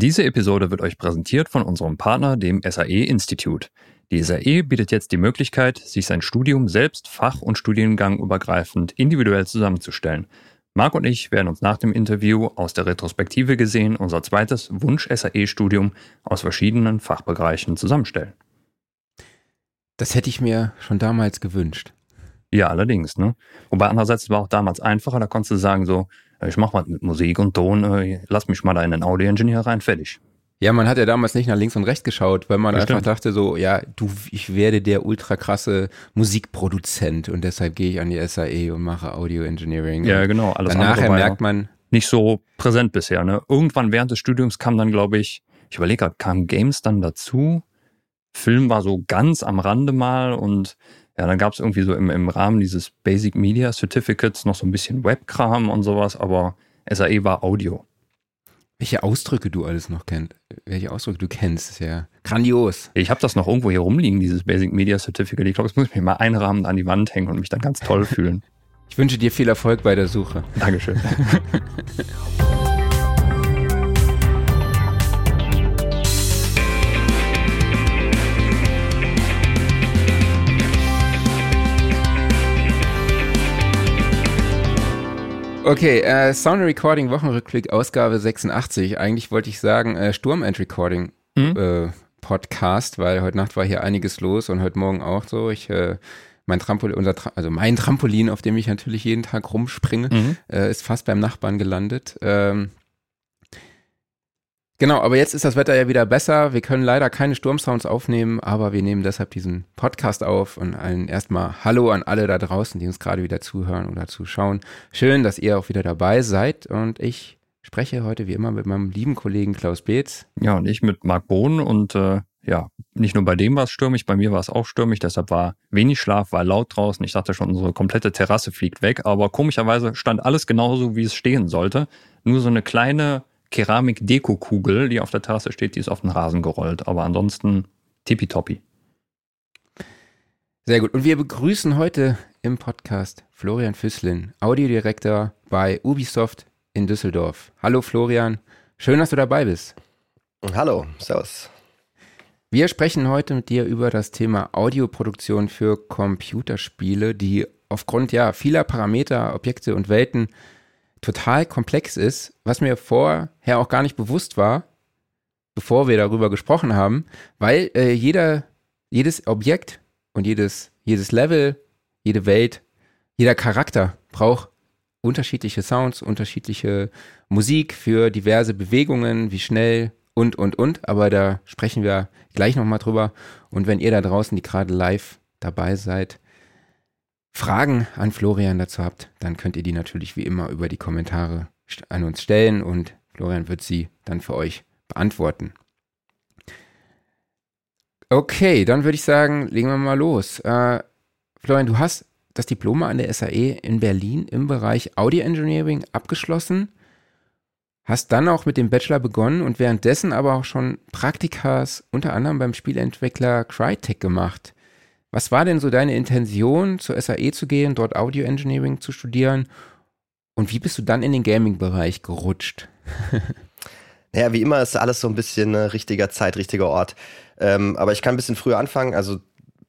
Diese Episode wird euch präsentiert von unserem Partner, dem SAE Institute. Die SAE bietet jetzt die Möglichkeit, sich sein Studium selbst fach- und studiengangübergreifend individuell zusammenzustellen. Marc und ich werden uns nach dem Interview aus der Retrospektive gesehen unser zweites Wunsch-SAE-Studium aus verschiedenen Fachbereichen zusammenstellen. Das hätte ich mir schon damals gewünscht. Ja, allerdings, ne? Wobei andererseits war auch damals einfacher, da konntest du sagen so, ich mach was mit Musik und Ton, äh, lass mich mal da in den Audio-Engineer rein, fertig. Ja, man hat ja damals nicht nach links und rechts geschaut, weil man Das einfach dachte so, ja, du, ich werde der ultra krasse Musikproduzent und deshalb gehe ich an die SAE und mache Audio Engineering. Ja, genau. Alles Danach andere merkt man, nicht so präsent bisher, ne? Irgendwann während des Studiums kam dann, glaube ich, ich überlege gerade, kamen Games dann dazu? Film war so ganz am Rande mal und ja, dann gab es irgendwie so im, im Rahmen dieses Basic Media Certificates noch so ein bisschen Webkram und sowas, aber SAE war Audio. welche Ausdrücke du alles noch kennst, welche Ausdrücke du kennst, ist ja grandios. Ich habe das noch irgendwo hier rumliegen, dieses Basic Media Certificate. Ich glaube, das muss ich mir mal einrahmen an die Wand hängen und mich dann ganz toll fühlen. Ich wünsche dir viel Erfolg bei der Suche. Dankeschön. Okay, äh, Sound Recording Wochenrückblick, Ausgabe 86. Eigentlich wollte ich sagen, äh, Sturm and Recording Mhm. äh, Podcast, weil heute Nacht war hier einiges los und heute Morgen auch so. Ich, äh, mein Trampolin, unser Tra also mein Trampolin, auf dem ich natürlich jeden Tag rumspringe, Mhm. äh, ist fast beim Nachbarn gelandet. Ähm, genau, aber jetzt ist das Wetter ja wieder besser. Wir können leider keine Sturmsounds aufnehmen, aber wir nehmen deshalb diesen Podcast auf und allen erstmal Hallo an alle da draußen, die uns gerade wieder zuhören oder zuschauen. Schön, dass ihr auch wieder dabei seid und ich spreche heute wie immer mit meinem lieben Kollegen Klaus Beetz. Ja, und ich mit Marc Bohn und äh, ja, nicht nur bei dem war es stürmisch, bei mir war es auch stürmisch, deshalb war wenig Schlaf, war laut draußen. Ich dachte schon, unsere komplette Terrasse fliegt weg, aber komischerweise stand alles genauso, wie es stehen sollte. Nur so eine kleine Keramik-Deko-Kugel, die auf der Terrasse steht, die ist auf den Rasen gerollt, aber ansonsten tippitoppi. Sehr gut. Und wir begrüßen heute im Podcast Florian Füsslin, Audiodirektor bei Ubisoft in Düsseldorf. Hallo Florian, schön, dass du dabei bist. Hallo, servus. Wir sprechen heute mit dir über das Thema Audioproduktion für Computerspiele, die aufgrund ja vieler Parameter, Objekte und Welten total komplex ist, was mir vorher auch gar nicht bewusst war, bevor wir darüber gesprochen haben, weil äh, jeder, jedes Objekt und jedes, jedes Level, jede Welt, jeder Charakter braucht unterschiedliche Sounds, unterschiedliche Musik für diverse Bewegungen, wie schnell und, und, und. Aber da sprechen wir gleich nochmal drüber. Und wenn ihr da draußen, die gerade live dabei seid, Fragen an Florian dazu habt, dann könnt ihr die natürlich wie immer über die Kommentare an uns stellen und Florian wird sie dann für euch beantworten. Okay, dann würde ich sagen, legen wir mal los. Äh, Florian, du hast das Diplom an der SAE in Berlin im Bereich Audio Engineering abgeschlossen, hast dann auch mit dem Bachelor begonnen und währenddessen aber auch schon Praktikas unter anderem beim Spielentwickler Crytek gemacht. Was war denn so deine Intention, zur SAE zu gehen, dort Audio Engineering zu studieren? Und wie bist du dann in den Gaming-Bereich gerutscht? Naja, wie immer ist alles so ein bisschen äh, richtiger Zeit, richtiger Ort. Ähm, aber ich kann ein bisschen früher anfangen. Also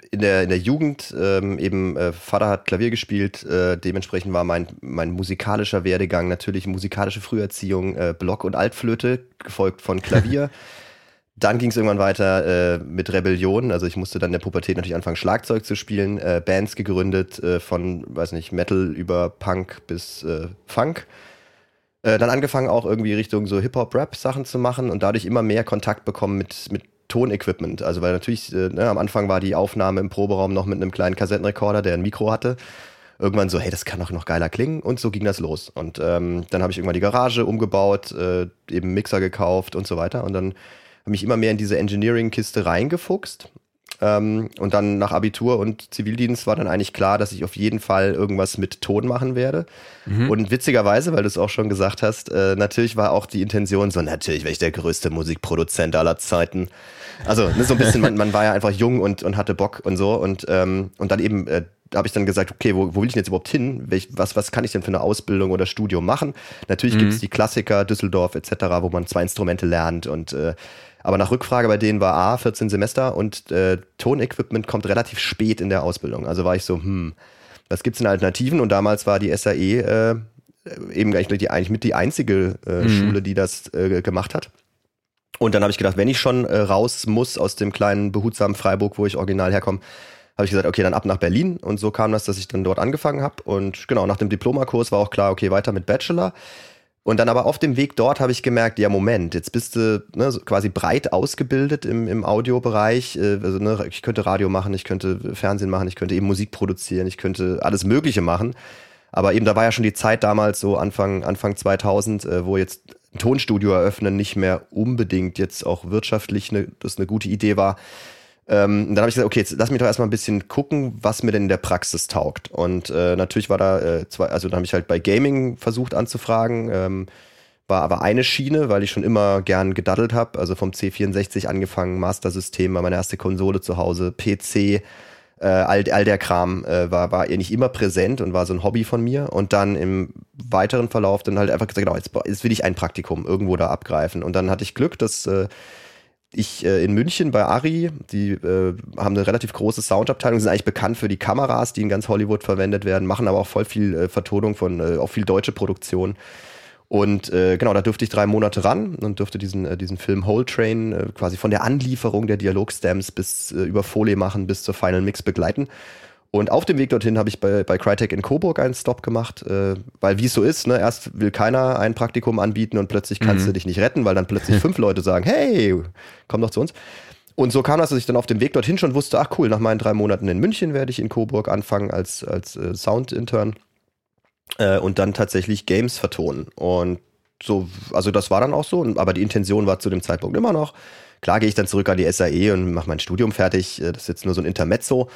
in der, in der Jugend ähm, eben, äh, Vater hat Klavier gespielt, äh, dementsprechend war mein, mein musikalischer Werdegang natürlich musikalische Früherziehung, äh, Block- und Altflöte, gefolgt von Klavier. Dann ging es irgendwann weiter äh, mit Rebellion. Also ich musste dann in der Pubertät natürlich anfangen, Schlagzeug zu spielen, äh, Bands gegründet, äh, von, weiß nicht, Metal über Punk bis äh, Funk. Äh, dann angefangen auch irgendwie Richtung so Hip-Hop-Rap-Sachen zu machen und dadurch immer mehr Kontakt bekommen mit, mit Tonequipment. Also weil natürlich, äh, ne, am Anfang war die Aufnahme im Proberaum noch mit einem kleinen Kassettenrekorder, der ein Mikro hatte. Irgendwann so, hey, das kann doch noch geiler klingen und so ging das los. Und ähm, dann habe ich irgendwann die Garage umgebaut, äh, eben Mixer gekauft und so weiter und dann habe ich immer mehr in diese Engineering-Kiste reingefuchst. Ähm, und dann nach Abitur und Zivildienst war dann eigentlich klar, dass ich auf jeden Fall irgendwas mit Ton machen werde. Und witzigerweise, weil du es auch schon gesagt hast, äh, natürlich war auch die Intention so, natürlich wäre ich der größte Musikproduzent aller Zeiten. Also ne, so ein bisschen, man, man war ja einfach jung und, und hatte Bock und so. Und, ähm, und dann eben äh, habe ich dann gesagt, okay, wo, wo will ich denn jetzt überhaupt hin? Welch, was, was kann ich denn für eine Ausbildung oder Studium machen? Natürlich mhm. gibt es die Klassiker, Düsseldorf etc., wo man zwei Instrumente lernt und äh, aber nach Rückfrage bei denen war A, 14 Semester und äh, Tonequipment kommt relativ spät in der Ausbildung. Also war ich so, hm, was gibt's denn Alternativen? Und damals war die SAE äh, eben eigentlich, die, eigentlich mit die einzige äh, mhm. Schule, die das äh, gemacht hat. Und dann habe ich gedacht, wenn ich schon äh, raus muss aus dem kleinen behutsamen Freiburg, wo ich original herkomme, habe ich gesagt, okay, dann ab nach Berlin. Und so kam das, dass ich dann dort angefangen habe. Und genau, nach dem Diplomakurs war auch klar, okay, weiter mit Bachelor. Und dann aber auf dem Weg dort habe ich gemerkt, ja, Moment, jetzt bist du ne, quasi breit ausgebildet im, im Audiobereich. Äh, also, ne, ich könnte Radio machen, ich könnte Fernsehen machen, ich könnte eben Musik produzieren, ich könnte alles Mögliche machen. Aber eben da war ja schon die Zeit damals, so Anfang, Anfang 2000, äh, wo jetzt ein Tonstudio eröffnen nicht mehr unbedingt jetzt auch wirtschaftlich eine, das eine gute Idee war. Ähm, dann habe ich gesagt, okay, jetzt lass mich doch erstmal ein bisschen gucken, was mir denn in der Praxis taugt. Und äh, natürlich war da äh, zwei, also dann habe ich halt bei Gaming versucht anzufragen. Ähm, war aber eine Schiene, weil ich schon immer gern gedaddelt habe. Also vom C64 angefangen, Master-System, war meine erste Konsole zu Hause, PC, äh, all, all der Kram äh, war, war nicht immer präsent und war so ein Hobby von mir. Und dann im weiteren Verlauf dann halt einfach gesagt, genau, jetzt, jetzt will ich ein Praktikum irgendwo da abgreifen. Und dann hatte ich Glück, dass äh, ich äh, in München bei Ari, die äh, haben eine relativ große Soundabteilung, sind eigentlich bekannt für die Kameras, die in ganz Hollywood verwendet werden, machen aber auch voll viel äh, Vertonung von, äh, auch viel deutsche Produktion. Und äh, genau, da durfte ich drei Monate ran und durfte diesen, äh, diesen Film Whole Train äh, quasi von der Anlieferung der Dialogstamps bis äh, über Folie machen bis zur Final Mix begleiten. Und auf dem Weg dorthin habe ich bei, bei Crytek in Coburg einen Stop gemacht, äh, weil wie es so ist, ne, erst will keiner ein Praktikum anbieten und plötzlich kannst mhm. du dich nicht retten, weil dann plötzlich fünf Leute sagen, hey, komm doch zu uns. Und so kam das, dass ich dann auf dem Weg dorthin schon wusste, ach cool, nach meinen drei Monaten in München werde ich in Coburg anfangen als, als äh, Sound-Intern äh, und dann tatsächlich Games vertonen. Und so, also das war dann auch so, aber die Intention war zu dem Zeitpunkt immer noch. Klar gehe ich dann zurück an die SAE und mache mein Studium fertig. Äh, das ist jetzt nur so ein Intermezzo.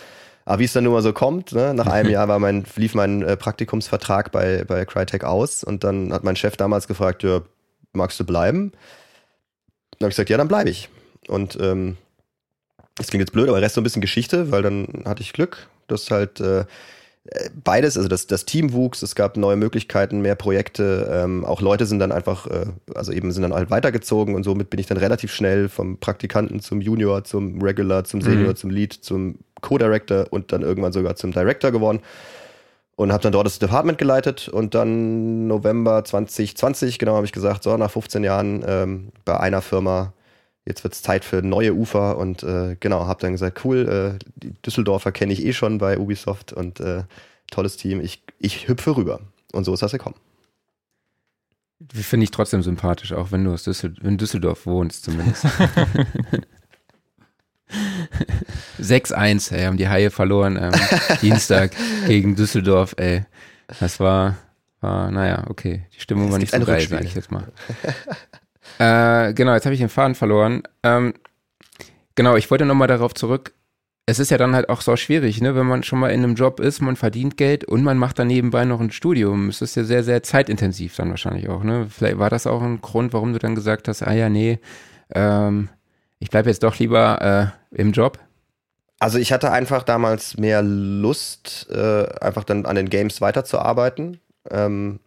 Aber wie es dann nun mal so kommt, ne? nach einem Jahr war mein, lief mein äh, Praktikumsvertrag bei, bei Crytek aus und dann hat mein Chef damals gefragt, ja, magst du bleiben? Dann habe ich gesagt, ja, dann bleibe ich. Und ähm, das klingt jetzt blöd, aber Rest so ein bisschen Geschichte, weil dann hatte ich Glück, dass halt äh, beides, also das, das Team wuchs, es gab neue Möglichkeiten, mehr Projekte, ähm, auch Leute sind dann einfach, äh, also eben sind dann halt weitergezogen und somit bin ich dann relativ schnell vom Praktikanten zum Junior, zum Regular, zum Senior, mhm. zum Lead, zum Co-Director und dann irgendwann sogar zum Director geworden und habe dann dort das Department geleitet und dann November 2020, genau, habe ich gesagt, so nach 15 Jahren ähm, bei einer Firma jetzt wird es Zeit für neue Ufer und äh, genau, habe dann gesagt, cool, äh, die Düsseldorfer kenne ich eh schon bei Ubisoft und äh, tolles Team, ich, ich hüpfe rüber. Und so ist das gekommen. Finde ich trotzdem sympathisch, auch wenn du aus Düssel in Düsseldorf wohnst zumindest. 6-1, ey, haben die Haie verloren am Dienstag gegen Düsseldorf, ey. Das war, war, naja, okay. Die Stimmung war nicht so geil, sag ich jetzt mal. Äh, genau, jetzt habe ich den Faden verloren. Ähm, genau, ich wollte nochmal darauf zurück. Es ist ja dann halt auch so schwierig, ne, wenn man schon mal in einem Job ist, man verdient Geld und man macht dann nebenbei noch ein Studium. Es ist ja sehr, sehr zeitintensiv dann wahrscheinlich auch, ne? Vielleicht war das auch ein Grund, warum du dann gesagt hast, ah ja, nee, ähm, ich bleibe jetzt doch lieber äh, im Job. Also ich hatte einfach damals mehr Lust, äh, einfach dann an den Games weiterzuarbeiten. Ähm,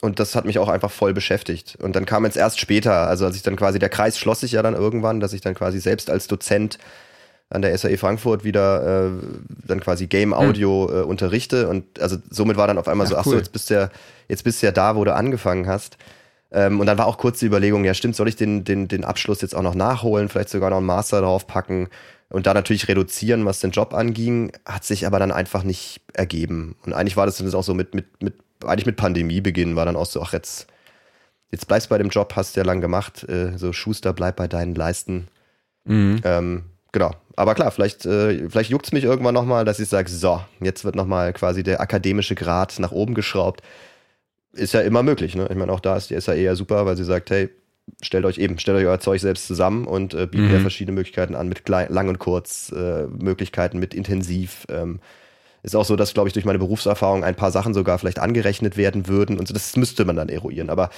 und das hat mich auch einfach voll beschäftigt. Und dann kam jetzt erst später, also als ich dann quasi, der Kreis schloss sich ja dann irgendwann, dass ich dann quasi selbst als Dozent an der SAE Frankfurt wieder äh, dann quasi Game hm. Audio hm. äh, unterrichte. Und also somit war dann auf einmal ach, so, ach cool. so, jetzt bist du ja, jetzt bist du ja da, wo du angefangen hast. Ähm, und dann war auch kurz die Überlegung, ja stimmt, soll ich den, den, den Abschluss jetzt auch noch nachholen, vielleicht sogar noch einen Master draufpacken und da natürlich reduzieren, was den Job anging, hat sich aber dann einfach nicht ergeben. Und eigentlich war das dann auch so mit, mit, mit eigentlich mit Pandemiebeginn war dann auch so, ach jetzt, jetzt bleibst du bei dem Job, hast du ja lang gemacht, äh, so Schuster, bleib bei deinen Leisten. Mhm. Ähm, genau. Aber klar, vielleicht, äh, vielleicht juckt es mich irgendwann nochmal, dass ich sage, so, jetzt wird nochmal quasi der akademische Grad nach oben geschraubt. Ist ja immer möglich, ne? Ich meine, auch da ist die SAE ja super, weil sie sagt, hey, stellt euch eben, stellt euch euer Zeug selbst zusammen und äh, bietet mhm. ja verschiedene Möglichkeiten an, mit klein, lang und kurz, äh, Möglichkeiten mit intensiv. Ähm, ist auch so, dass, glaube ich, durch meine Berufserfahrung ein paar Sachen sogar vielleicht angerechnet werden würden und so. Das müsste man dann eruieren. Aber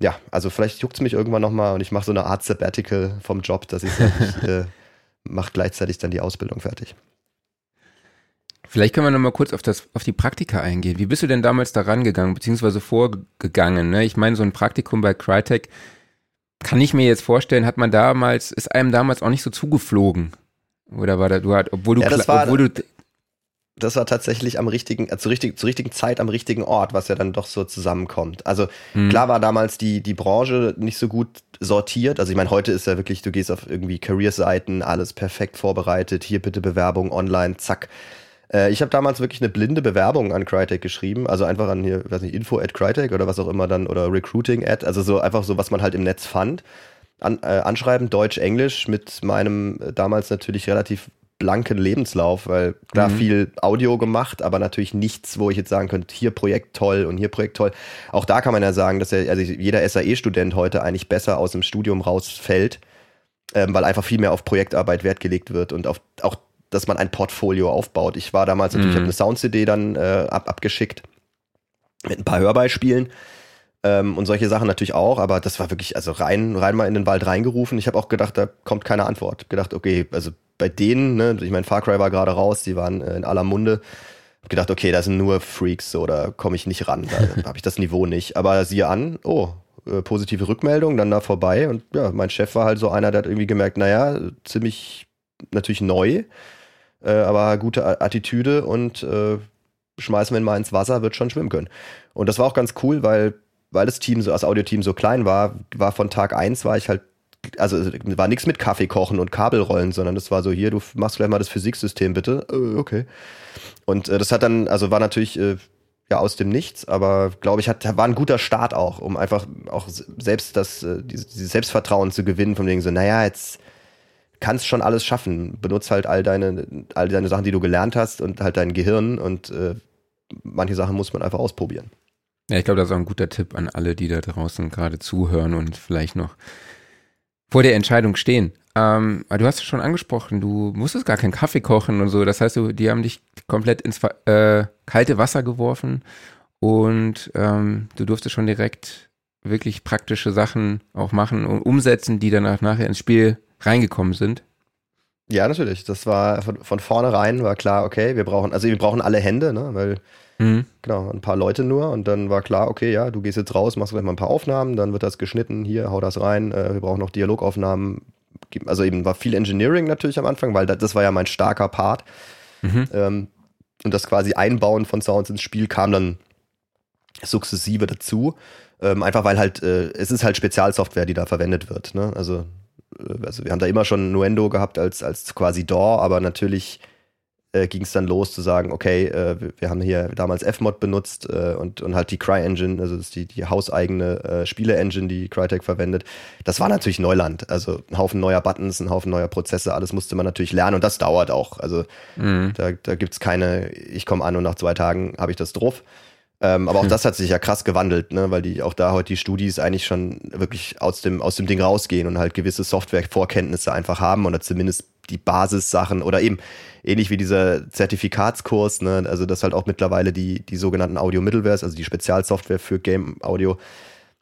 ja, also vielleicht juckt es mich irgendwann nochmal und ich mache so eine Art Sabbatical vom Job, dass ich sage, ich äh, mache gleichzeitig dann die Ausbildung fertig. Vielleicht können wir nochmal kurz auf, das, auf die Praktika eingehen. Wie bist du denn damals da rangegangen, beziehungsweise vorgegangen? Ne? Ich meine, so ein Praktikum bei Crytek kann ich mir jetzt vorstellen, hat man damals, ist einem damals auch nicht so zugeflogen. Oder war da, du hat, obwohl du, ja, das war, obwohl du das war tatsächlich am richtigen, äh, zur, richtig, zur richtigen Zeit am richtigen Ort, was ja dann doch so zusammenkommt. Also mhm. klar war damals die, die Branche nicht so gut sortiert. Also ich meine, heute ist ja wirklich, du gehst auf irgendwie Career-Seiten, alles perfekt vorbereitet, hier bitte Bewerbung online, zack. Äh, ich habe damals wirklich eine blinde Bewerbung an Crytek geschrieben, also einfach an hier, weiß nicht, info at Crytek oder was auch immer dann, oder Recruiting at, also so einfach so, was man halt im Netz fand. An, äh, anschreiben, Deutsch, Englisch, mit meinem äh, damals natürlich relativ blanken Lebenslauf, weil klar mhm. viel Audio gemacht, aber natürlich nichts, wo ich jetzt sagen könnte, hier Projekt toll und hier Projekt toll. Auch da kann man ja sagen, dass er, also jeder SAE-Student heute eigentlich besser aus dem Studium rausfällt, ähm, weil einfach viel mehr auf Projektarbeit Wert gelegt wird und auf, auch, dass man ein Portfolio aufbaut. Ich war damals natürlich, mhm. habe eine Sound-CD dann äh, ab, abgeschickt mit ein paar Hörbeispielen. Ähm, und solche Sachen natürlich auch, aber das war wirklich, also rein, rein mal in den Wald reingerufen. Ich habe auch gedacht, da kommt keine Antwort. Gedacht, okay, also bei denen, ne, ich meine, Far Cry war gerade raus, die waren äh, in aller Munde. Hab gedacht, okay, da sind nur Freaks, so, da komme ich nicht ran, da habe ich das Niveau nicht. Aber siehe an, oh, äh, positive Rückmeldung, dann da vorbei. Und ja, mein Chef war halt so einer, der hat irgendwie gemerkt, naja, ziemlich natürlich neu, äh, aber gute Attitüde und äh, schmeißen wir ihn mal ins Wasser, wird schon schwimmen können. Und das war auch ganz cool, weil, weil das Team, so das Audioteam so klein war, war von Tag eins war ich halt also war nichts mit Kaffee kochen und Kabelrollen, sondern das war so hier, du machst gleich mal das Physiksystem bitte. Äh, okay. Und äh, das hat dann, also war natürlich äh, ja aus dem Nichts, aber glaube ich, hat, war ein guter Start auch, um einfach auch selbst das, äh, dieses Selbstvertrauen zu gewinnen, von wegen so, naja, jetzt kannst schon alles schaffen. Benutz halt all deine, all deine Sachen, die du gelernt hast und halt dein Gehirn und äh, manche Sachen muss man einfach ausprobieren. Ja, ich glaube, das ist auch ein guter Tipp an alle, die da draußen gerade zuhören und vielleicht noch vor der Entscheidung stehen. Ähm, du hast es schon angesprochen, du musstest gar keinen Kaffee kochen und so. Das heißt, du, die haben dich komplett ins äh, kalte Wasser geworfen und ähm, du durftest schon direkt wirklich praktische Sachen auch machen und umsetzen, die danach nachher ins Spiel reingekommen sind. Ja, natürlich. Das war von, von vornherein war klar, okay, wir brauchen, also wir brauchen alle Hände, ne? Weil mhm. genau, ein paar Leute nur und dann war klar, okay, ja, du gehst jetzt raus, machst gleich mal ein paar Aufnahmen, dann wird das geschnitten, hier, hau das rein, äh, wir brauchen noch Dialogaufnahmen. Also eben war viel Engineering natürlich am Anfang, weil das, das war ja mein starker Part. Mhm. Ähm, und das quasi Einbauen von Sounds ins Spiel kam dann sukzessive dazu. Ähm, einfach weil halt, äh, es ist halt Spezialsoftware, die da verwendet wird. Ne? Also also wir haben da immer schon Nuendo gehabt als, als quasi DAW, aber natürlich äh, ging es dann los zu sagen, okay, äh, wir haben hier damals Fmod benutzt äh, und, und halt die Cry-Engine, also das ist die, die hauseigene äh, Spiele-Engine, die Crytek verwendet. Das war natürlich Neuland. Also ein Haufen neuer Buttons, ein Haufen neuer Prozesse, alles musste man natürlich lernen und das dauert auch. Also mhm. da, da gibt es keine, ich komme an und nach zwei Tagen habe ich das drauf. Ähm, aber auch hm. das hat sich ja krass gewandelt, ne? weil die auch da heute die Studis eigentlich schon wirklich aus dem, aus dem Ding rausgehen und halt gewisse Software-Vorkenntnisse einfach haben oder zumindest die Basissachen oder eben ähnlich wie dieser Zertifikatskurs, ne? also dass halt auch mittlerweile die, die sogenannten Audio-Middlewares, also die Spezialsoftware für Game-Audio,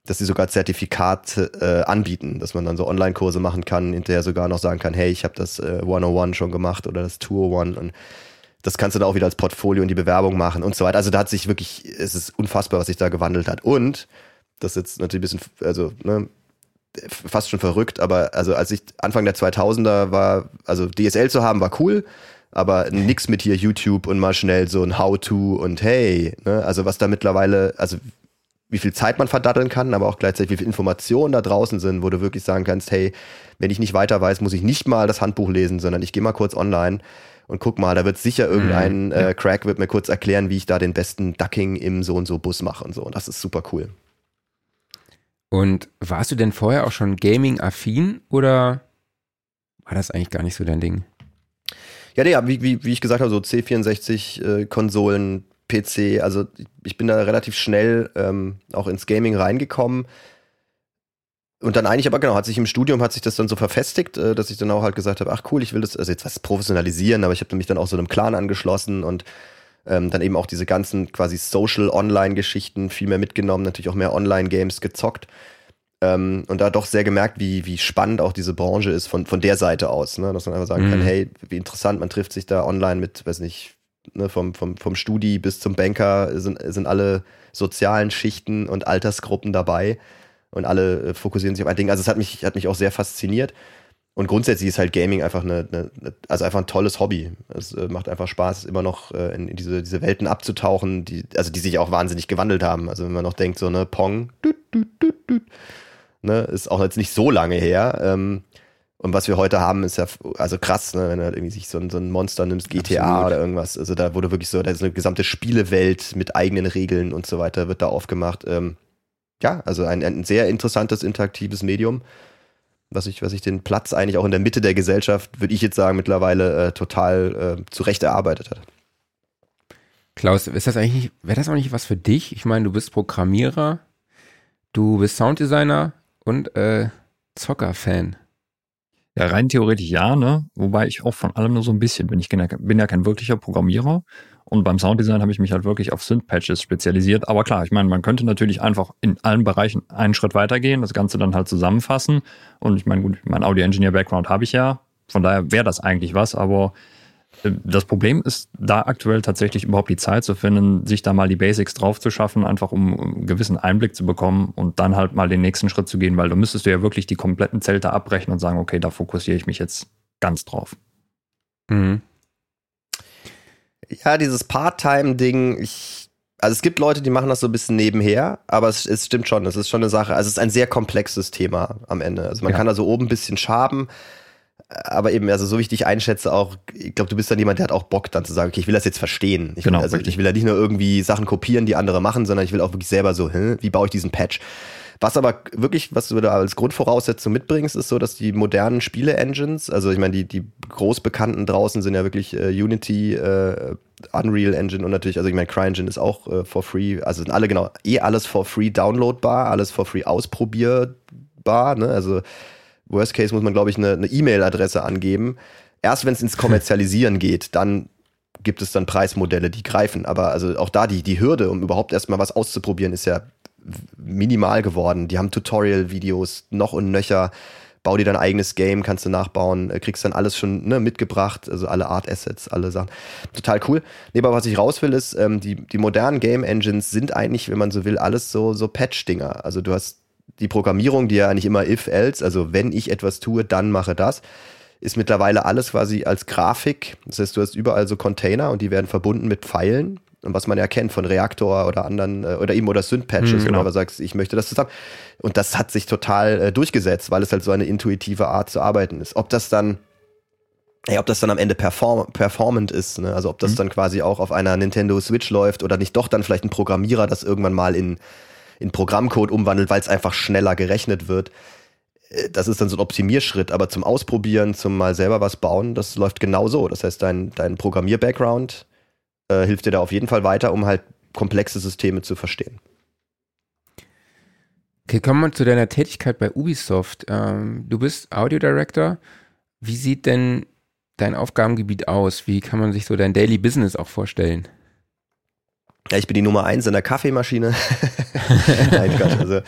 dass sie sogar Zertifikate äh, anbieten, dass man dann so Online-Kurse machen kann, hinterher sogar noch sagen kann, hey, ich habe das äh, 101 schon gemacht oder das 201 und das kannst du da auch wieder als Portfolio in die Bewerbung machen und so weiter. Also da hat sich wirklich, es ist unfassbar, was sich da gewandelt hat. Und das ist jetzt natürlich ein bisschen, also ne, fast schon verrückt, aber also als ich Anfang der 2000er war, also DSL zu haben, war cool, aber nix mit hier YouTube und mal schnell so ein How-to und hey, ne, also was da mittlerweile, also wie viel Zeit man verdatteln kann, aber auch gleichzeitig wie viel Informationen da draußen sind, wo du wirklich sagen kannst, hey, wenn ich nicht weiter weiß, muss ich nicht mal das Handbuch lesen, sondern ich gehe mal kurz online und guck mal, da wird sicher irgendein mhm. äh, Crack wird mir kurz erklären, wie ich da den besten Ducking im so und so Bus mache und so. Und das ist super cool. Und warst du denn vorher auch schon Gaming-affin oder war das eigentlich gar nicht so dein Ding? Ja, nee, wie, wie, wie ich gesagt habe, so C64-Konsolen, äh, PC, also ich bin da relativ schnell ähm, auch ins Gaming reingekommen und dann eigentlich, aber genau, hat sich im Studium hat sich das dann so verfestigt, äh, dass ich dann auch halt gesagt habe, ach cool, ich will das, also jetzt was professionalisieren, aber ich habe mich dann auch so einem Clan angeschlossen und ähm, dann eben auch diese ganzen quasi Social-Online-Geschichten viel mehr mitgenommen, natürlich auch mehr Online-Games gezockt. Ähm, und da doch sehr gemerkt, wie, wie spannend auch diese Branche ist von, von der Seite aus, ne? dass man einfach sagen mhm. kann, hey, wie interessant, man trifft sich da online mit, weiß nicht, ne, vom, vom, vom Studi bis zum Banker sind, sind alle sozialen Schichten und Altersgruppen dabei und alle äh, fokussieren sich auf ein Ding. Also es hat mich, hat mich auch sehr fasziniert. Und grundsätzlich ist halt Gaming einfach eine, eine also einfach ein tolles Hobby. Es äh, macht einfach Spaß, immer noch äh, in, in, diese, diese Welten abzutauchen, die, also die sich auch wahnsinnig gewandelt haben. Also wenn man noch denkt, so, ne, Pong, düt, düt, düt, düt, ne, ist auch jetzt nicht so lange her. Ähm, und was wir heute haben, ist ja also krass, ne, wenn du halt irgendwie sich so ein, so ein Monster nimmst, GTA Absolut. oder irgendwas. Also da wurde wirklich so, da ist eine gesamte Spielewelt mit eigenen Regeln und so weiter, wird da aufgemacht. Ähm, ja, also ein, ein sehr interessantes, interaktives Medium was ich, was ich den Platz eigentlich auch in der Mitte der Gesellschaft, würde ich jetzt sagen, mittlerweile äh, total äh, zurecht erarbeitet hat. Klaus, ist das eigentlich, wäre das auch nicht was für dich? Ich meine, du bist Programmierer, du bist Sounddesigner und äh, Zocker-Fan. Ja, rein theoretisch ja, ne? Wobei ich auch von allem nur so ein bisschen bin. Ich bin ja, bin ja kein wirklicher Programmierer. Und beim Sounddesign habe ich mich halt wirklich auf Synth-Patches spezialisiert. Aber klar, ich meine, man könnte natürlich einfach in allen Bereichen einen Schritt weitergehen, das Ganze dann halt zusammenfassen. Und ich meine, gut, mein Audio-Engineer-Background habe ich ja. Von daher wäre das eigentlich was, aber äh, das Problem ist, da aktuell tatsächlich überhaupt die Zeit zu finden, sich da mal die Basics drauf zu schaffen, einfach um einen gewissen Einblick zu bekommen und dann halt mal den nächsten Schritt zu gehen, weil du müsstest du ja wirklich die kompletten Zelte abbrechen und sagen, okay, da fokussiere ich mich jetzt ganz drauf. Mhm. Ja, dieses Part-Time-Ding, ich, also es gibt Leute, die machen das so ein bisschen nebenher, aber es, es stimmt schon, es ist schon eine Sache. Also es ist ein sehr komplexes Thema am Ende. Also man ja. kann da so oben ein bisschen schaben, aber eben, also so wie ich dich einschätze, auch, ich glaube, du bist dann jemand, der hat auch Bock, dann zu sagen, okay, ich will das jetzt verstehen. Ich genau, will, also ich will ja nicht nur irgendwie Sachen kopieren, die andere machen, sondern ich will auch wirklich selber so, hä, wie baue ich diesen Patch? Was aber wirklich, was du da als Grundvoraussetzung mitbringst, ist so, dass die modernen Spiele-Engines, also ich meine, die, die großbekannten draußen sind ja wirklich äh, Unity, äh, Unreal Engine und natürlich, also ich meine, CryEngine ist auch äh, for free, also sind alle genau, eh alles for free downloadbar, alles for free ausprobierbar, ne? Also Worst Case muss man, glaube ich, eine E-Mail-Adresse angeben. Erst wenn es ins Kommerzialisieren geht, dann gibt es dann Preismodelle, die greifen. Aber also auch da die, die Hürde, um überhaupt erstmal was auszuprobieren, ist ja minimal geworden. Die haben Tutorial-Videos noch und nöcher. Bau dir dein eigenes Game, kannst du nachbauen, äh, kriegst dann alles schon ne, mitgebracht, also alle Art-Assets, alle Sachen. Total cool. Nee, aber was ich raus will, ist, ähm, die, die modernen Game-Engines sind eigentlich, wenn man so will, alles so, so Patch-Dinger. Also du hast die Programmierung, die ja eigentlich immer if-else, also wenn ich etwas tue, dann mache das, ist mittlerweile alles quasi als Grafik. Das heißt, du hast überall so Container und die werden verbunden mit Pfeilen und was man ja kennt von Reaktor oder anderen äh, oder eben oder Synth-Patches, mhm, genau. wo du sagst, ich möchte das zusammen. Und das hat sich total äh, durchgesetzt, weil es halt so eine intuitive Art zu arbeiten ist. Ob das dann ja, ob das dann am Ende perform performant ist, ne? also ob das mhm. dann quasi auch auf einer Nintendo Switch läuft oder nicht doch dann vielleicht ein Programmierer das irgendwann mal in, in Programmcode umwandelt, weil es einfach schneller gerechnet wird. Äh, das ist dann so ein Optimierschritt, aber zum Ausprobieren, zum mal selber was bauen, das läuft genau so. Das heißt, dein, dein Programmier-Background äh, hilft dir da auf jeden Fall weiter, um halt komplexe Systeme zu verstehen. Okay, kommen wir zu deiner Tätigkeit bei Ubisoft. Ähm, du bist Audio Director. Wie sieht denn dein Aufgabengebiet aus? Wie kann man sich so dein Daily Business auch vorstellen? Ja, ich bin die Nummer eins in der Kaffeemaschine. Nein, Gott, also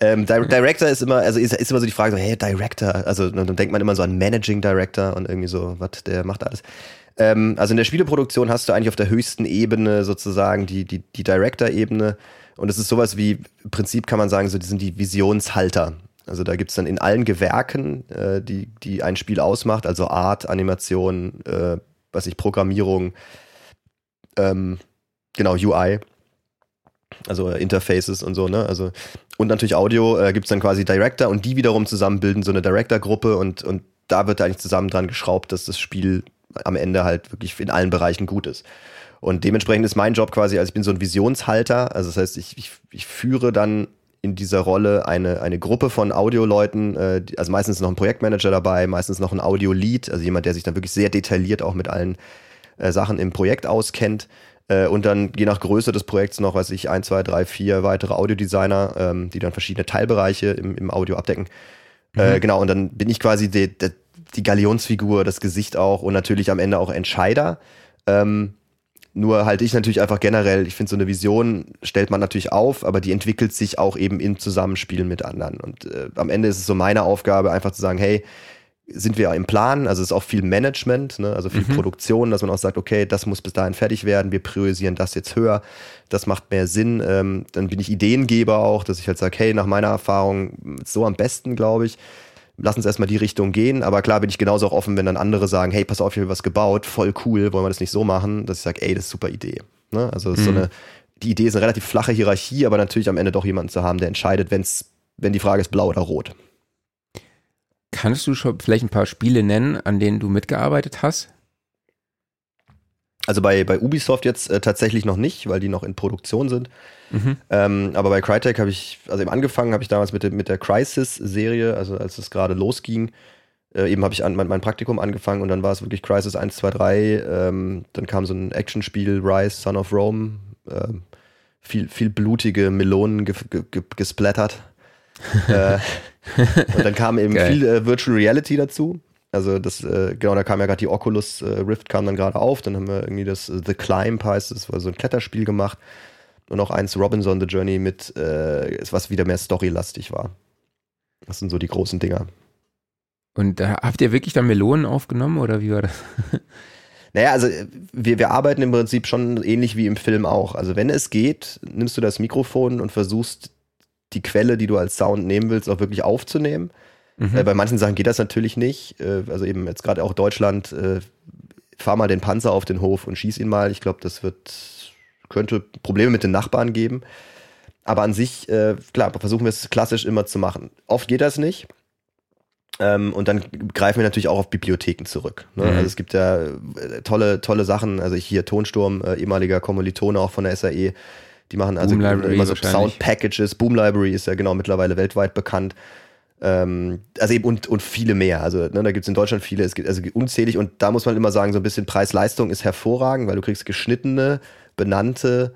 ähm, Director ist immer, also ist, ist, immer so die Frage, so, hey, Director, also dann denkt man immer so an Managing Director und irgendwie so, was, der macht alles. Ähm, also in der Spieleproduktion hast du eigentlich auf der höchsten Ebene sozusagen die, die, die Director-Ebene. Und es ist sowas wie, im Prinzip kann man sagen, so, die sind die Visionshalter. Also da gibt es dann in allen Gewerken, äh, die, die ein Spiel ausmacht, also Art, Animation, äh, was ich, Programmierung, ähm, genau, UI, also Interfaces und so, ne? Also, und natürlich Audio äh, gibt es dann quasi Director und die wiederum zusammen bilden so eine Director-Gruppe und, und da wird eigentlich zusammen dran geschraubt, dass das Spiel am Ende halt wirklich in allen Bereichen gut ist. Und dementsprechend ist mein Job quasi, also ich bin so ein Visionshalter, also das heißt, ich, ich, ich führe dann in dieser Rolle eine, eine Gruppe von Audioleuten, äh, also meistens noch ein Projektmanager dabei, meistens noch ein Audio-Lead, also jemand, der sich dann wirklich sehr detailliert auch mit allen äh, Sachen im Projekt auskennt. Äh, und dann je nach Größe des Projekts noch, weiß ich, ein, zwei, drei, vier weitere Audiodesigner, ähm, die dann verschiedene Teilbereiche im, im Audio abdecken. Mhm. genau, und dann bin ich quasi der, der die Galionsfigur, das Gesicht auch und natürlich am Ende auch Entscheider. Ähm, nur halte ich natürlich einfach generell, ich finde, so eine Vision stellt man natürlich auf, aber die entwickelt sich auch eben im Zusammenspiel mit anderen. Und äh, am Ende ist es so meine Aufgabe, einfach zu sagen, hey, sind wir im Plan, also es ist auch viel Management, ne? also viel mhm. Produktion, dass man auch sagt, okay, das muss bis dahin fertig werden, wir priorisieren das jetzt höher, das macht mehr Sinn. Ähm, dann bin ich Ideengeber auch, dass ich halt sage, hey, nach meiner Erfahrung so am besten, glaube ich. Lass uns erstmal die Richtung gehen, aber klar bin ich genauso auch offen, wenn dann andere sagen, hey, pass auf, ich habe was gebaut, voll cool, wollen wir das nicht so machen, dass ich sage, ey, das ist super Idee. Ne? Also mhm. so eine, die Idee ist eine relativ flache Hierarchie, aber natürlich am Ende doch jemanden zu haben, der entscheidet, wenn's, wenn die Frage ist blau oder rot. Kannst du schon vielleicht ein paar Spiele nennen, an denen du mitgearbeitet hast? Also bei, bei Ubisoft jetzt äh, tatsächlich noch nicht, weil die noch in Produktion sind. Mhm. Ähm, aber bei Crytek habe ich, also eben angefangen habe ich damals mit, mit der Crisis-Serie, also als es gerade losging. Äh, eben habe ich an, mein, mein, Praktikum angefangen und dann war es wirklich Crisis 1, 2, 3. Ähm, dann kam so ein Actionspiel, Rise, Son of Rome. Ähm, viel, viel blutige Melonen ge, ge, ge gesplattert. äh, und dann kam eben Geil. viel äh, Virtual Reality dazu. Also das, äh, genau, da kam ja gerade die Oculus äh, Rift kam dann gerade auf. Dann haben wir irgendwie das äh, The Climb heißt, das war so ein Kletterspiel gemacht. Und auch eins Robinson The Journey mit, äh, was wieder mehr storylastig war. Das sind so die großen Dinger. Und da habt ihr wirklich dann Melonen aufgenommen oder wie war das? Naja, also wir, wir arbeiten im Prinzip schon ähnlich wie im Film auch. Also wenn es geht, nimmst du das Mikrofon und versuchst die Quelle, die du als Sound nehmen willst, auch wirklich aufzunehmen. Mhm. Äh, bei manchen Sachen geht das natürlich nicht. Äh, also eben jetzt gerade auch Deutschland, äh, fahr mal den Panzer auf den Hof und schieß ihn mal. Ich glaube, das wird, könnte Probleme mit den Nachbarn geben. Aber an sich, äh, klar, versuchen wir es klassisch immer zu machen. Oft geht das nicht. Ähm, und dann greifen wir natürlich auch auf Bibliotheken zurück. Ne? Mhm. Also es gibt ja äh, tolle, tolle Sachen. Also hier Tonsturm, äh, ehemaliger Kommilitone auch von der SAE, die machen also immer so Sound Packages. Boom Library ist ja genau mittlerweile weltweit bekannt. Ähm, also eben und, und viele mehr. Also ne, da gibt es in Deutschland viele, es gibt also unzählig und da muss man immer sagen, so ein bisschen Preis-Leistung ist hervorragend, weil du kriegst geschnittene, benannte,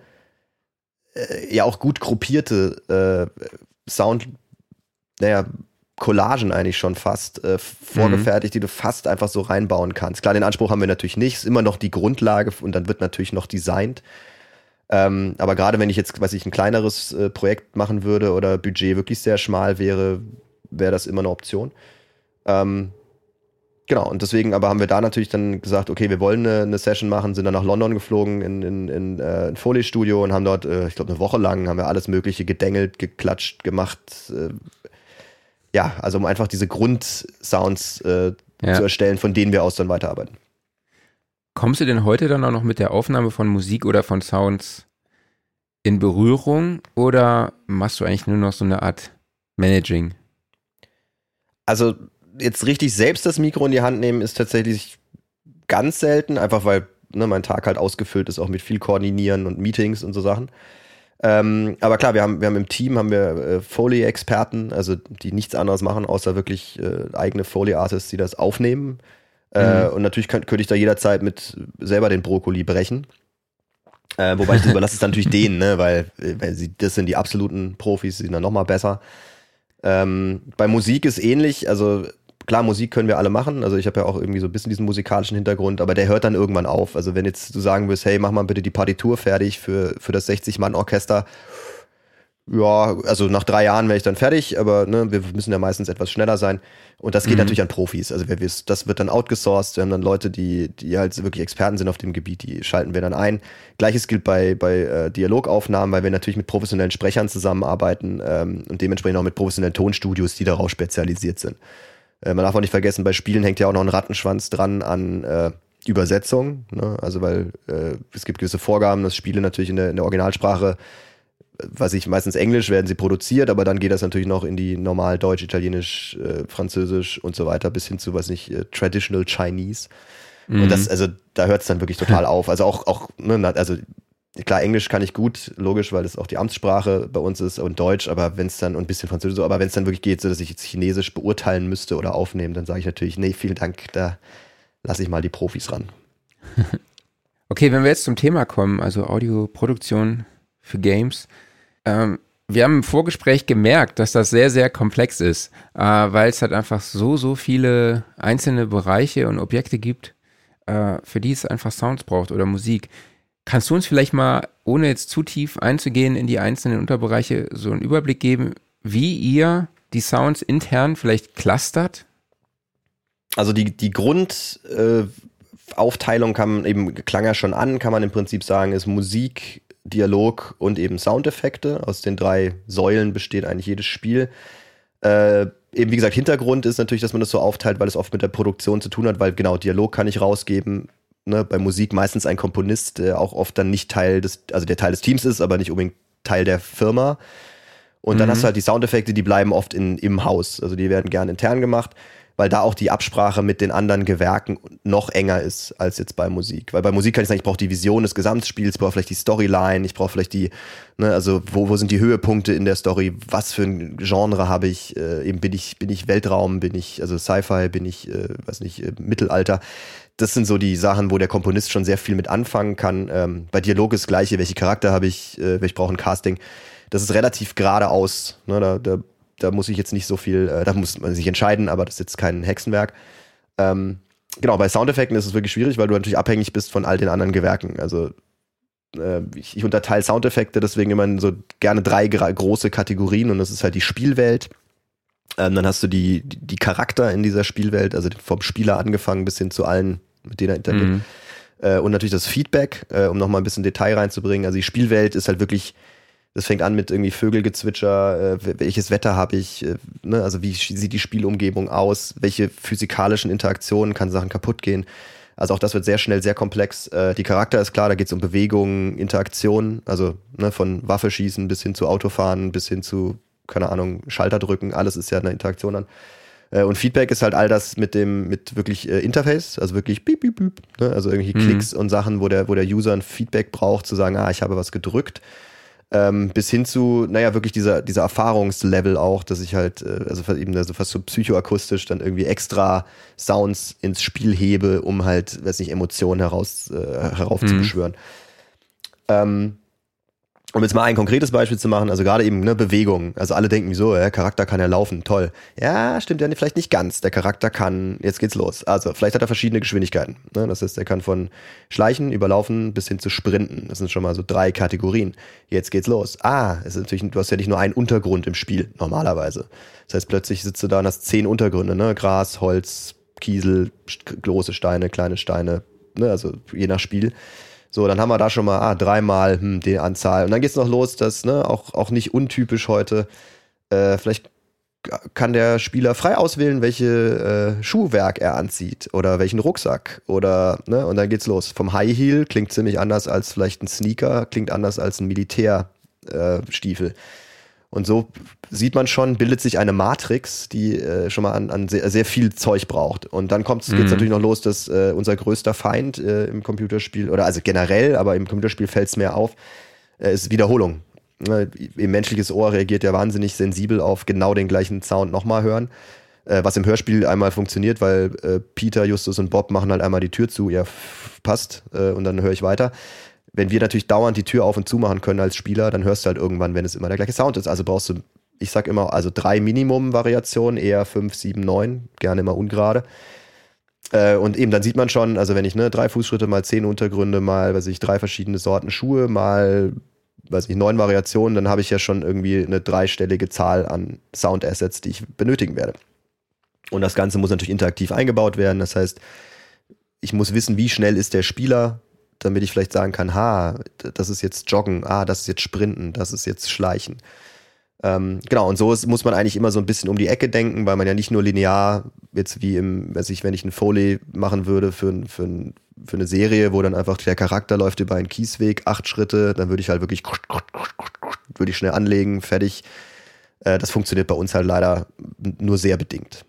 äh, ja auch gut gruppierte äh, Sound, naja, Collagen eigentlich schon fast äh, vorgefertigt, mhm. die du fast einfach so reinbauen kannst. Klar, den Anspruch haben wir natürlich nicht, ist immer noch die Grundlage und dann wird natürlich noch designt. Ähm, aber gerade wenn ich jetzt, weiß ich, ein kleineres äh, Projekt machen würde oder Budget wirklich sehr schmal wäre, wäre das immer eine Option. Ähm, genau, und deswegen aber haben wir da natürlich dann gesagt, okay, wir wollen eine, eine Session machen, sind dann nach London geflogen in, in, in äh, ein Foley-Studio und haben dort, äh, ich glaube, eine Woche lang haben wir alles Mögliche gedengelt, geklatscht, gemacht. Äh, ja, also um einfach diese Grundsounds äh, ja. zu erstellen, von denen wir aus dann weiterarbeiten. Kommst du denn heute dann auch noch mit der Aufnahme von Musik oder von Sounds in Berührung oder machst du eigentlich nur noch so eine Art Managing? Also jetzt richtig selbst das Mikro in die Hand nehmen ist tatsächlich ganz selten, einfach weil ne, mein Tag halt ausgefüllt ist, auch mit viel Koordinieren und Meetings und so Sachen. Ähm, aber klar, wir haben, wir haben im Team haben wir äh, Foley-Experten, also die nichts anderes machen, außer wirklich äh, eigene Foley-Artists, die das aufnehmen. Äh, mhm. und natürlich könnt, könnte ich da jederzeit mit selber den Brokkoli brechen. Äh, wobei ich das überlasse es dann natürlich denen, ne? weil, äh, weil sie, das sind die absoluten Profis, die sind dann nochmal besser. Ähm, bei Musik ist ähnlich, also klar, Musik können wir alle machen. Also ich habe ja auch irgendwie so ein bisschen diesen musikalischen Hintergrund, aber der hört dann irgendwann auf. Also wenn jetzt du sagen wirst, hey, mach mal bitte die Partitur fertig für, für das 60-Mann-Orchester, ja, also nach drei Jahren wäre ich dann fertig, aber ne, wir müssen ja meistens etwas schneller sein. Und das geht mhm. natürlich an Profis. Also wir, das wird dann outgesourced. Wir haben dann Leute, die, die halt wirklich Experten sind auf dem Gebiet, die schalten wir dann ein. Gleiches gilt bei, bei äh, Dialogaufnahmen, weil wir natürlich mit professionellen Sprechern zusammenarbeiten ähm, und dementsprechend auch mit professionellen Tonstudios, die darauf spezialisiert sind. Äh, man darf auch nicht vergessen, bei Spielen hängt ja auch noch ein Rattenschwanz dran an äh, Übersetzung. Ne? Also weil äh, es gibt gewisse Vorgaben, dass Spiele natürlich in der, in der Originalsprache was ich meistens Englisch werden sie produziert, aber dann geht das natürlich noch in die normal Deutsch, Italienisch, äh, Französisch und so weiter bis hin zu was nicht äh, Traditional Chinese. Mhm. Und das, also da hört es dann wirklich total auf. Also auch, auch, ne, also klar, Englisch kann ich gut, logisch, weil das auch die Amtssprache bei uns ist und Deutsch, aber wenn es dann und ein bisschen Französisch, aber wenn es dann wirklich geht, so dass ich jetzt Chinesisch beurteilen müsste oder aufnehmen, dann sage ich natürlich, nee, vielen Dank, da lasse ich mal die Profis ran. Okay, wenn wir jetzt zum Thema kommen, also Audioproduktion für Games, ähm, wir haben im Vorgespräch gemerkt, dass das sehr, sehr komplex ist, äh, weil es halt einfach so, so viele einzelne Bereiche und Objekte gibt, äh, für die es einfach Sounds braucht oder Musik. Kannst du uns vielleicht mal, ohne jetzt zu tief einzugehen in die einzelnen Unterbereiche, so einen Überblick geben, wie ihr die Sounds intern vielleicht clustert? also die, die Grundaufteilung äh, kann eben, klang ja schon an, kann man im Prinzip sagen, ist Musik, Dialog und eben Soundeffekte. Aus den drei Säulen besteht eigentlich jedes Spiel. Äh, eben wie gesagt, Hintergrund ist natürlich, dass man das so aufteilt, weil es oft mit der Produktion zu tun hat, weil genau, Dialog kann ich rausgeben. Ne, bei Musik meistens ein Komponist, der auch oft dann nicht Teil des, also der Teil des Teams ist, aber nicht unbedingt Teil der Firma. Und dann mhm. hast du halt die Soundeffekte, die bleiben oft in, im Haus. Also die werden gern intern gemacht weil da auch die Absprache mit den anderen Gewerken noch enger ist als jetzt bei Musik. Weil bei Musik kann ich sagen, ich brauche die Vision des Gesamtspiels, ich brauche vielleicht die Storyline, ich brauche vielleicht die, ne, also wo, wo sind die Höhepunkte in der Story, was für ein Genre habe ich, äh, eben bin ich, bin ich Weltraum, bin ich, also Sci-Fi, bin ich, äh, weiß nicht, äh, Mittelalter. Das sind so die Sachen, wo der Komponist schon sehr viel mit anfangen kann. Ähm, bei Dialog ist das gleiche, welche Charakter habe ich, äh, ich brauche ein Casting. Das ist relativ geradeaus. Ne, da, da da muss ich jetzt nicht so viel, äh, da muss man sich entscheiden, aber das ist jetzt kein Hexenwerk. Ähm, genau, bei Soundeffekten ist es wirklich schwierig, weil du natürlich abhängig bist von all den anderen Gewerken. Also äh, ich, ich, unterteile Soundeffekte deswegen immer in so gerne drei große Kategorien und das ist halt die Spielwelt. Ähm, dann hast du die, die, die, Charakter in dieser Spielwelt, also vom Spieler angefangen bis hin zu allen, mit denen er interagiert. Mhm. Äh, und natürlich das Feedback, äh, um nochmal ein bisschen Detail reinzubringen. Also die Spielwelt ist halt wirklich das fängt an mit irgendwie Vögelgezwitscher, äh, welches Wetter habe ich, äh, ne? also wie sieht die Spielumgebung aus, welche physikalischen Interaktionen kann Sachen kaputt gehen. Also auch das wird sehr schnell sehr komplex. Äh, die Charakter ist klar, da geht es um Bewegungen, Interaktion, also ne, von Waffe schießen bis hin zu Autofahren, bis hin zu, keine Ahnung, Schalter drücken, alles ist ja eine Interaktion dann. Äh, und Feedback ist halt all das mit dem, mit wirklich äh, Interface, also wirklich piep, piep, piep, ne? also irgendwelche mhm. Klicks und Sachen, wo der, wo der User ein Feedback braucht, zu sagen, ah, ich habe was gedrückt ähm, bis hin zu, naja, wirklich dieser, dieser Erfahrungslevel auch, dass ich halt, äh, also eben also fast so psychoakustisch dann irgendwie extra Sounds ins Spiel hebe, um halt, weiß nicht, Emotionen heraus, äh, heraufzubeschwören. Mhm. Ähm, um jetzt mal ein konkretes Beispiel zu machen, also gerade eben ne, Bewegung. Also alle denken so, ja, Charakter kann ja laufen, toll. Ja, stimmt ja vielleicht nicht ganz. Der Charakter kann, jetzt geht's los. Also vielleicht hat er verschiedene Geschwindigkeiten. Ne? Das heißt, er kann von Schleichen, Überlaufen bis hin zu Sprinten. Das sind schon mal so drei Kategorien. Jetzt geht's los. Ah, es ist natürlich, du hast ja nicht nur einen Untergrund im Spiel, normalerweise. Das heißt, plötzlich sitzt du da und hast zehn Untergründe, ne? Gras, Holz, Kiesel, große Steine, kleine Steine, ne? Also je nach Spiel. So, dann haben wir da schon mal ah, dreimal hm, die Anzahl. Und dann geht es noch los, dass, ne, auch, auch nicht untypisch heute, äh, vielleicht kann der Spieler frei auswählen, welche äh, Schuhwerk er anzieht oder welchen Rucksack oder ne und dann geht's los. Vom High Heel klingt ziemlich anders als vielleicht ein Sneaker, klingt anders als ein Militärstiefel. Äh, und so sieht man schon, bildet sich eine Matrix, die äh, schon mal an, an sehr, sehr, viel Zeug braucht. Und dann kommt mhm. natürlich noch los, dass äh, unser größter Feind äh, im Computerspiel, oder also generell, aber im Computerspiel fällt es mehr auf, äh, ist Wiederholung. Ne, Ihr menschliches Ohr reagiert ja wahnsinnig sensibel auf genau den gleichen Sound nochmal hören. Äh, was im Hörspiel einmal funktioniert, weil äh, Peter, Justus und Bob machen halt einmal die Tür zu, ja, passt, und dann höre ich weiter wenn wir natürlich dauernd die Tür auf und zu machen können als Spieler, dann hörst du halt irgendwann, wenn es immer der gleiche Sound ist. Also brauchst du, ich sag immer, also drei Minimum-Variationen, eher fünf, sieben, neun, gerne immer ungerade. Äh, und eben, dann sieht man schon, also wenn ich ne, drei Fußschritte mal zehn Untergründe, mal, weiß ich, drei verschiedene Sorten Schuhe, mal, weiß ich, neun Variationen, dann habe ich ja schon irgendwie eine dreistellige Zahl an Sound-Assets, die ich benötigen werde. Und das Ganze muss natürlich interaktiv eingebaut werden. Das heißt, ich muss wissen, wie schnell ist der Spieler, damit ich vielleicht sagen kann, ha, das ist jetzt Joggen, ah, das ist jetzt Sprinten, das ist jetzt Schleichen. Ähm, genau, und so ist, muss man eigentlich immer so ein bisschen um die Ecke denken, weil man ja nicht nur linear, jetzt wie im, weiß ich, wenn ich einen Foley machen würde für, für, für eine Serie, wo dann einfach der Charakter läuft über einen Kiesweg, acht Schritte, dann würde ich halt wirklich, würde ich schnell anlegen, fertig. Äh, das funktioniert bei uns halt leider nur sehr bedingt.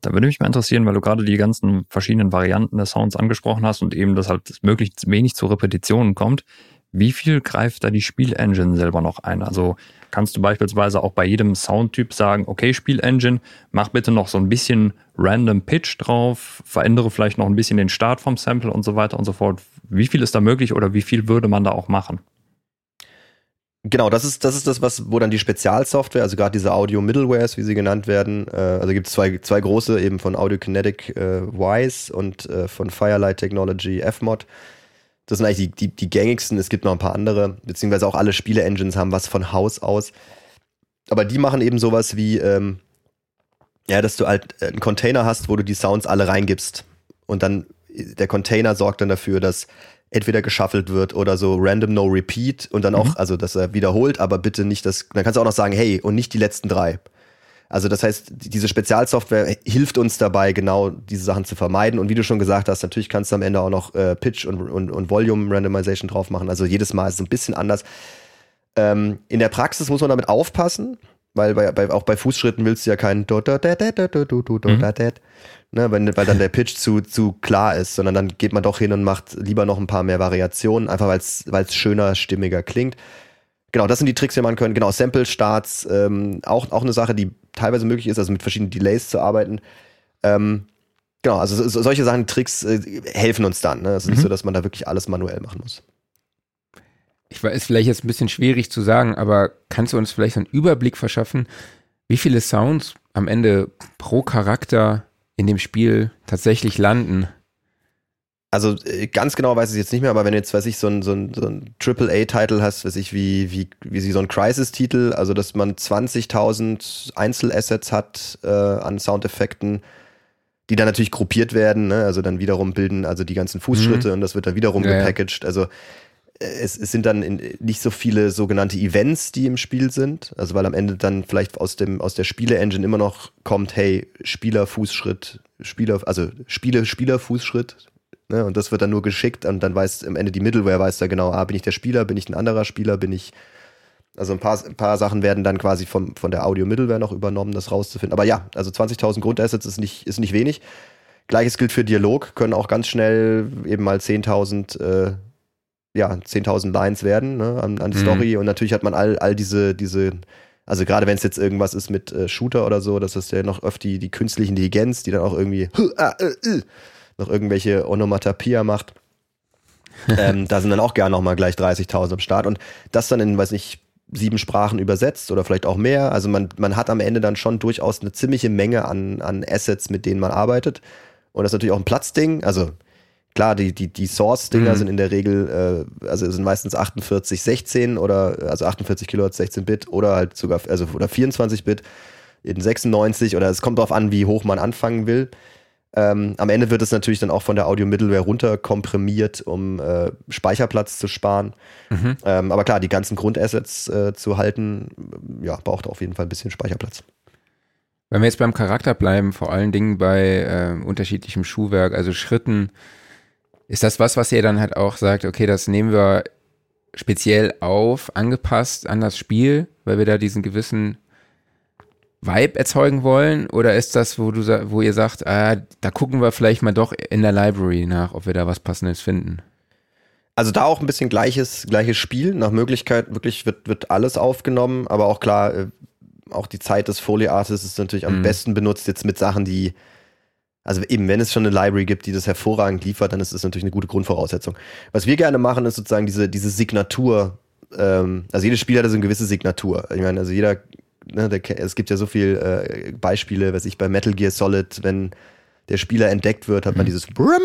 Da würde mich mal interessieren, weil du gerade die ganzen verschiedenen Varianten der Sounds angesprochen hast und eben, dass halt möglichst wenig zu Repetitionen kommt. Wie viel greift da die Spielengine selber noch ein? Also kannst du beispielsweise auch bei jedem Soundtyp sagen, okay, Spielengine, mach bitte noch so ein bisschen random Pitch drauf, verändere vielleicht noch ein bisschen den Start vom Sample und so weiter und so fort. Wie viel ist da möglich oder wie viel würde man da auch machen? Genau, das ist, das ist das, was, wo dann die Spezialsoftware, also gerade diese Audio-Middlewares, wie sie genannt werden, äh, also gibt es zwei, zwei große, eben von Audio Kinetic äh, Wise und äh, von Firelight Technology Fmod. Das sind eigentlich die, die, die gängigsten, es gibt noch ein paar andere, beziehungsweise auch alle Spiele-Engines haben was von Haus aus. Aber die machen eben sowas wie, ähm, Ja, dass du halt einen Container hast, wo du die Sounds alle reingibst. Und dann der Container sorgt dann dafür, dass entweder geschaffelt wird oder so random no repeat und dann auch, mhm. also dass er wiederholt, aber bitte nicht das, dann kannst du auch noch sagen, hey, und nicht die letzten drei. Also das heißt, diese Spezialsoftware hilft uns dabei, genau diese Sachen zu vermeiden. Und wie du schon gesagt hast, natürlich kannst du am Ende auch noch äh, Pitch und, und, und Volume Randomization drauf machen. Also jedes Mal ist es ein bisschen anders. Ähm, in der Praxis muss man damit aufpassen, weil bei, bei, auch bei Fußschritten willst du ja keinen mhm. Ne, wenn, weil dann der Pitch zu, zu klar ist, sondern dann geht man doch hin und macht lieber noch ein paar mehr Variationen, einfach weil es schöner, stimmiger klingt. Genau, das sind die Tricks, die man können. Genau, Sample-Starts, ähm, auch, auch eine Sache, die teilweise möglich ist, also mit verschiedenen Delays zu arbeiten. Ähm, genau, also so, solche Sachen, Tricks äh, helfen uns dann. Ne? Es ist mhm. nicht so, dass man da wirklich alles manuell machen muss. Ich weiß, ist vielleicht jetzt ein bisschen schwierig zu sagen, aber kannst du uns vielleicht einen Überblick verschaffen, wie viele Sounds am Ende pro Charakter in dem Spiel tatsächlich landen? also äh, ganz genau weiß ich jetzt nicht mehr, aber wenn du jetzt, weiß ich, so ein, so ein, so ein AAA-Titel hast, weiß ich, wie, wie, wie sie so ein Crisis-Titel, also dass man 20.000 Einzelassets hat äh, an Soundeffekten, die dann natürlich gruppiert werden, ne? also dann wiederum bilden also die ganzen Fußschritte mhm. und das wird dann wiederum ja, gepackaged. Also es, es sind dann in, nicht so viele sogenannte Events, die im Spiel sind, also weil am Ende dann vielleicht aus dem aus der Spiele-Engine immer noch kommt, hey Spieler Fußschritt, Spieler also Spiele Spieler Fußschritt, Ne? Und das wird dann nur geschickt und dann weiß am Ende die Middleware weiß da genau, ah, bin ich der Spieler, bin ich ein anderer Spieler, bin ich. Also ein paar, ein paar Sachen werden dann quasi vom, von der Audio-Middleware noch übernommen, das rauszufinden. Aber ja, also 20.000 Grundassets ist nicht, ist nicht wenig. Gleiches gilt für Dialog, können auch ganz schnell eben mal 10.000 äh, ja, 10.000 Lines werden ne, an, an die mhm. Story. Und natürlich hat man all, all diese, diese, also gerade wenn es jetzt irgendwas ist mit äh, Shooter oder so, das ist ja noch oft die, die künstliche Intelligenz, die dann auch irgendwie äh, äh, noch irgendwelche Onomatopia macht. ähm, da sind dann auch gerne nochmal gleich 30.000 am Start. Und das dann in, weiß nicht, sieben Sprachen übersetzt oder vielleicht auch mehr. Also man, man hat am Ende dann schon durchaus eine ziemliche Menge an, an Assets, mit denen man arbeitet. Und das ist natürlich auch ein Platzding. Also klar, die, die, die Source-Dinger mhm. sind in der Regel, äh, also sind meistens 48, 16 oder also 48 Kilohertz, 16 Bit oder halt sogar, also oder 24 Bit in 96 oder es kommt darauf an, wie hoch man anfangen will. Ähm, am Ende wird es natürlich dann auch von der Audio-Middleware runterkomprimiert, um äh, Speicherplatz zu sparen. Mhm. Ähm, aber klar, die ganzen Grundassets äh, zu halten, ja, braucht auf jeden Fall ein bisschen Speicherplatz. Wenn wir jetzt beim Charakter bleiben, vor allen Dingen bei äh, unterschiedlichem Schuhwerk, also Schritten, ist das was, was ihr dann halt auch sagt, okay, das nehmen wir speziell auf, angepasst an das Spiel, weil wir da diesen gewissen Vibe erzeugen wollen? Oder ist das, wo du wo ihr sagt, ah, da gucken wir vielleicht mal doch in der Library nach, ob wir da was Passendes finden? Also da auch ein bisschen gleiches, gleiches Spiel. Nach Möglichkeit wirklich wird, wird alles aufgenommen, aber auch klar, äh, auch die Zeit des Foley Artists ist natürlich am mhm. besten benutzt jetzt mit Sachen, die, also eben, wenn es schon eine Library gibt, die das hervorragend liefert, dann ist das natürlich eine gute Grundvoraussetzung. Was wir gerne machen, ist sozusagen diese, diese Signatur, ähm, also jedes Spiel hat so eine gewisse Signatur. Ich meine, also jeder ne, der, es gibt ja so viele äh, Beispiele, was ich bei Metal Gear Solid, wenn der Spieler entdeckt wird, hat man mhm. dieses Brum.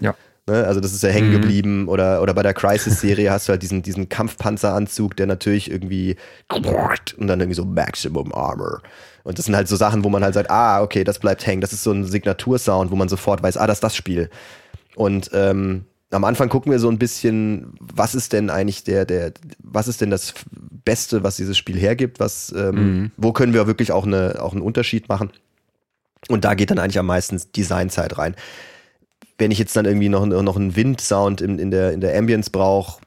Ja. Ne, also das ist ja hängen mhm. geblieben. Mhm. Oder, oder bei der Crisis-Serie hast du halt diesen, diesen Kampfpanzeranzug, der natürlich irgendwie und dann irgendwie so Maximum Armor. Und das sind halt so Sachen, wo man halt sagt, ah, okay, das bleibt hängen. Das ist so ein Signatursound, wo man sofort weiß, ah, das ist das Spiel. Und ähm, am Anfang gucken wir so ein bisschen, was ist denn eigentlich der, der, was ist denn das Beste, was dieses Spiel hergibt, was, ähm, mhm. wo können wir wirklich auch, eine, auch einen Unterschied machen. Und da geht dann eigentlich am meisten Designzeit rein. Wenn ich jetzt dann irgendwie noch, noch einen Windsound in, in der, in der Ambience brauche,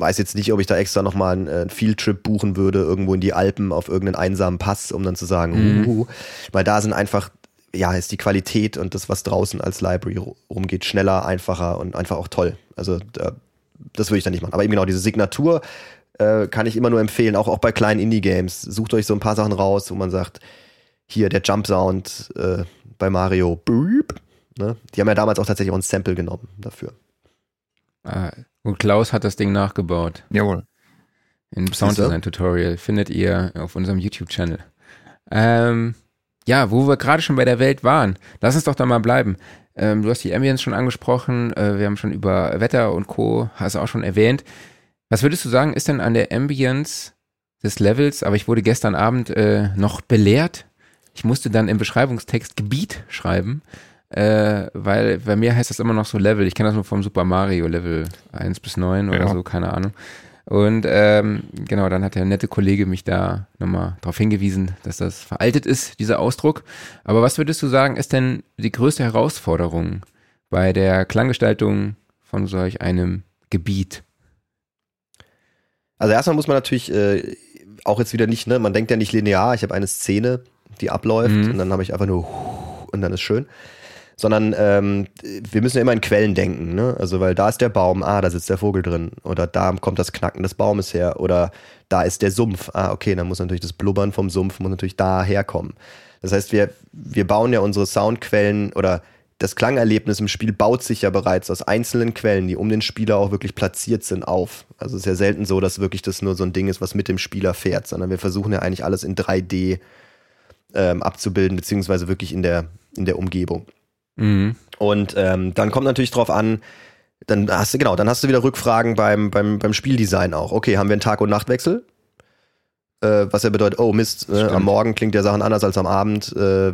weiß jetzt nicht, ob ich da extra nochmal einen, einen Fieldtrip buchen würde, irgendwo in die Alpen auf irgendeinen einsamen Pass, um dann zu sagen, mhm. uh, weil da sind einfach ja, ist die Qualität und das, was draußen als Library rumgeht, schneller, einfacher und einfach auch toll. Also da, das würde ich dann nicht machen. Aber eben genau, diese Signatur äh, kann ich immer nur empfehlen, auch, auch bei kleinen Indie-Games. Sucht euch so ein paar Sachen raus, wo man sagt, hier der Jump-Sound äh, bei Mario, ne? die haben ja damals auch tatsächlich auch ein Sample genommen dafür. Ah, und Klaus hat das Ding nachgebaut. Jawohl. Im Sounddesign-Tutorial findet ihr auf unserem YouTube-Channel. Ähm, ja, wo wir gerade schon bei der Welt waren, lass uns doch da mal bleiben. Ähm, du hast die Ambience schon angesprochen, äh, wir haben schon über Wetter und Co. hast du auch schon erwähnt. Was würdest du sagen, ist denn an der Ambience des Levels, aber ich wurde gestern Abend äh, noch belehrt. ich musste dann im Beschreibungstext Gebiet schreiben, äh, weil bei mir heißt das immer noch so Level. Ich kenne das nur vom Super Mario, Level 1 bis 9 oder Ja. so, keine Ahnung. Und ähm, genau, dann hat der nette Kollege mich da nochmal darauf hingewiesen, dass das veraltet ist, dieser Ausdruck. Aber was würdest du sagen, ist denn die größte Herausforderung bei der Klanggestaltung von solch einem Gebiet? Also erstmal muss man natürlich äh, auch jetzt wieder nicht, ne, man denkt ja nicht linear, ich habe eine Szene, die abläuft Mhm. und dann habe ich einfach nur und dann ist schön. Sondern ähm, wir müssen ja immer in Quellen denken, ne? Also weil da ist der Baum, ah, da sitzt der Vogel drin. Oder da kommt das Knacken des Baumes her. Oder da ist der Sumpf. Ah, okay, dann muss natürlich das Blubbern vom Sumpf muss natürlich da herkommen. Das heißt, wir, wir bauen ja unsere Soundquellen oder das Klangerlebnis im Spiel baut sich ja bereits aus einzelnen Quellen, die um den Spieler auch wirklich platziert sind, auf. Also es ist ja selten so, dass wirklich das nur so ein Ding ist, was mit dem Spieler fährt, sondern wir versuchen ja eigentlich alles in 3D ähm, abzubilden, beziehungsweise wirklich in der, in der Umgebung. Mhm. Und ähm, dann kommt natürlich drauf an, dann hast du, genau, dann hast du wieder Rückfragen beim, beim, beim Spieldesign auch. Okay, haben wir einen Tag- und Nachtwechsel? Äh, was ja bedeutet, oh Mist, äh, am Morgen klingt ja Sachen anders als am Abend. Äh,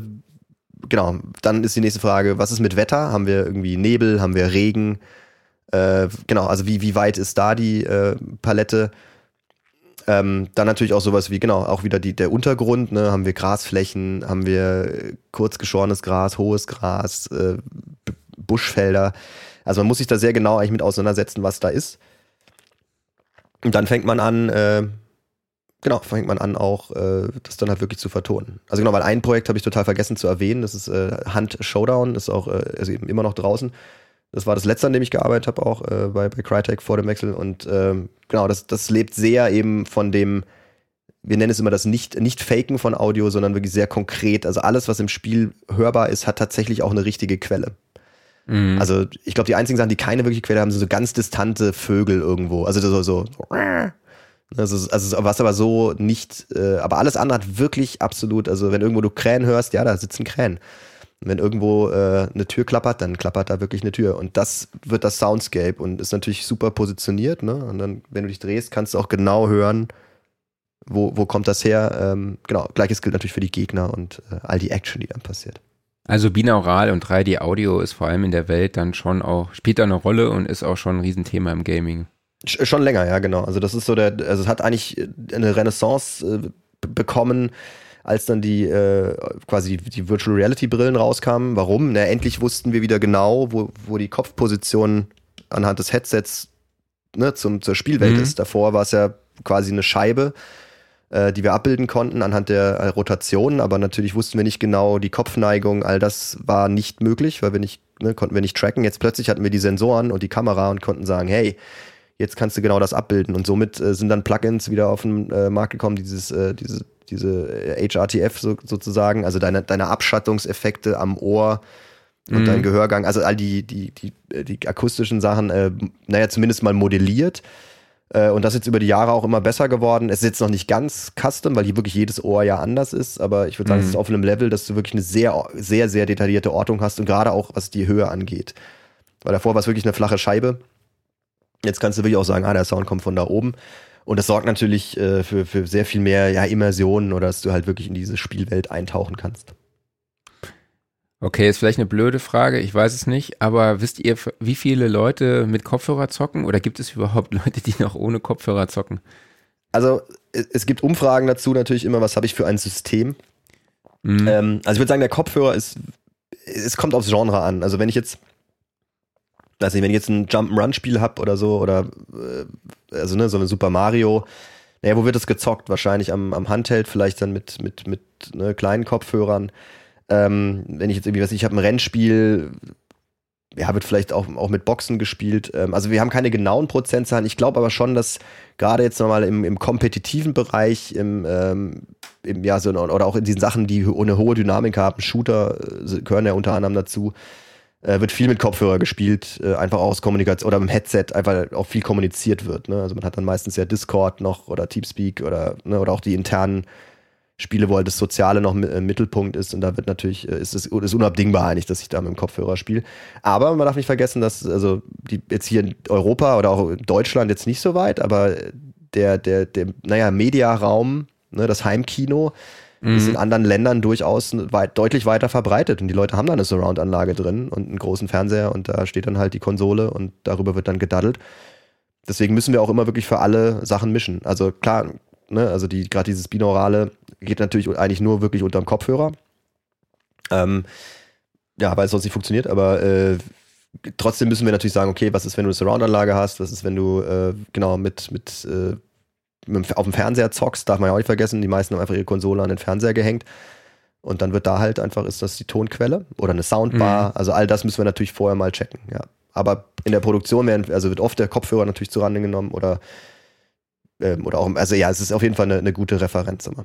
genau, dann ist die nächste Frage, was ist mit Wetter? Haben wir irgendwie Nebel, haben wir Regen? Äh, genau, also wie, wie weit ist da die äh, Palette? Ähm, dann natürlich auch sowas wie, genau, auch wieder die, der Untergrund, ne? Haben wir Grasflächen, haben wir äh, kurz geschorenes Gras, hohes Gras, äh, Buschfelder. Also man muss sich da sehr genau eigentlich mit auseinandersetzen, was da ist. Und dann fängt man an, äh, genau, fängt man an auch, äh, das dann halt wirklich zu vertonen. Also genau, weil ein Projekt habe ich total vergessen zu erwähnen, das ist äh, Hand Showdown, ist auch äh, also eben immer noch draußen. Das war das letzte, an dem ich gearbeitet habe, auch äh, bei, bei Crytek vor dem Wechsel. Und ähm, genau, das, das lebt sehr eben von dem, wir nennen es immer das nicht, nicht Faken von Audio, sondern wirklich sehr konkret. Also alles, was im Spiel hörbar ist, hat tatsächlich auch eine richtige Quelle. Mhm. Also ich glaube, die einzigen Sachen, die keine wirkliche Quelle haben, sind so ganz distante Vögel irgendwo. Also so, so, also, also was aber so nicht, äh, aber alles andere hat wirklich absolut, also wenn irgendwo du Krähen hörst, ja, da sitzen Krähen. Und wenn irgendwo äh, eine Tür klappert, dann klappert da wirklich eine Tür. Und das wird das Soundscape und ist natürlich super positioniert, ne? Und dann, wenn du dich drehst, kannst du auch genau hören, wo, wo kommt das her. Ähm, genau, gleiches gilt natürlich für die Gegner und äh, all die Action, die dann passiert. Also binaural und 3D-Audio ist vor allem in der Welt dann schon auch, spielt da eine Rolle und ist auch schon ein Riesenthema im Gaming. Sch- Schon länger, ja, genau. Also das ist so der, also es hat eigentlich eine Renaissance äh, bekommen, als dann die äh, quasi die, die Virtual Reality Brillen rauskamen. Warum? Na, endlich wussten wir wieder genau, wo, wo die Kopfposition anhand des Headsets ne, zum, zur Spielwelt Mhm. ist. Davor war es ja quasi eine Scheibe, äh, die wir abbilden konnten anhand der äh, Rotation, aber natürlich wussten wir nicht genau die Kopfneigung, all das war nicht möglich, weil wir nicht, ne, konnten wir nicht tracken. Jetzt plötzlich hatten wir die Sensoren und die Kamera und konnten sagen, hey, jetzt kannst du genau das abbilden. Und somit äh, sind dann Plugins wieder auf den äh, Markt gekommen, dieses, äh, diese, diese äh, HRTF so, sozusagen, also deine, deine Abschattungseffekte am Ohr und Mhm. dein Gehörgang, also all die, die, die, äh, die akustischen Sachen, äh, naja, zumindest mal modelliert. Äh, und das ist jetzt über die Jahre auch immer besser geworden. Es ist jetzt noch nicht ganz custom, weil hier wirklich jedes Ohr ja anders ist, aber ich würde sagen, Mhm. es ist auf einem Level, dass du wirklich eine sehr, sehr, sehr detaillierte Ortung hast und gerade auch was die Höhe angeht. Weil davor war es wirklich eine flache Scheibe. Jetzt kannst du wirklich auch sagen, ah, der Sound kommt von da oben. Und das sorgt natürlich äh, für, für sehr viel mehr ja, Immersionen oder dass du halt wirklich in diese Spielwelt eintauchen kannst. Okay, ist vielleicht eine blöde Frage, ich weiß es nicht, aber wisst ihr, wie viele Leute mit Kopfhörer zocken oder gibt es überhaupt Leute, die noch ohne Kopfhörer zocken? Also es, es gibt Umfragen dazu natürlich immer, was habe ich für ein System. Mhm. Ähm, also ich würde sagen, der Kopfhörer ist, es kommt aufs Genre an. Also wenn ich jetzt, weiß nicht, wenn ich jetzt ein Jump'n'Run-Spiel habe oder so, oder äh, also ne, so eine Super Mario, naja, wo wird das gezockt? Wahrscheinlich am, am Handheld, vielleicht dann mit, mit, mit ne, kleinen Kopfhörern. Ähm, wenn ich jetzt irgendwie, weiß ich, ich habe ein Rennspiel, ja, wird vielleicht auch, auch mit Boxen gespielt. Ähm, also wir haben keine genauen Prozentzahlen. Ich glaube aber schon, dass gerade jetzt nochmal im, im kompetitiven Bereich, im, ähm, im, ja, so, oder auch in diesen Sachen, die eine hohe Dynamik haben, Shooter äh, gehören ja unter anderem dazu, äh, wird viel mit Kopfhörer gespielt, äh, einfach aus Kommunikation oder mit dem Headset einfach auch viel kommuniziert wird. Ne? Also man hat dann meistens ja Discord noch oder Teamspeak oder, ne, oder auch die internen Spiele, wo halt das Soziale noch im Mittelpunkt ist und da wird natürlich, äh, ist es ist unabdingbar eigentlich, dass ich da mit dem Kopfhörer spiele. Aber man darf nicht vergessen, dass, also die jetzt hier in Europa oder auch in Deutschland jetzt nicht so weit, aber der, der, der, naja, Mediaraum, ne, das Heimkino, mhm. ist in anderen Ländern durchaus weit, deutlich weiter verbreitet und die Leute haben da eine Surround-Anlage drin und einen großen Fernseher und da steht dann halt die Konsole und darüber wird dann gedaddelt. Deswegen müssen wir auch immer wirklich für alle Sachen mischen. Also klar, ne, also die, gerade dieses Binaurale geht natürlich eigentlich nur wirklich unterm Kopfhörer. Ähm, ja, weil es sonst nicht funktioniert, aber äh, trotzdem müssen wir natürlich sagen, okay, was ist, wenn du eine Surround-Anlage hast, was ist, wenn du äh, genau mit, mit, äh, mit, auf dem Fernseher zockst, darf man ja auch nicht vergessen, die meisten haben einfach ihre Konsole an den Fernseher gehängt. Und dann wird da halt einfach, ist das die Tonquelle oder eine Soundbar. Mhm. Also all das müssen wir natürlich vorher mal checken, ja. Aber in der Produktion werden, also wird oft der Kopfhörer natürlich zu Rande genommen oder, ähm, oder auch, also ja, es ist auf jeden Fall eine, eine gute Referenz immer.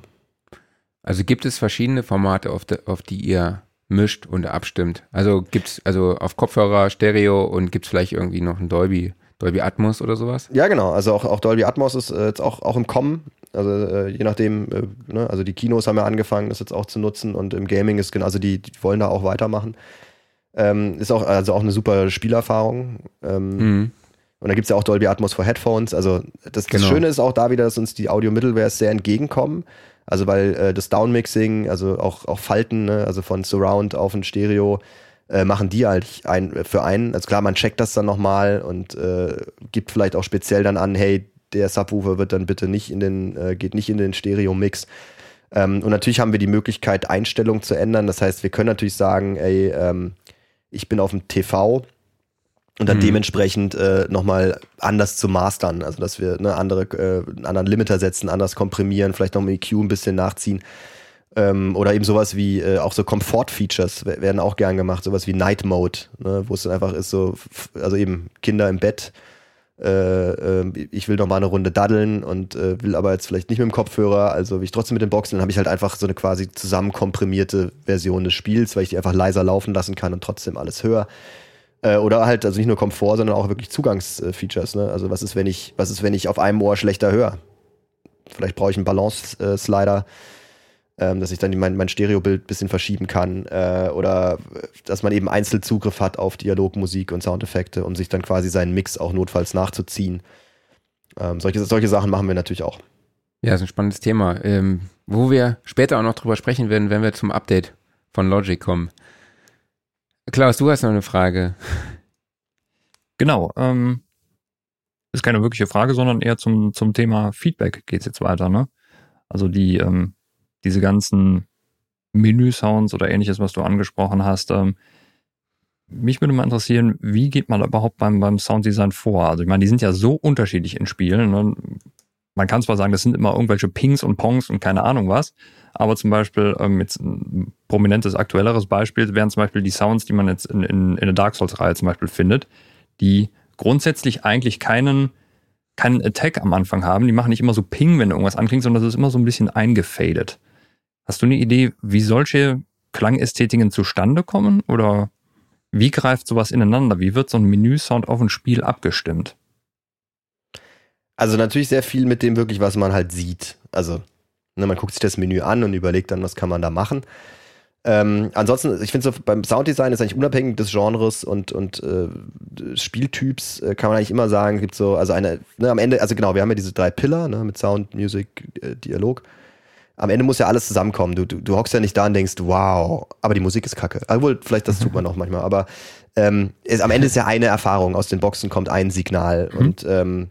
Also gibt es verschiedene Formate, auf, de, auf die ihr mischt und abstimmt. Also gibt's also auf Kopfhörer Stereo und gibt es vielleicht irgendwie noch ein Dolby Dolby Atmos oder sowas? Ja, genau. Also auch, auch Dolby Atmos ist äh, jetzt auch, auch im Kommen. Also äh, je nachdem, äh, ne? also die Kinos haben ja angefangen, das jetzt auch zu nutzen und im Gaming ist genau, also die, die wollen da auch weitermachen. Ähm, ist auch, also auch eine super Spielerfahrung. Ähm, mhm. Und da gibt es ja auch Dolby Atmos für Headphones. Also das, das genau. Schöne ist auch da wieder, dass uns die Audio-Middlewares sehr entgegenkommen. Also weil äh, das Downmixing, also auch, auch Falten, ne? also von Surround auf ein Stereo, äh, machen die halt ein, für einen. Also klar, man checkt das dann nochmal und äh, gibt vielleicht auch speziell dann an, hey, der Subwoofer wird dann bitte nicht in den, äh, geht nicht in den Stereo-Mix. Ähm, und natürlich haben wir die Möglichkeit, Einstellungen zu ändern. Das heißt, wir können natürlich sagen, ey, ähm, ich bin auf dem TV und dann mhm. dementsprechend äh, nochmal anders zu mastern. Also dass wir ne, andere, äh, einen anderen Limiter setzen, anders komprimieren, vielleicht noch im EQ ein bisschen nachziehen. Ähm, oder eben sowas wie äh, auch so Komfort-Features werden auch gern gemacht, sowas wie Night Mode, ne, wo es dann einfach ist, so, also eben Kinder im Bett. Äh, äh, ich will noch mal eine Runde daddeln und äh, will aber jetzt vielleicht nicht mit dem Kopfhörer, also will ich trotzdem mit den Boxen, dann habe ich halt einfach so eine quasi zusammenkomprimierte Version des Spiels, weil ich die einfach leiser laufen lassen kann und trotzdem alles höre. Äh, oder halt, also nicht nur Komfort, sondern auch wirklich Zugangsfeatures. Ne? Also was ist, wenn ich, was ist, wenn ich auf einem Ohr schlechter höre? Vielleicht brauche ich einen Balance-Slider ähm, dass ich dann mein, mein Stereobild ein bisschen verschieben kann äh, oder dass man eben Einzelzugriff hat auf Dialogmusik und Soundeffekte, um sich dann quasi seinen Mix auch notfalls nachzuziehen. Ähm, solche, solche Sachen machen wir natürlich auch. Ja, ist ein spannendes Thema, ähm, wo wir später auch noch drüber sprechen werden, wenn wir zum Update von Logic kommen. Klaus, du hast noch eine Frage. Genau, ähm, ist keine wirkliche Frage, sondern eher zum, zum Thema Feedback geht es jetzt weiter, ne? Also die, ähm, diese ganzen Menü-Sounds oder ähnliches, was du angesprochen hast. Ähm, mich würde mal interessieren, wie geht man überhaupt beim, beim Sounddesign vor? Also ich meine, die sind ja so unterschiedlich in Spielen. Ne? Man kann zwar sagen, das sind immer irgendwelche Pings und Pongs und keine Ahnung was, aber zum Beispiel ähm, jetzt ein prominentes, aktuelleres Beispiel wären zum Beispiel die Sounds, die man jetzt in, in, in der Dark Souls-Reihe zum Beispiel findet, die grundsätzlich eigentlich keinen keinen Attack am Anfang haben. Die machen nicht immer so Ping, wenn irgendwas anklingt, sondern das ist immer so ein bisschen eingefadet. Hast du eine Idee, wie solche Klangästhetiken zustande kommen? Oder wie greift sowas ineinander? Wie wird so ein Menüsound auf ein Spiel abgestimmt? Also natürlich sehr viel mit dem wirklich, was man halt sieht. Also ne, man guckt sich das Menü an und überlegt dann, was kann man da machen. Ähm, ansonsten, ich finde so beim Sounddesign ist eigentlich unabhängig des Genres und, und äh, Spieltyps, äh, kann man eigentlich immer sagen, gibt so, also eine, ne, am Ende, also genau, wir haben ja diese drei Pillar, ne, mit Sound, Music, äh, Dialog. Am Ende muss ja alles zusammenkommen. Du, du, du hockst ja nicht da und denkst, wow, aber die Musik ist kacke. Obwohl, vielleicht das tut man auch manchmal, aber ähm, es, am Ende ist ja eine Erfahrung. Aus den Boxen kommt ein Signal mhm. und ähm,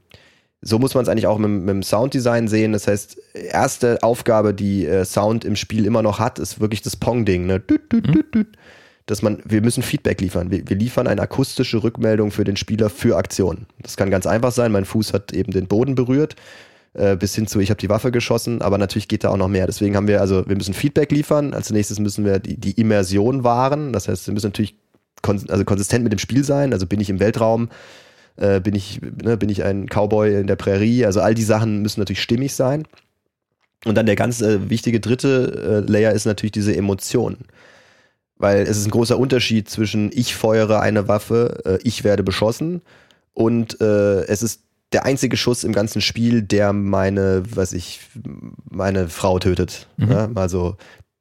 so muss man es eigentlich auch mit, mit, dem Sounddesign sehen. Das heißt, erste Aufgabe, die äh, Sound im Spiel immer noch hat, ist wirklich das Pong-Ding. Ne? Mhm. Dass man, wir müssen Feedback liefern. Wir, wir, liefern eine akustische Rückmeldung für den Spieler für Aktionen. Das kann ganz einfach sein. Mein Fuß hat eben den Boden berührt, äh, bis hin zu, ich habe die Waffe geschossen, aber natürlich geht da auch noch mehr. Deswegen haben wir, also wir müssen Feedback liefern. Als nächstes müssen wir die, die Immersion wahren. Das heißt, wir müssen natürlich kon also konsistent mit dem Spiel sein. Also bin ich im Weltraum äh, bin, ich, ne, bin ich ein Cowboy in der Prärie? Also all die Sachen müssen natürlich stimmig sein. Und dann der ganz äh, wichtige dritte äh, Layer ist natürlich diese Emotion. Weil es ist ein großer Unterschied zwischen ich feuere eine Waffe, äh, ich werde beschossen und äh, es ist der einzige Schuss im ganzen Spiel, der meine, was ich, meine Frau tötet. Mhm. Ne? Also,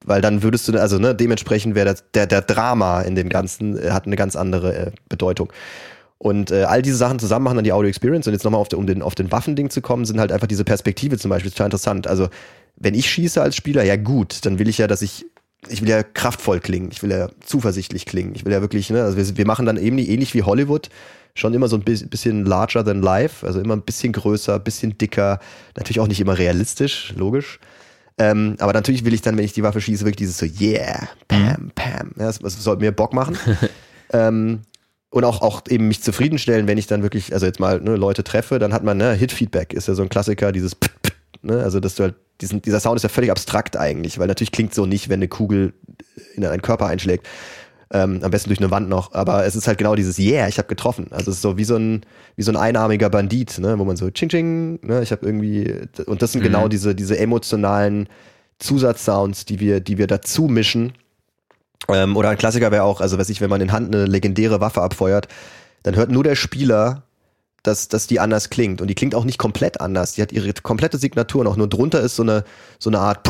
weil dann würdest du, also ne, dementsprechend wäre der, der Drama in dem Ganzen, äh, hat eine ganz andere äh, Bedeutung. Und äh, all diese Sachen zusammen machen dann die Audio Experience. Und jetzt nochmal auf, um den, auf den Waffending zu kommen, sind halt einfach diese Perspektive zum Beispiel total interessant. Also wenn ich schieße als Spieler, ja gut, dann will ich ja, dass ich, ich will ja kraftvoll klingen, ich will ja zuversichtlich klingen, ich will ja wirklich, ne, also wir, wir machen dann eben ähnlich wie Hollywood, schon immer so ein bisschen larger than life, also immer ein bisschen größer, ein bisschen dicker, natürlich auch nicht immer realistisch, logisch. Ähm, aber natürlich will ich dann, wenn ich die Waffe schieße, wirklich dieses so, yeah, pam, pam. Ja, das, das soll mir Bock machen. ähm, und auch, auch eben mich zufriedenstellen, wenn ich dann wirklich, also jetzt mal ne, Leute treffe, dann hat man, ne, Hit-Feedback ist ja so ein Klassiker, dieses Ptt, Ptt, ne, also dass du halt, diesen, dieser Sound ist ja völlig abstrakt eigentlich, weil natürlich klingt so nicht, wenn eine Kugel in einen Körper einschlägt. Ähm, am besten durch eine Wand noch, aber es ist halt genau dieses Yeah, ich habe getroffen. Also es ist so wie so ein wie so ein einarmiger Bandit, ne, wo man so ching ching, ne, ich habe irgendwie und das sind genau mhm. genau diese diese emotionalen Zusatzsounds, die wir die wir dazu mischen. Ähm, oder ein Klassiker wäre auch, also weiß ich, wenn man in Hand eine legendäre Waffe abfeuert, dann hört nur der Spieler dass, dass die anders klingt. Und die klingt auch nicht komplett anders. Die hat ihre komplette Signatur noch. Nur drunter ist so eine, so eine Art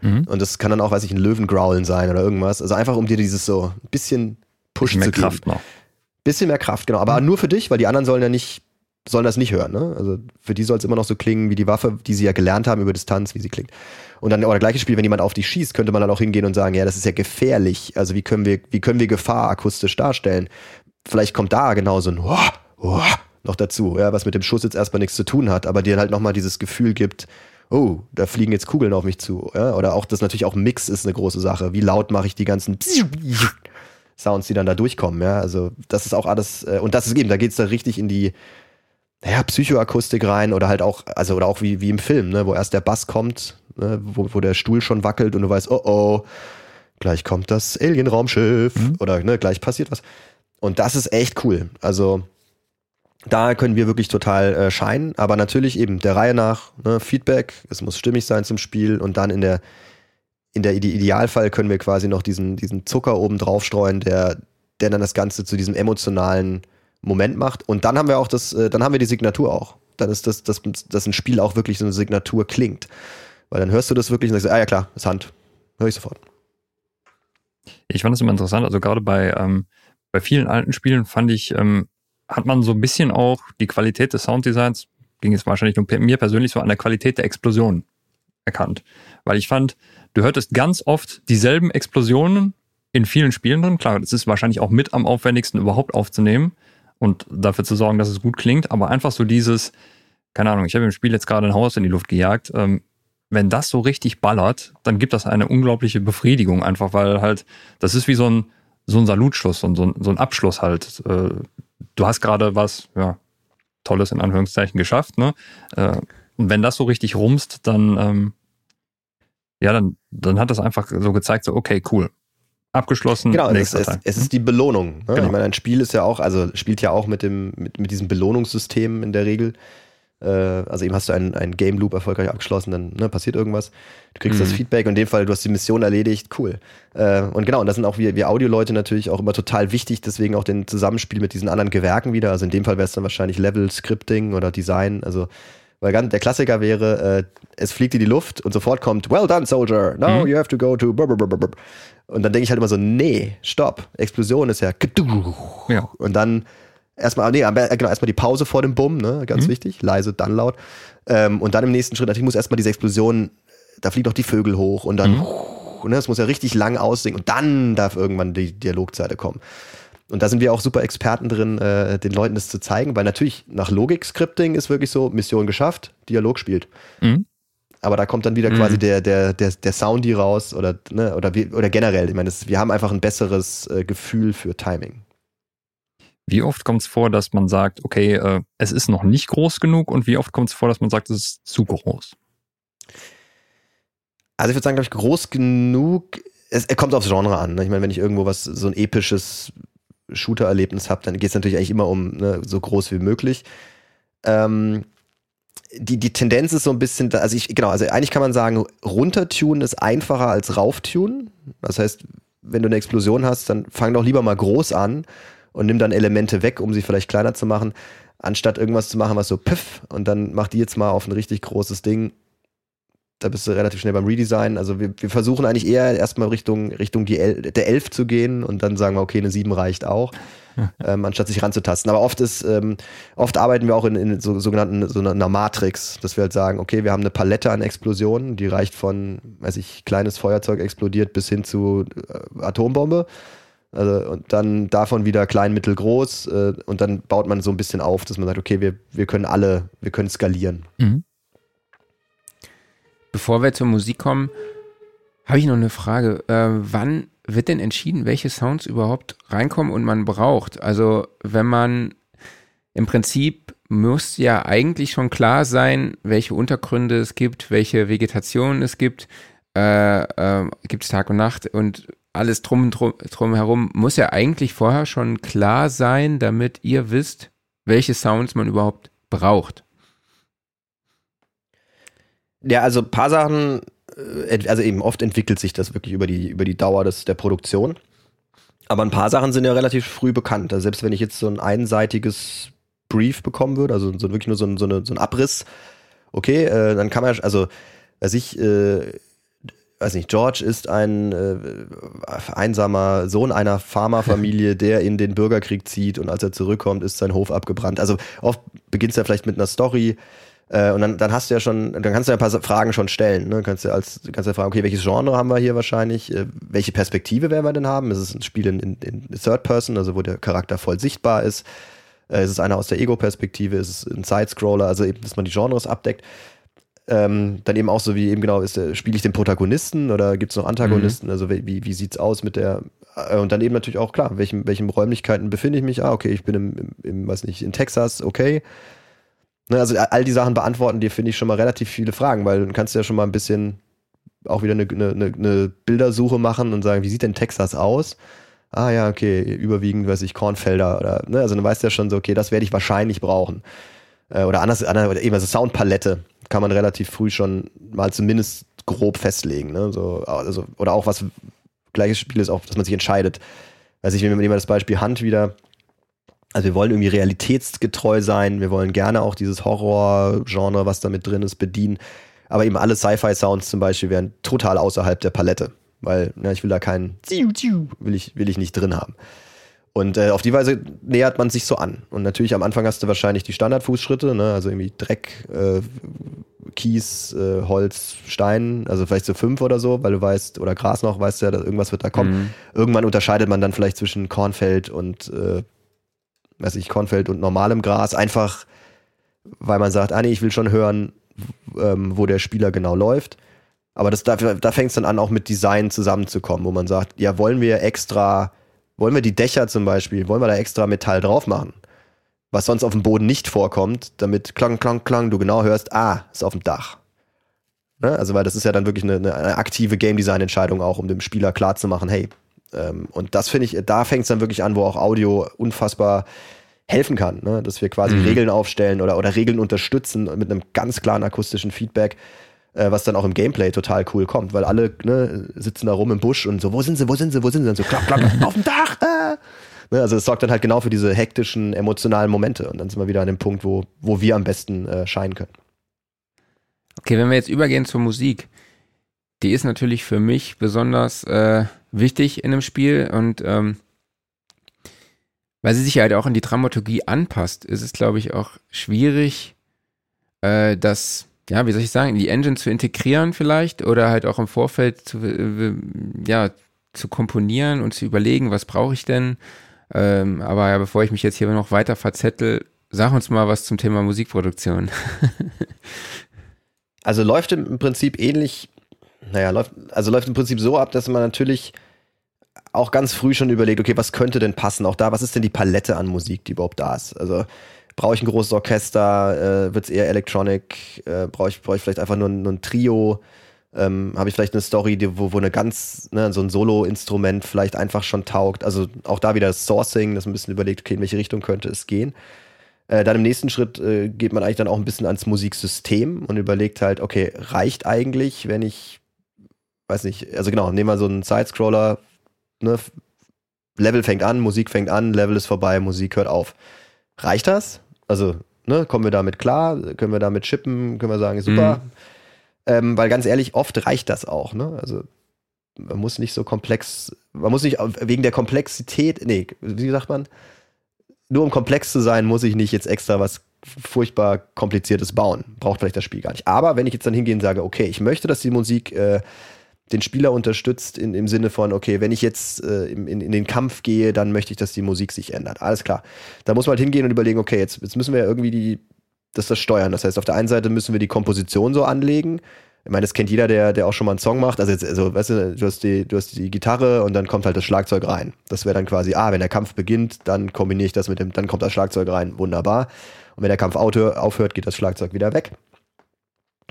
Mhm. Und das kann dann auch, weiß ich, ein Löwengrowlen sein oder irgendwas. Also einfach, um dir dieses so ein bisschen Push bisschen zu geben. Kraft noch. Bisschen mehr Kraft, genau. Aber mhm. nur für dich, weil die anderen sollen ja nicht, sollen das nicht hören. Ne? Also für die soll es immer noch so klingen wie die Waffe, die sie ja gelernt haben über Distanz, wie sie klingt. Und dann, oder gleiches Spiel, wenn jemand auf dich schießt, könnte man dann auch hingehen und sagen, ja, das ist ja gefährlich. Also wie können wir, wie können wir Gefahr akustisch darstellen? Vielleicht kommt da genau so ein Wah, Wah noch dazu, ja, was mit dem Schuss jetzt erstmal nichts zu tun hat, aber dir halt nochmal dieses Gefühl gibt, oh, da fliegen jetzt Kugeln auf mich zu. Ja? Oder auch, das natürlich auch Mix ist eine große Sache. Wie laut mache ich die ganzen Sounds, die dann da durchkommen. Ja? Also das ist auch alles, äh, und das ist eben, da geht es da richtig in die naja, Psychoakustik rein oder halt auch, also oder auch wie, wie im Film, ne, wo erst der Bass kommt, ne, wo, wo der Stuhl schon wackelt und du weißt, oh oh, gleich kommt das Alien-Raumschiff mhm. oder ne, gleich passiert was. Und das ist echt cool. Also da können wir wirklich total äh, scheinen, aber natürlich eben der Reihe nach ne, Feedback, es muss stimmig sein zum Spiel und dann in der in der Idealfall können wir quasi noch diesen diesen Zucker oben drauf streuen, der der dann das Ganze zu diesem emotionalen Moment macht. Und dann haben wir auch das äh, dann haben wir die Signatur auch. Dann ist das das dass ein Spiel auch wirklich so eine Signatur klingt, weil dann hörst du das wirklich und sagst, ah ja klar, ist Hand, höre ich sofort. Ich fand das immer interessant, also gerade bei ähm, bei vielen alten Spielen fand ich ähm, hat man so ein bisschen auch die Qualität des Sounddesigns, ging es wahrscheinlich nur mir persönlich so an der Qualität der Explosionen erkannt. Weil ich fand, du hörtest ganz oft dieselben Explosionen in vielen Spielen drin. Klar, das ist wahrscheinlich auch mit am aufwendigsten überhaupt aufzunehmen und dafür zu sorgen, dass es gut klingt, aber einfach so dieses, keine Ahnung, ich habe im Spiel jetzt gerade ein Haus in die Luft gejagt. Ähm, wenn das so richtig ballert, dann gibt das eine unglaubliche Befriedigung, einfach weil halt, das ist wie so ein, so ein Salutschuss und so ein, so ein Abschluss halt. Äh, du hast gerade was, ja, Tolles in Anführungszeichen geschafft, ne? Äh, und wenn das so richtig rumst, dann, ähm, ja, dann, dann hat das einfach so gezeigt, so, okay, cool. Abgeschlossen. Genau, es, es, es, ist die Belohnung. Ne? Genau. Ich meine, ein Spiel ist ja auch, also spielt ja auch mit dem, mit, mit diesem Belohnungssystem in der Regel. Äh, also eben hast du einen, einen Game Loop erfolgreich abgeschlossen, dann ne, passiert irgendwas. Du kriegst mhm. das Feedback und in dem Fall, du hast die Mission erledigt, cool. Äh, und genau, und das sind auch wir, wir Audioleute natürlich auch immer total wichtig, deswegen auch den Zusammenspiel mit diesen anderen Gewerken wieder. Also in dem Fall wäre es dann wahrscheinlich Level, Scripting oder Design. Also weil ganz, der Klassiker wäre, äh, es fliegt in die Luft und sofort kommt, well done, Soldier, now mhm. you have to go to. Und dann denke ich halt immer so, nee, stopp, Explosion ist ja. ja. Und dann Erstmal, nee, genau, erstmal die Pause vor dem Bumm, ne, ganz mhm. wichtig, leise, dann laut. Ähm, und dann im nächsten Schritt, natürlich muss erstmal diese Explosion, da fliegen doch die Vögel hoch und dann, mhm. ne, das muss ja richtig lang aussingen und dann darf irgendwann die Dialogzeile kommen. Und da sind wir auch super Experten drin, äh, den Leuten das zu zeigen, weil natürlich nach Logik-Scripting ist wirklich so, Mission geschafft, Dialog spielt. Mhm. Aber da kommt dann wieder mhm. quasi der, der, der, der Soundi raus oder, ne, oder, wie, oder generell. Ich meine, das, wir haben einfach ein besseres äh, Gefühl für Timing. Wie oft kommt es vor, dass man sagt, okay, äh, es ist noch nicht groß genug und wie oft kommt es vor, dass man sagt, es ist zu groß? Also ich würde sagen, glaube ich, groß genug. Es, es kommt aufs Genre an. Ne? Ich meine, wenn ich irgendwo was so ein episches Shooter-Erlebnis habe, dann geht es natürlich eigentlich immer um ne, so groß wie möglich. Ähm, die, die Tendenz ist so ein bisschen, also ich, genau, also eigentlich kann man sagen, runtertunen ist einfacher als rauftunen. Das heißt, wenn du eine Explosion hast, dann fang doch lieber mal groß an und nimm dann Elemente weg, um sie vielleicht kleiner zu machen, anstatt irgendwas zu machen, was so piff und dann mach die jetzt mal auf ein richtig großes Ding. da bist du relativ schnell beim Redesign. Also wir, wir versuchen eigentlich eher erstmal Richtung, Richtung die El der Elf zu gehen und dann sagen wir, okay, eine 7 reicht auch, ähm, anstatt sich ranzutasten. Aber oft ist, ähm, oft arbeiten wir auch in, in so, sogenannten so einer Matrix, dass wir halt sagen, okay, wir haben eine Palette an Explosionen, die reicht von, weiß ich, kleines Feuerzeug explodiert bis hin zu äh, Atombombe. Also, und dann davon wieder klein, mittel, groß. Äh, und dann baut man so ein bisschen auf, dass man sagt, okay, wir, wir können alle, wir können skalieren. Mhm. Bevor wir zur Musik kommen, habe ich noch eine Frage. Äh, wann wird denn entschieden, welche Sounds überhaupt reinkommen und man braucht? Also, wenn man im Prinzip muss ja eigentlich schon klar sein, welche Untergründe es gibt, welche Vegetation es gibt. Äh, äh, gibt es Tag und Nacht und alles drum, drum, drum herum muss ja eigentlich vorher schon klar sein, damit ihr wisst, welche Sounds man überhaupt braucht. Ja, also ein paar Sachen, äh, also eben oft entwickelt sich das wirklich über die, über die Dauer des, der Produktion. Aber ein paar Sachen sind ja relativ früh bekannt. Also selbst wenn ich jetzt so ein einseitiges Brief bekommen würde, also so wirklich nur so ein, so eine, so ein Abriss, okay, äh, dann kann man, also, weiß ich, äh, weiß nicht, George ist ein äh, einsamer Sohn einer Farmerfamilie, der in den Bürgerkrieg zieht und als er zurückkommt, ist sein Hof abgebrannt. Also oft beginnt es ja vielleicht mit einer Story. Äh, und dann, dann hast du ja schon, dann kannst du ja ein paar Fragen schon stellen. Ne? Kannst du als, kannst ja fragen, okay, welches Genre haben wir hier wahrscheinlich? Äh, welche Perspektive werden wir denn haben? Ist es ein Spiel in, in, in Third Person, also wo der Charakter voll sichtbar ist? Äh, ist es einer aus der Ego-Perspektive? Ist es ein Sidescroller? Also eben, dass man die Genres abdeckt. Ähm, dann eben auch so wie eben genau, ist spiele ich den Protagonisten oder gibt es noch Antagonisten? Mhm. Also wie, wie sieht es aus mit der äh, und dann eben natürlich auch klar, welchen, welchen Räumlichkeiten befinde ich mich? Ah, okay, ich bin im, im, im weiß nicht, in Texas, okay. Ne, also all die Sachen beantworten dir, finde ich, schon mal relativ viele Fragen, weil dann kannst du ja schon mal ein bisschen auch wieder eine, eine, eine Bildersuche machen und sagen, wie sieht denn Texas aus? Ah ja, okay, überwiegend, weiß ich, Kornfelder oder, ne, also dann weißt du ja schon so, okay, das werde ich wahrscheinlich brauchen. Äh, oder anders, oder eben also Soundpalette kann man relativ früh schon mal zumindest grob festlegen. Ne? So, also, oder auch was, gleiches Spiel ist auch, dass man sich entscheidet. Also ich nehme das Beispiel Hand wieder. Also wir wollen irgendwie realitätsgetreu sein, wir wollen gerne auch dieses Horror-Genre, was da mit drin ist, bedienen. Aber eben alle Sci-Fi-Sounds zum Beispiel wären total außerhalb der Palette. Weil ja, ich will da keinen will ich, will ich nicht drin haben. Und äh, auf die Weise nähert man sich so an. Und natürlich am Anfang hast du wahrscheinlich die Standardfußschritte, ne? also irgendwie Dreck, äh, Kies, äh, Holz, Stein, also vielleicht so fünf oder so, weil du weißt, oder Gras noch, weißt du ja, dass irgendwas wird da kommen. Mhm. Irgendwann unterscheidet man dann vielleicht zwischen Kornfeld und, äh, weiß ich, Kornfeld und normalem Gras, einfach weil man sagt, ah nee, ich will schon hören, ähm, wo der Spieler genau läuft. Aber das, da, da fängt es dann an, auch mit Design zusammenzukommen, wo man sagt, ja, wollen wir extra wollen wir die Dächer zum Beispiel, wollen wir da extra Metall drauf machen? Was sonst auf dem Boden nicht vorkommt, damit klang, klang, klang, du genau hörst, ah, ist auf dem Dach. Ne? Also, weil das ist ja dann wirklich eine, eine aktive Game Design Entscheidung auch, um dem Spieler klarzumachen, hey, ähm, und das finde ich, da fängt es dann wirklich an, wo auch Audio unfassbar helfen kann, ne? dass wir quasi mhm. Regeln aufstellen oder, oder Regeln unterstützen mit einem ganz klaren akustischen Feedback, äh, was dann auch im Gameplay total cool kommt, weil alle ne, sitzen da rum im Busch und so, wo sind sie, wo sind sie, wo sind sie? Und so, klapp, klapp, auf dem Dach! Ah! Ne, also es sorgt dann halt genau für diese hektischen, emotionalen Momente und dann sind wir wieder an dem Punkt, wo, wo wir am besten äh, scheinen können. Okay, wenn wir jetzt übergehen zur Musik, die ist natürlich für mich besonders äh, wichtig in einem Spiel und ähm, weil sie sich halt auch an die Dramaturgie anpasst, ist es, glaube ich, auch schwierig, äh, das ja, wie soll ich sagen, in die Engine zu integrieren vielleicht oder halt auch im Vorfeld zu, äh, ja, zu komponieren und zu überlegen, was brauche ich denn. Ähm, aber ja, bevor ich mich jetzt hier noch weiter verzettel, sag uns mal was zum Thema Musikproduktion. also läuft im Prinzip ähnlich, naja, läuft, also läuft im Prinzip so ab, dass man natürlich auch ganz früh schon überlegt, okay, was könnte denn passen? Auch da, was ist denn die Palette an Musik, die überhaupt da ist? Also brauche ich ein großes Orchester, äh, wird es eher Electronic, äh, brauche ich, brauch ich vielleicht einfach nur, nur ein Trio, ähm, habe ich vielleicht eine Story, die, wo, wo eine ganz, ne, so ein Solo-Instrument vielleicht einfach schon taugt. Also auch da wieder Sourcing, dass man ein bisschen überlegt, okay, in welche Richtung könnte es gehen. Äh, dann im nächsten Schritt äh, geht man eigentlich dann auch ein bisschen ans Musiksystem und überlegt halt, okay, reicht eigentlich, wenn ich, weiß nicht, also genau, nehmen wir so einen Sidescroller, ne, Level fängt an, Musik fängt an, Level ist vorbei, Musik hört auf. Reicht das? Also, ne, kommen wir damit klar? Können wir damit chippen? Können wir sagen, super? Mhm. Ähm, weil ganz ehrlich, oft reicht das auch. Ne? Also man muss nicht so komplex, man muss nicht wegen der Komplexität, nee, wie sagt man? Nur um komplex zu sein, muss ich nicht jetzt extra was furchtbar kompliziertes bauen. Braucht vielleicht das Spiel gar nicht. Aber wenn ich jetzt dann hingehe und sage, okay, ich möchte, dass die Musik äh, den Spieler unterstützt in, im Sinne von, okay, wenn ich jetzt äh, in, in, den Kampf gehe, dann möchte ich, dass die Musik sich ändert. Alles klar. Da muss man halt hingehen und überlegen, okay, jetzt, jetzt müssen wir ja irgendwie die, das, das steuern. Das heißt, auf der einen Seite müssen wir die Komposition so anlegen. Ich meine, das kennt jeder, der, der auch schon mal einen Song macht. Also, jetzt, also weißt du, du hast, die, du hast die Gitarre und dann kommt halt das Schlagzeug rein. Das wäre dann quasi, ah, wenn der Kampf beginnt, dann kombiniere ich das mit dem, dann kommt das Schlagzeug rein. Wunderbar. Und wenn der Kampf aufhört, geht das Schlagzeug wieder weg.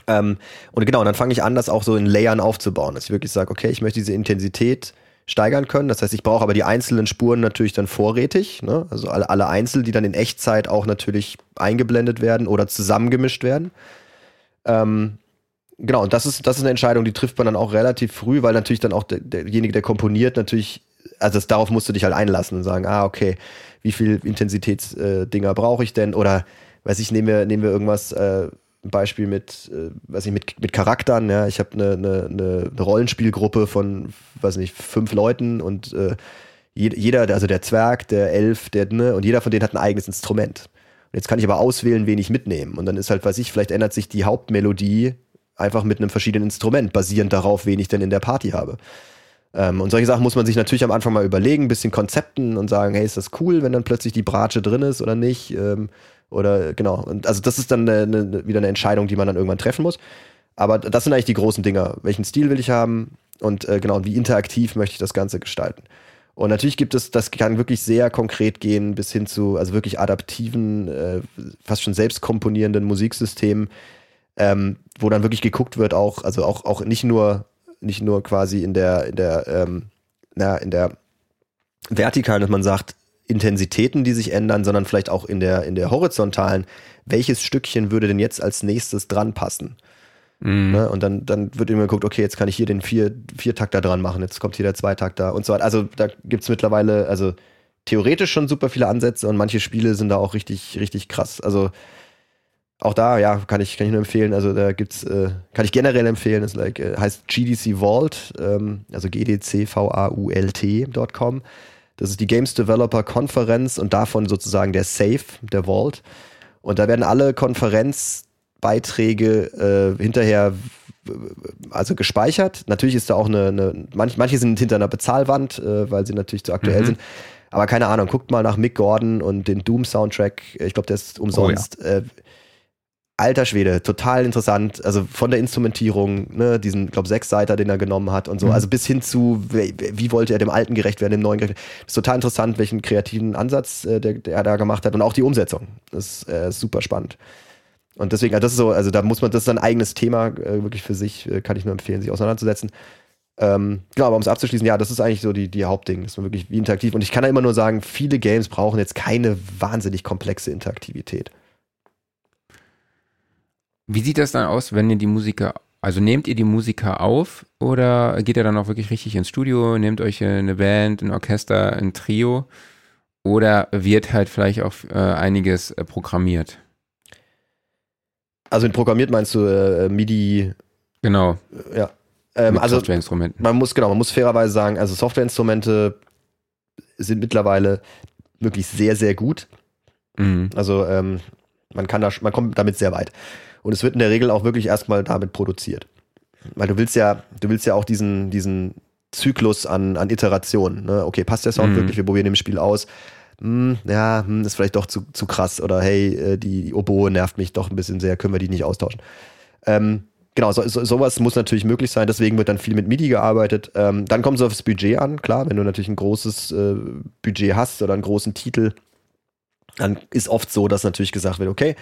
Ähm, und genau, dann fange ich an, das auch so in Layern aufzubauen, dass ich wirklich sage, okay, ich möchte diese Intensität steigern können. Das heißt, ich brauche aber die einzelnen Spuren natürlich dann vorrätig. Ne? Also alle, alle Einzel, die dann in Echtzeit auch natürlich eingeblendet werden oder zusammengemischt werden. Ähm, genau, und das ist, das ist eine Entscheidung, die trifft man dann auch relativ früh, weil natürlich dann auch der, derjenige, der komponiert, natürlich, also das, darauf musst du dich halt einlassen und sagen, ah, okay, wie viel Intensitätsdinger äh, brauche ich denn? Oder weiß ich, nehmen wir, nehmen wir irgendwas, äh, Beispiel mit, äh, weiß ich, mit, mit Charakteren, ja, ich habe eine, eine, eine Rollenspielgruppe von, weiß nicht, fünf Leuten und äh, jeder, also der Zwerg, der Elf, der, ne, und jeder von denen hat ein eigenes Instrument. Und jetzt kann ich aber auswählen, wen ich mitnehme. Und dann ist halt, weiß ich, vielleicht ändert sich die Hauptmelodie einfach mit einem verschiedenen Instrument, basierend darauf, wen ich denn in der Party habe. Ähm, und solche Sachen muss man sich natürlich am Anfang mal überlegen, ein bisschen Konzepten und sagen, hey, ist das cool, wenn dann plötzlich die Bratsche drin ist oder nicht? Ähm, oder genau. Und also das ist dann eine, eine, wieder eine Entscheidung, die man dann irgendwann treffen muss. Aber das sind eigentlich die großen Dinger. Welchen Stil will ich haben? Und äh, genau, wie interaktiv möchte ich das Ganze gestalten? Und natürlich gibt es, das kann wirklich sehr konkret gehen, bis hin zu, also wirklich adaptiven, äh, fast schon selbst komponierenden Musiksystemen, ähm, wo dann wirklich geguckt wird, auch, also auch, auch nicht nur, nicht nur quasi in der, in der, ähm, na, in der vertikalen, dass man sagt, Intensitäten, die sich ändern, sondern vielleicht auch in der, in der horizontalen, welches Stückchen würde denn jetzt als nächstes dran passen? Mm. Ne? Und dann, dann wird immer geguckt, okay, jetzt kann ich hier den vier, Viertakter dran machen, jetzt kommt hier der Zweitakter und so weiter. Also da gibt es mittlerweile, also theoretisch schon super viele Ansätze und manche Spiele sind da auch richtig, richtig krass. Also auch da, ja, kann ich, kann ich nur empfehlen. Also da gibt's, äh, kann ich generell empfehlen, ist like, äh, heißt GDC Vault, ähm, also gdcvault.com. Das ist die Games Developer Konferenz und davon sozusagen der Safe, der Vault. Und da werden alle Konferenzbeiträge äh, hinterher also gespeichert. Natürlich ist da auch eine, eine manch, manche sind hinter einer Bezahlwand, äh, weil sie natürlich zu aktuell mhm. sind. Aber keine Ahnung, guckt mal nach Mick Gordon und den Doom-Soundtrack. Ich glaube, der ist umsonst. Oh, ja. äh, alter Schwede, total interessant. Also von der Instrumentierung, ne, diesen, glaube Sechsseiter, den er genommen hat und so, mhm. also bis hin zu, wie, wie, wollte er dem Alten gerecht werden, dem Neuen gerecht werden. ist total interessant, welchen kreativen Ansatz äh, der, der er da gemacht hat und auch die Umsetzung. Das ist äh, super spannend. Und deswegen, also das ist so, also da muss man, das ist ein eigenes Thema, äh, wirklich für sich, äh, kann ich nur empfehlen, sich auseinanderzusetzen. Ähm, genau, aber um es abzuschließen, ja, das ist eigentlich so die, die Hauptding, dass man wirklich wie interaktiv und ich kann da immer nur sagen, viele Games brauchen jetzt keine wahnsinnig komplexe Interaktivität. Wie sieht das dann aus, wenn ihr die Musiker, also nehmt ihr die Musiker auf oder geht ihr dann auch wirklich richtig ins Studio, nehmt euch eine Band, ein Orchester, ein Trio oder wird halt vielleicht auch äh, einiges äh, programmiert? Also in programmiert meinst du äh, MIDI? Genau. Ja. Ähm, also Softwareinstrumenten. Man muss genau, man muss fairerweise sagen, also Softwareinstrumente sind mittlerweile wirklich sehr sehr gut. Mhm. Also ähm, man kann da, man kommt damit sehr weit. Und es wird in der Regel auch wirklich erstmal damit produziert. Weil du willst ja, du willst ja auch diesen, diesen Zyklus an, an Iterationen. Ne? Okay, passt der Sound mhm. wirklich? Wir probieren im Spiel aus. Hm, ja, hm, ist vielleicht doch zu, zu krass. Oder hey, äh, die, die Oboe nervt mich doch ein bisschen sehr, können wir die nicht austauschen? Ähm, genau, so, so, sowas muss natürlich möglich sein, deswegen wird dann viel mit MIDI gearbeitet. Ähm, dann kommt es aufs Budget an, klar, wenn du natürlich ein großes äh, Budget hast oder einen großen Titel, dann ist oft so, dass natürlich gesagt wird, okay,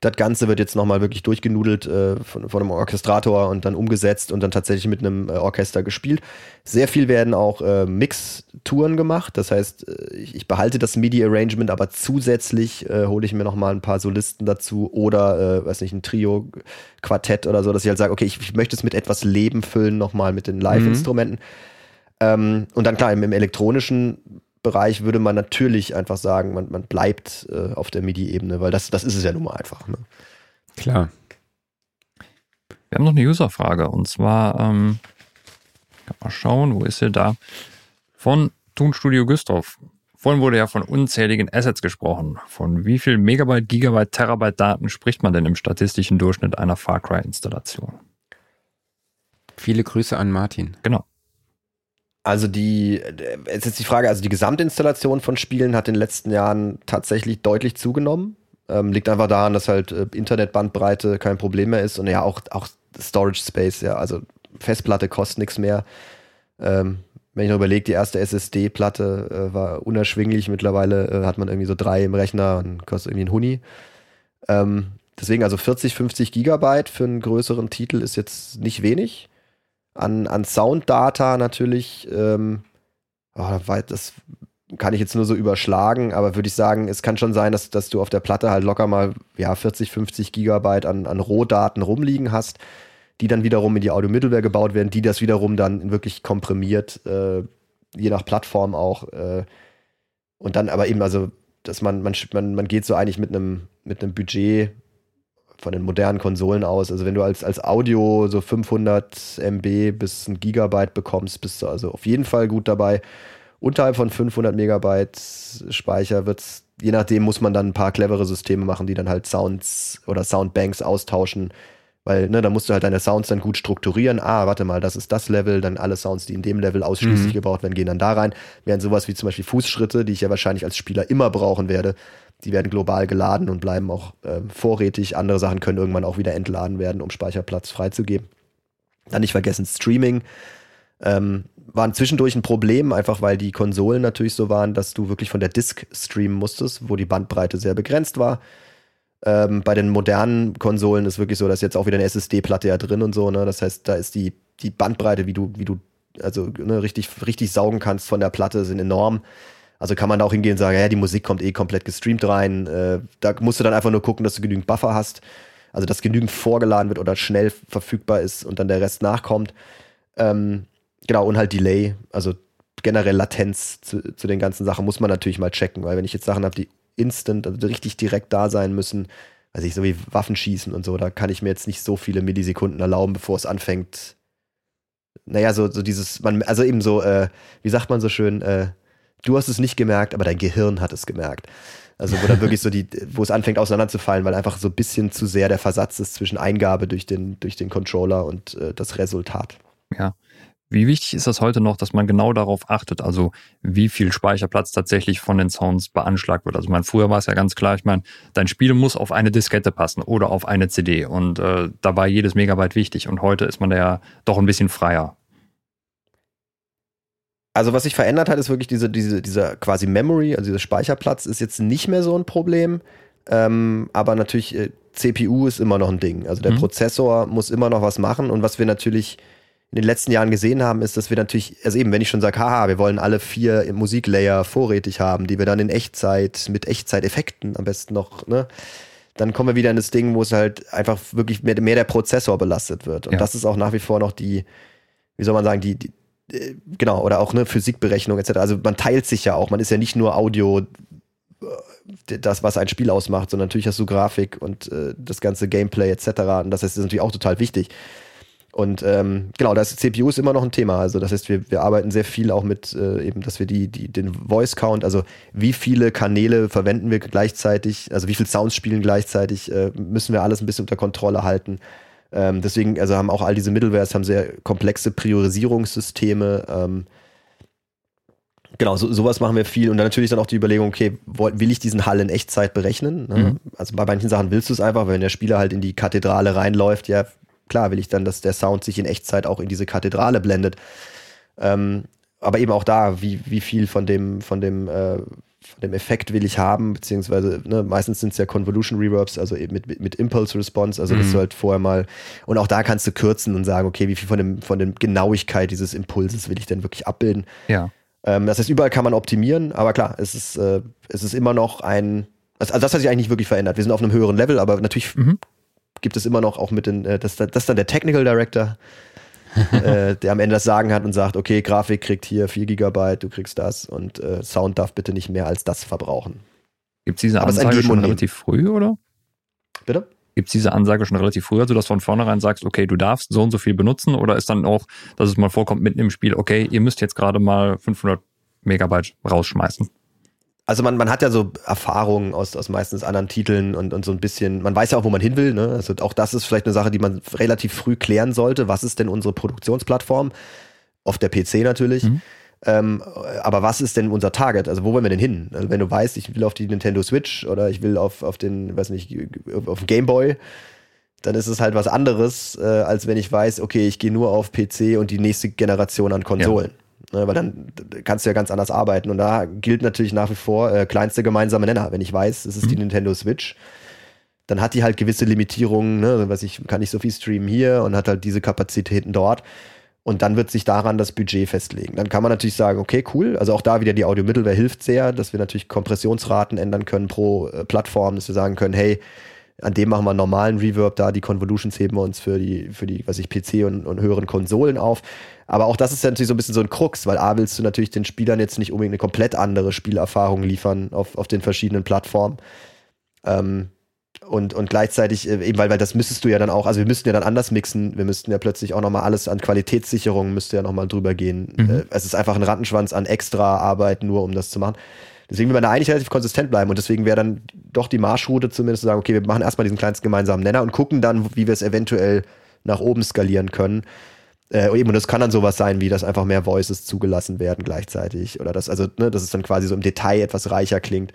das Ganze wird jetzt nochmal wirklich durchgenudelt äh, von, von einem Orchestrator und dann umgesetzt und dann tatsächlich mit einem äh, Orchester gespielt. Sehr viel werden auch äh, Mix-Touren gemacht. Das heißt, äh, ich, ich, behalte das MIDI-Arrangement, aber zusätzlich äh, hole ich mir nochmal ein paar Solisten dazu oder, äh, weiß nicht, ein Trio, Quartett oder so, dass ich halt sage, okay, ich, ich möchte es mit etwas Leben füllen, nochmal mit den Live-Instrumenten. Mhm. Ähm, und dann klar, im, im elektronischen Bereich würde man natürlich einfach sagen, man, man bleibt äh, auf der MIDI-Ebene, weil das, das ist es ja nun mal einfach. Ne? Klar. Wir haben noch eine Userfrage und zwar, ähm, mal schauen, wo ist sie da? Von Tonstudio Güstrow. Vorhin wurde ja von unzähligen Assets gesprochen. Von wie viel Megabyte, Gigabyte, Terabyte Daten spricht man denn im statistischen Durchschnitt einer Far Cry-Installation? Viele Grüße an Martin. Genau. Also die, es ist die Frage, also die Gesamtinstallation von Spielen hat in den letzten Jahren tatsächlich deutlich zugenommen. Ähm, liegt einfach daran, dass halt äh, Internetbandbreite kein Problem mehr ist und ja auch, auch Storage Space, ja, also Festplatte kostet nichts mehr. Ähm, wenn ich noch überlege, die erste SSD-Platte äh, war unerschwinglich. Mittlerweile äh, hat man irgendwie so drei im Rechner und kostet irgendwie ein Huni. Ähm, deswegen also 40, 50 Gigabyte für einen größeren Titel ist jetzt nicht wenig. An, an Sounddata natürlich, ähm, oh, das kann ich jetzt nur so überschlagen, aber würde ich sagen, es kann schon sein, dass, dass du auf der Platte halt locker mal ja, 40, 50 Gigabyte an, an Rohdaten rumliegen hast die dann wiederum in die Audio-Middleware gebaut werden, die das wiederum dann wirklich komprimiert, äh, je nach Plattform auch. Äh, und dann aber eben, also, dass man, man, man, geht so eigentlich mit einem mit einem Budget von den modernen Konsolen aus. Also wenn du als, als Audio so 500 MB bis ein Gigabyte bekommst, bist du also auf jeden Fall gut dabei. Unterhalb von 500 Megabyte Speicher wird's, je nachdem muss man dann ein paar clevere Systeme machen, die dann halt Sounds oder Soundbanks austauschen weil, ne, da musst du halt deine Sounds dann gut strukturieren. Ah, warte mal, das ist das Level, dann alle Sounds, die in dem Level ausschließlich mhm. gebraucht werden, gehen dann da rein. Während sowas wie zum Beispiel Fußschritte, die ich ja wahrscheinlich als Spieler immer brauchen werde, die werden global geladen und bleiben auch äh, vorrätig. Andere Sachen können irgendwann auch wieder entladen werden, um Speicherplatz freizugeben. Dann nicht vergessen, Streaming. Ähm, waren zwischendurch ein Problem, einfach weil die Konsolen natürlich so waren, dass du wirklich von der Disk streamen musstest, wo die Bandbreite sehr begrenzt war. Ähm, bei den modernen Konsolen ist wirklich so, dass jetzt auch wieder eine SSD-Platte ja drin und so, ne? Das heißt, da ist die, die Bandbreite, wie du, wie du, also ne, richtig, richtig saugen kannst von der Platte, sind enorm. Also kann man da auch hingehen und sagen, ja, die Musik kommt eh komplett gestreamt rein. Äh, da musst du dann einfach nur gucken, dass du genügend Buffer hast. Also dass genügend vorgeladen wird oder schnell verfügbar ist und dann der Rest nachkommt. Ähm, genau, und halt Delay, also generell Latenz zu, zu den ganzen Sachen muss man natürlich mal checken, weil wenn ich jetzt Sachen habe, die instant, also richtig direkt da sein müssen. Also ich so wie Waffenschießen und so, da kann ich mir jetzt nicht so viele Millisekunden erlauben, bevor es anfängt. Naja, so, so dieses, man, also eben so, äh, wie sagt man so schön, äh, du hast es nicht gemerkt, aber dein Gehirn hat es gemerkt. Also wo dann wirklich so die, wo es anfängt auseinanderzufallen, weil einfach so ein bisschen zu sehr der Versatz ist zwischen Eingabe durch den, durch den Controller und äh, das Resultat. Ja. Wie wichtig ist das heute noch, dass man genau darauf achtet, also wie viel Speicherplatz tatsächlich von den Sounds beanschlagt wird? Also meine, früher war es ja ganz klar, ich meine, dein Spiel muss auf eine Diskette passen oder auf eine CD und äh, da war jedes Megabyte wichtig und heute ist man da ja doch ein bisschen freier. Also was sich verändert hat, ist wirklich diese, diese, dieser quasi Memory, also dieser Speicherplatz ist jetzt nicht mehr so ein Problem, ähm, aber natürlich äh, CPU ist immer noch ein Ding. Also der mhm. Prozessor muss immer noch was machen und was wir natürlich in den letzten Jahren gesehen haben, ist, dass wir natürlich, also eben, wenn ich schon sage, haha, wir wollen alle vier Musiklayer vorrätig haben, die wir dann in Echtzeit, mit Echtzeiteffekten am besten noch, ne? Dann kommen wir wieder in das Ding, wo es halt einfach wirklich mehr, mehr der Prozessor belastet wird. Und ja. das ist auch nach wie vor noch die, wie soll man sagen, die, die äh, genau, oder auch ne, Physikberechnung etc. Also man teilt sich ja auch, man ist ja nicht nur Audio, äh, das, was ein Spiel ausmacht, sondern natürlich hast du Grafik und äh, das ganze Gameplay etc. Und das heißt, das ist natürlich auch total wichtig. Und ähm, genau, das CPU ist immer noch ein Thema. Also das heißt, wir, wir arbeiten sehr viel auch mit äh, eben, dass wir die, die, den Voice Count, also wie viele Kanäle verwenden wir gleichzeitig, also wie viele Sounds spielen gleichzeitig, äh, müssen wir alles ein bisschen unter Kontrolle halten. Ähm, deswegen, also haben auch all diese Middlewares haben sehr komplexe Priorisierungssysteme. Ähm, Genau, so, sowas machen wir viel. Und dann natürlich dann auch die Überlegung, okay, will ich diesen Hall in Echtzeit berechnen? Ne? Mhm. Also bei manchen Sachen willst du es einfach, wenn der Spieler halt in die Kathedrale reinläuft, ja, klar will ich dann, dass der Sound sich in Echtzeit auch in diese Kathedrale blendet. Ähm, aber eben auch da, wie, wie viel von dem, von dem, äh, von dem Effekt will ich haben, beziehungsweise ne, meistens sind es ja Convolution Reverbs, also eben mit, mit, mit Impulse Response, also mhm. dass du halt vorher mal, und auch da kannst du kürzen und sagen, okay, wie viel von dem, von der Genauigkeit dieses Impulses will ich denn wirklich abbilden. Ja. Ähm, das heißt, überall kann man optimieren, aber klar, es ist, äh, es ist immer noch ein, also das hat sich eigentlich nicht wirklich verändert. Wir sind auf einem höheren Level, aber natürlich mhm gibt es immer noch auch mit den, äh, das, das ist dann der Technical Director, äh, der am Ende das Sagen hat und sagt, okay, Grafik kriegt hier 4 Gigabyte, du kriegst das und äh, Sound darf bitte nicht mehr als das verbrauchen. Gibt es diese Ansage schon relativ früh, oder? Bitte? Gibt es diese Ansage schon relativ früh, also dass du von vornherein sagst, okay, du darfst so und so viel benutzen oder ist dann auch, dass es mal vorkommt mitten im Spiel, okay, ihr müsst jetzt gerade mal 500 Megabyte rausschmeißen? Also man, man hat ja so Erfahrungen aus, aus meistens anderen Titeln und, und so ein bisschen, man weiß ja auch, wo man hin will. Ne? Also auch das ist vielleicht eine Sache, die man relativ früh klären sollte. Was ist denn unsere Produktionsplattform? Auf der PC natürlich. Mhm. Ähm, aber was ist denn unser Target? Also wo wollen wir denn hin? Also wenn du weißt, ich will auf die Nintendo Switch oder ich will auf, auf den, weiß nicht, auf den Game Boy, dann ist es halt was anderes, äh, als wenn ich weiß, okay, ich gehe nur auf PC und die nächste Generation an Konsolen. Ja. Ne, weil dann kannst du ja ganz anders arbeiten. Und da gilt natürlich nach wie vor äh, kleinste gemeinsame Nenner. Wenn ich weiß, es ist mhm. die Nintendo Switch, dann hat die halt gewisse Limitierungen, ne? Also, was ich kann nicht so viel streamen hier und hat halt diese Kapazitäten dort. Und dann wird sich daran das Budget festlegen. Dann kann man natürlich sagen, okay, cool. Also auch da wieder die Audio-Mittelware hilft sehr, dass wir natürlich Kompressionsraten ändern können pro äh, Plattform, dass wir sagen können, hey, an dem machen wir einen normalen Reverb da, die Convolutions heben wir uns für die, für die, was ich, PC und, und höheren Konsolen auf. Aber auch das ist ja natürlich so ein bisschen so ein Krux, weil A willst du natürlich den Spielern jetzt nicht unbedingt eine komplett andere Spielerfahrung liefern auf, auf den verschiedenen Plattformen. Ähm, und, und gleichzeitig, äh, eben weil, weil das müsstest du ja dann auch, also wir müssten ja dann anders mixen, wir müssten ja plötzlich auch nochmal alles an Qualitätssicherung müsste ja nochmal drüber gehen. Mhm. Äh, es ist einfach ein Rattenschwanz an extra Arbeit, nur um das zu machen. Deswegen will man da eigentlich relativ konsistent bleiben und deswegen wäre dann doch die Marschroute zumindest zu sagen, okay, wir machen erstmal diesen kleinsten gemeinsamen Nenner und gucken dann, wie wir es eventuell nach oben skalieren können. Äh, eben, und das kann dann sowas sein, wie dass einfach mehr Voices zugelassen werden gleichzeitig oder das, also, ne, dass es dann quasi so im Detail etwas reicher klingt.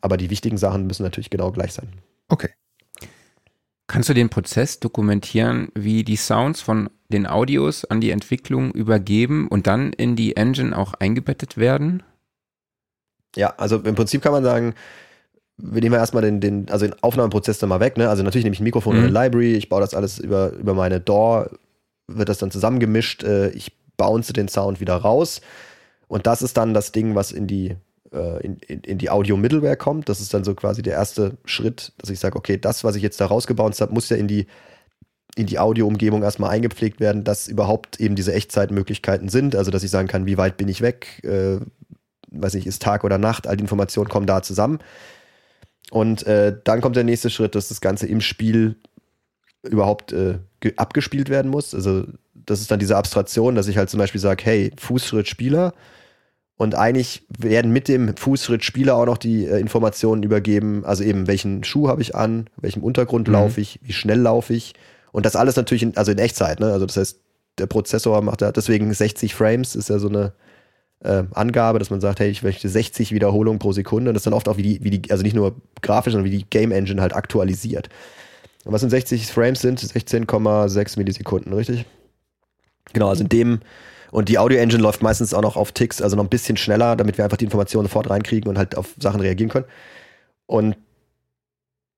Aber die wichtigen Sachen müssen natürlich genau gleich sein. Okay. Kannst du den Prozess dokumentieren, wie die Sounds von den Audios an die Entwicklung übergeben und dann in die Engine auch eingebettet werden? Ja, also im Prinzip kann man sagen, wir nehmen erstmal den, den, also den Aufnahmeprozess dann mal weg, ne? Also natürlich nehme ich ein Mikrofon mhm. und eine Library, ich baue das alles über, über meine DAW, wird das dann zusammengemischt, äh, ich bounce den Sound wieder raus. Und das ist dann das Ding, was in die äh, in, in, in, die Audio-Middleware kommt. Das ist dann so quasi der erste Schritt, dass ich sage, okay, das, was ich jetzt da rausgebounced habe, muss ja in die, in die Audio-Umgebung erstmal eingepflegt werden, dass überhaupt eben diese Echtzeitmöglichkeiten sind. Also, dass ich sagen kann, wie weit bin ich weg, äh, weiß nicht, ist Tag oder Nacht, all die Informationen kommen da zusammen. Und äh, dann kommt der nächste Schritt, dass das Ganze im Spiel überhaupt äh, abgespielt werden muss. Also, das ist dann diese Abstraktion, dass ich halt zum Beispiel sage, hey, Fußschritt Spieler, und eigentlich werden mit dem Fußschritt Spieler auch noch die äh, Informationen übergeben, also eben welchen Schuh habe ich an, welchem Untergrund mhm. laufe ich, wie schnell laufe ich. Und das alles natürlich in, also in Echtzeit, ne? Also das heißt, der Prozessor macht ja deswegen 60 Frames, ist ja so eine äh, Angabe, dass man sagt, hey, ich möchte 60 Wiederholungen pro Sekunde. Und das dann oft auch wie die, wie die, also nicht nur grafisch, sondern wie die Game Engine halt aktualisiert. Und was sind 60 Frames sind? 16,6 Millisekunden, richtig? Genau, also in dem und die Audio Engine läuft meistens auch noch auf Ticks, also noch ein bisschen schneller, damit wir einfach die Informationen sofort reinkriegen und halt auf Sachen reagieren können. Und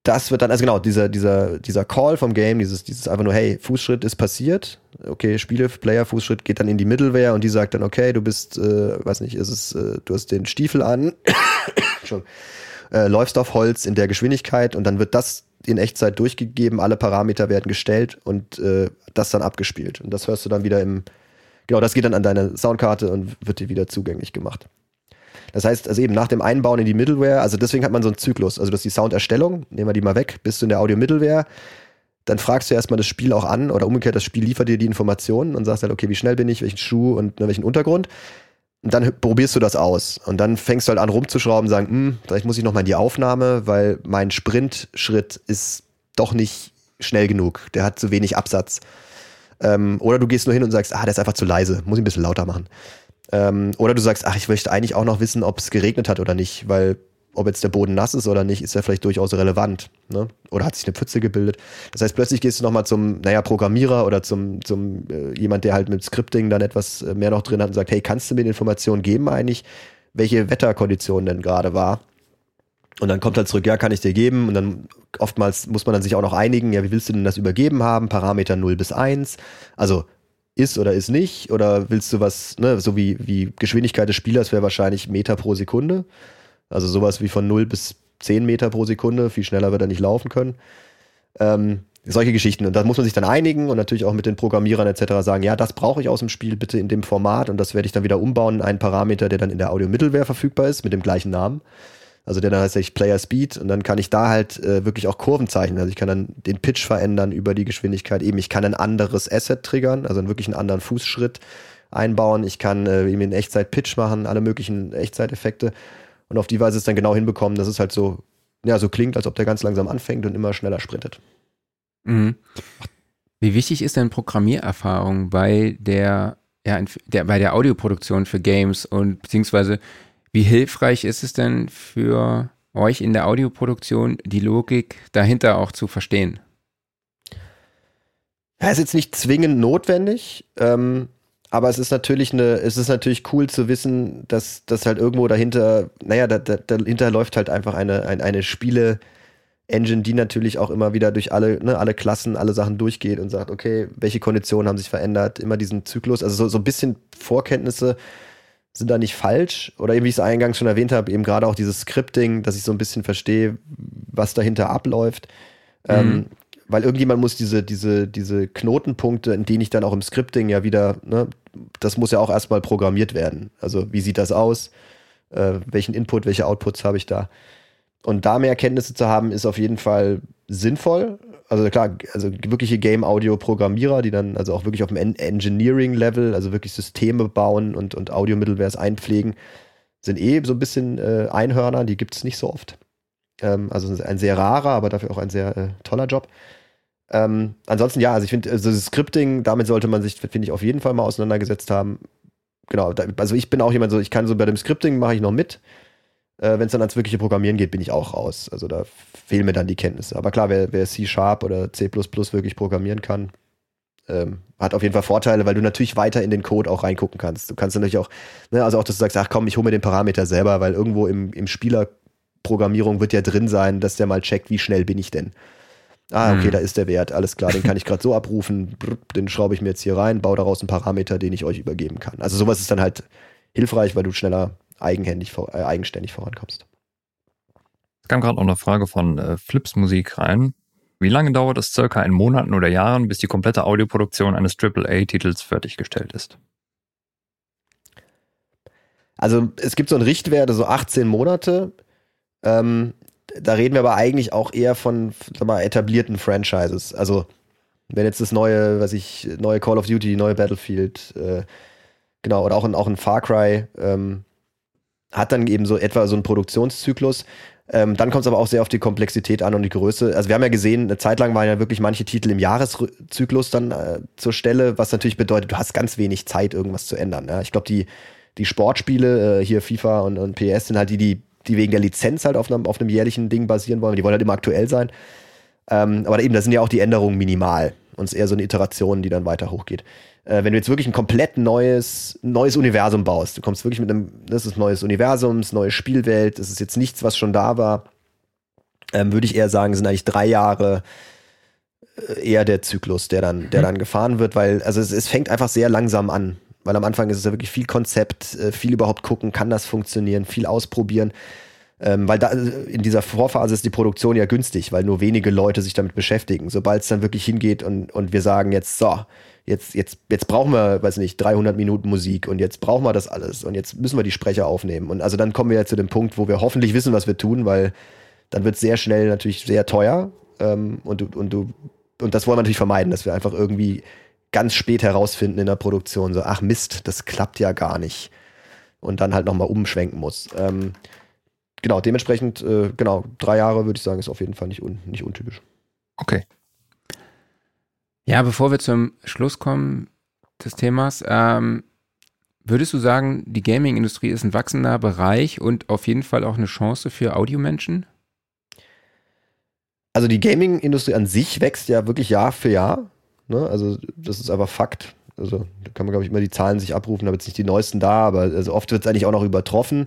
das wird dann, also genau, dieser, dieser, dieser Call vom Game, dieses, dieses einfach nur, hey, Fußschritt ist passiert, okay, Spiele, Player, Fußschritt geht dann in die Middleware und die sagt dann, okay, du bist, äh, weiß nicht, ist es, äh, du hast den Stiefel an, äh, läufst auf Holz in der Geschwindigkeit und dann wird das in Echtzeit durchgegeben, alle Parameter werden gestellt und äh, das dann abgespielt. Und das hörst du dann wieder im, Genau, das geht dann an deine Soundkarte und wird dir wieder zugänglich gemacht. Das heißt, also eben nach dem Einbauen in die Middleware, also deswegen hat man so einen Zyklus. Also das ist die Sounderstellung, nehmen wir die mal weg, bist du in der Audio-Middleware, dann fragst du erstmal das Spiel auch an oder umgekehrt, das Spiel liefert dir die Informationen und sagst halt, okay, wie schnell bin ich, welchen Schuh und ne, welchen Untergrund. Und dann probierst du das aus. Und dann fängst du halt an rumzuschrauben sagen, hm, vielleicht muss ich nochmal in die Aufnahme, weil mein Sprintschritt ist doch nicht schnell genug. Der hat zu wenig Absatz. Ähm, oder du gehst nur hin und sagst, ah, der ist einfach zu leise, muss ich ein bisschen lauter machen. Ähm, oder du sagst, ach, ich möchte eigentlich auch noch wissen, ob es geregnet hat oder nicht, weil ob jetzt der Boden nass ist oder nicht, ist ja vielleicht durchaus relevant. Ne? Oder hat sich eine Pfütze gebildet. Das heißt, plötzlich gehst du nochmal zum, naja, Programmierer oder zum, zum äh, jemand, der halt mit Scripting dann etwas äh, mehr noch drin hat und sagt, hey, kannst du mir die Informationen geben eigentlich, welche Wetterkondition denn gerade war? Und dann kommt halt zurück, ja, kann ich dir geben. Und dann oftmals muss man dann sich auch noch einigen, ja, wie willst du denn das übergeben haben? Parameter 0 bis 1. Also ist oder ist nicht? Oder willst du was, ne, so wie, wie Geschwindigkeit des Spielers wäre wahrscheinlich Meter pro Sekunde. Also sowas wie von 0 bis 10 Meter pro Sekunde. Viel schneller wird er nicht laufen können. Ähm, solche Geschichten. Und da muss man sich dann einigen und natürlich auch mit den Programmierern etc. sagen, ja, das brauche ich aus dem Spiel bitte in dem Format und das werde ich dann wieder umbauen in einen Parameter, der dann in der Audio-Mittelware verfügbar ist, mit dem gleichen Namen. Also der dann heißt Player Speed und dann kann ich da halt äh, wirklich auch Kurven zeichnen. Also ich kann dann den Pitch verändern über die Geschwindigkeit. Eben, ich kann ein anderes Asset triggern, also wirklich einen anderen Fußschritt einbauen. Ich kann äh, eben in Echtzeit Pitch machen, alle möglichen Echtzeiteffekte. Und auf die Weise ist dann genau hinbekommen, dass es halt so, ja, so klingt, als ob der ganz langsam anfängt und immer schneller sprintet. Mhm. Wie wichtig ist denn Programmiererfahrung bei der, ja, der, bei der Audioproduktion für Games und beziehungsweise wie hilfreich ist es denn für euch in der Audioproduktion, die Logik dahinter auch zu verstehen? Ja, ist jetzt nicht zwingend notwendig, ähm, aber es ist natürlich eine, es ist natürlich cool zu wissen, dass das halt irgendwo dahinter, naja, da, da, dahinter läuft halt einfach eine, eine, eine Spiele- Engine, die natürlich auch immer wieder durch alle, ne, alle Klassen, alle Sachen durchgeht und sagt, okay, welche Konditionen haben sich verändert, immer diesen Zyklus, also so, so ein bisschen Vorkenntnisse sind da nicht falsch. Oder eben, wie ich es eingangs schon erwähnt habe, eben gerade auch dieses Scripting, dass ich so ein bisschen verstehe, was dahinter abläuft. Mhm. Ähm, weil irgendjemand muss diese, diese, diese Knotenpunkte, in denen ich dann auch im Scripting ja wieder, ne, das muss ja auch erstmal programmiert werden. Also wie sieht das aus? Äh, welchen Input, welche Outputs habe ich da? Und da mehr Kenntnisse zu haben, ist auf jeden Fall sinnvoll. Also klar, also wirkliche Game-Audio-Programmierer, die dann also auch wirklich auf dem en Engineering-Level, also wirklich Systeme bauen und, und Audio-Middlewares einpflegen, sind eh so ein bisschen äh, Einhörner, die gibt es nicht so oft. Ähm, also ein sehr rarer, aber dafür auch ein sehr äh, toller Job. Ähm, ansonsten ja, also ich finde, also Scripting, damit sollte man sich, finde ich, auf jeden Fall mal auseinandergesetzt haben. Genau, da, also ich bin auch jemand so, ich kann so bei dem Scripting mache ich noch mit. Äh, Wenn es dann ans wirkliche Programmieren geht, bin ich auch raus. Also da fehlen mir dann die Kenntnisse. Aber klar, wer, wer C-Sharp oder C wirklich programmieren kann, ähm, hat auf jeden Fall Vorteile, weil du natürlich weiter in den Code auch reingucken kannst. Du kannst natürlich auch, ne, also auch, dass du sagst, ach komm, ich hole mir den Parameter selber, weil irgendwo im, im Spielerprogrammierung wird ja drin sein, dass der mal checkt, wie schnell bin ich denn. Ah, okay, hm. da ist der Wert, alles klar, den kann ich gerade so abrufen, den schraube ich mir jetzt hier rein, baue daraus einen Parameter, den ich euch übergeben kann. Also sowas ist dann halt hilfreich, weil du schneller eigenhändig, äh, eigenständig vorankommst. Es kam gerade noch eine Frage von äh, Flips Musik rein. Wie lange dauert es circa in Monaten oder Jahren, bis die komplette Audioproduktion eines AAA-Titels fertiggestellt ist? Also es gibt so einen Richtwert, so 18 Monate. Ähm, da reden wir aber eigentlich auch eher von sag mal, etablierten Franchises. Also wenn jetzt das neue, was ich, neue Call of Duty, neue Battlefield, äh, genau, oder auch ein, auch ein Far Cry, ähm, hat dann eben so etwa so einen Produktionszyklus. Ähm, dann kommt es aber auch sehr auf die Komplexität an und die Größe. Also wir haben ja gesehen, eine Zeit lang waren ja wirklich manche Titel im Jahreszyklus dann äh, zur Stelle, was natürlich bedeutet, du hast ganz wenig Zeit, irgendwas zu ändern. Ja? Ich glaube, die, die Sportspiele, äh, hier FIFA und, und PS, sind halt die, die, die wegen der Lizenz halt auf einem, auf einem jährlichen Ding basieren wollen. Die wollen halt immer aktuell sein. Ähm, aber eben, da sind ja auch die Änderungen minimal. Und es ist eher so eine Iteration, die dann weiter hochgeht äh, wenn du jetzt wirklich ein komplett neues, neues Universum baust, du kommst wirklich mit einem, das ist ein neues Universum, das neue Spielwelt, das ist jetzt nichts, was schon da war, ähm, würde ich eher sagen, sind eigentlich drei Jahre äh, eher der Zyklus, der dann, der mhm. dann gefahren wird, weil, also es, es fängt einfach sehr langsam an. Weil am Anfang ist es ja wirklich viel Konzept, äh, viel überhaupt gucken, kann das funktionieren, viel ausprobieren. Ähm, weil da in dieser Vorphase ist die Produktion ja günstig, weil nur wenige Leute sich damit beschäftigen. Sobald es dann wirklich hingeht und, und wir sagen jetzt, so, jetzt, jetzt, jetzt brauchen wir, weiß nicht, 300 Minuten Musik und jetzt brauchen wir das alles und jetzt müssen wir die Sprecher aufnehmen. Und also dann kommen wir ja zu dem Punkt, wo wir hoffentlich wissen, was wir tun, weil dann wird es sehr schnell natürlich sehr teuer. Ähm, und du, und du, und das wollen wir natürlich vermeiden, dass wir einfach irgendwie ganz spät herausfinden in der Produktion, so, ach Mist, das klappt ja gar nicht. Und dann halt nochmal umschwenken muss. Ähm, genau, dementsprechend, äh, genau, drei Jahre würde ich sagen, ist auf jeden Fall nicht, un, nicht untypisch. Okay. Ja, bevor wir zum Schluss kommen des Themas, ähm, würdest du sagen, die Gaming-Industrie ist ein wachsender Bereich und auf jeden Fall auch eine Chance für Audiomenschen? Also die Gaming-Industrie an sich wächst ja wirklich Jahr für Jahr. Ne? Also das ist einfach Fakt. Also da kann man, glaube ich, immer die Zahlen sich abrufen, da jetzt nicht die neuesten da, aber also oft wird es eigentlich auch noch übertroffen.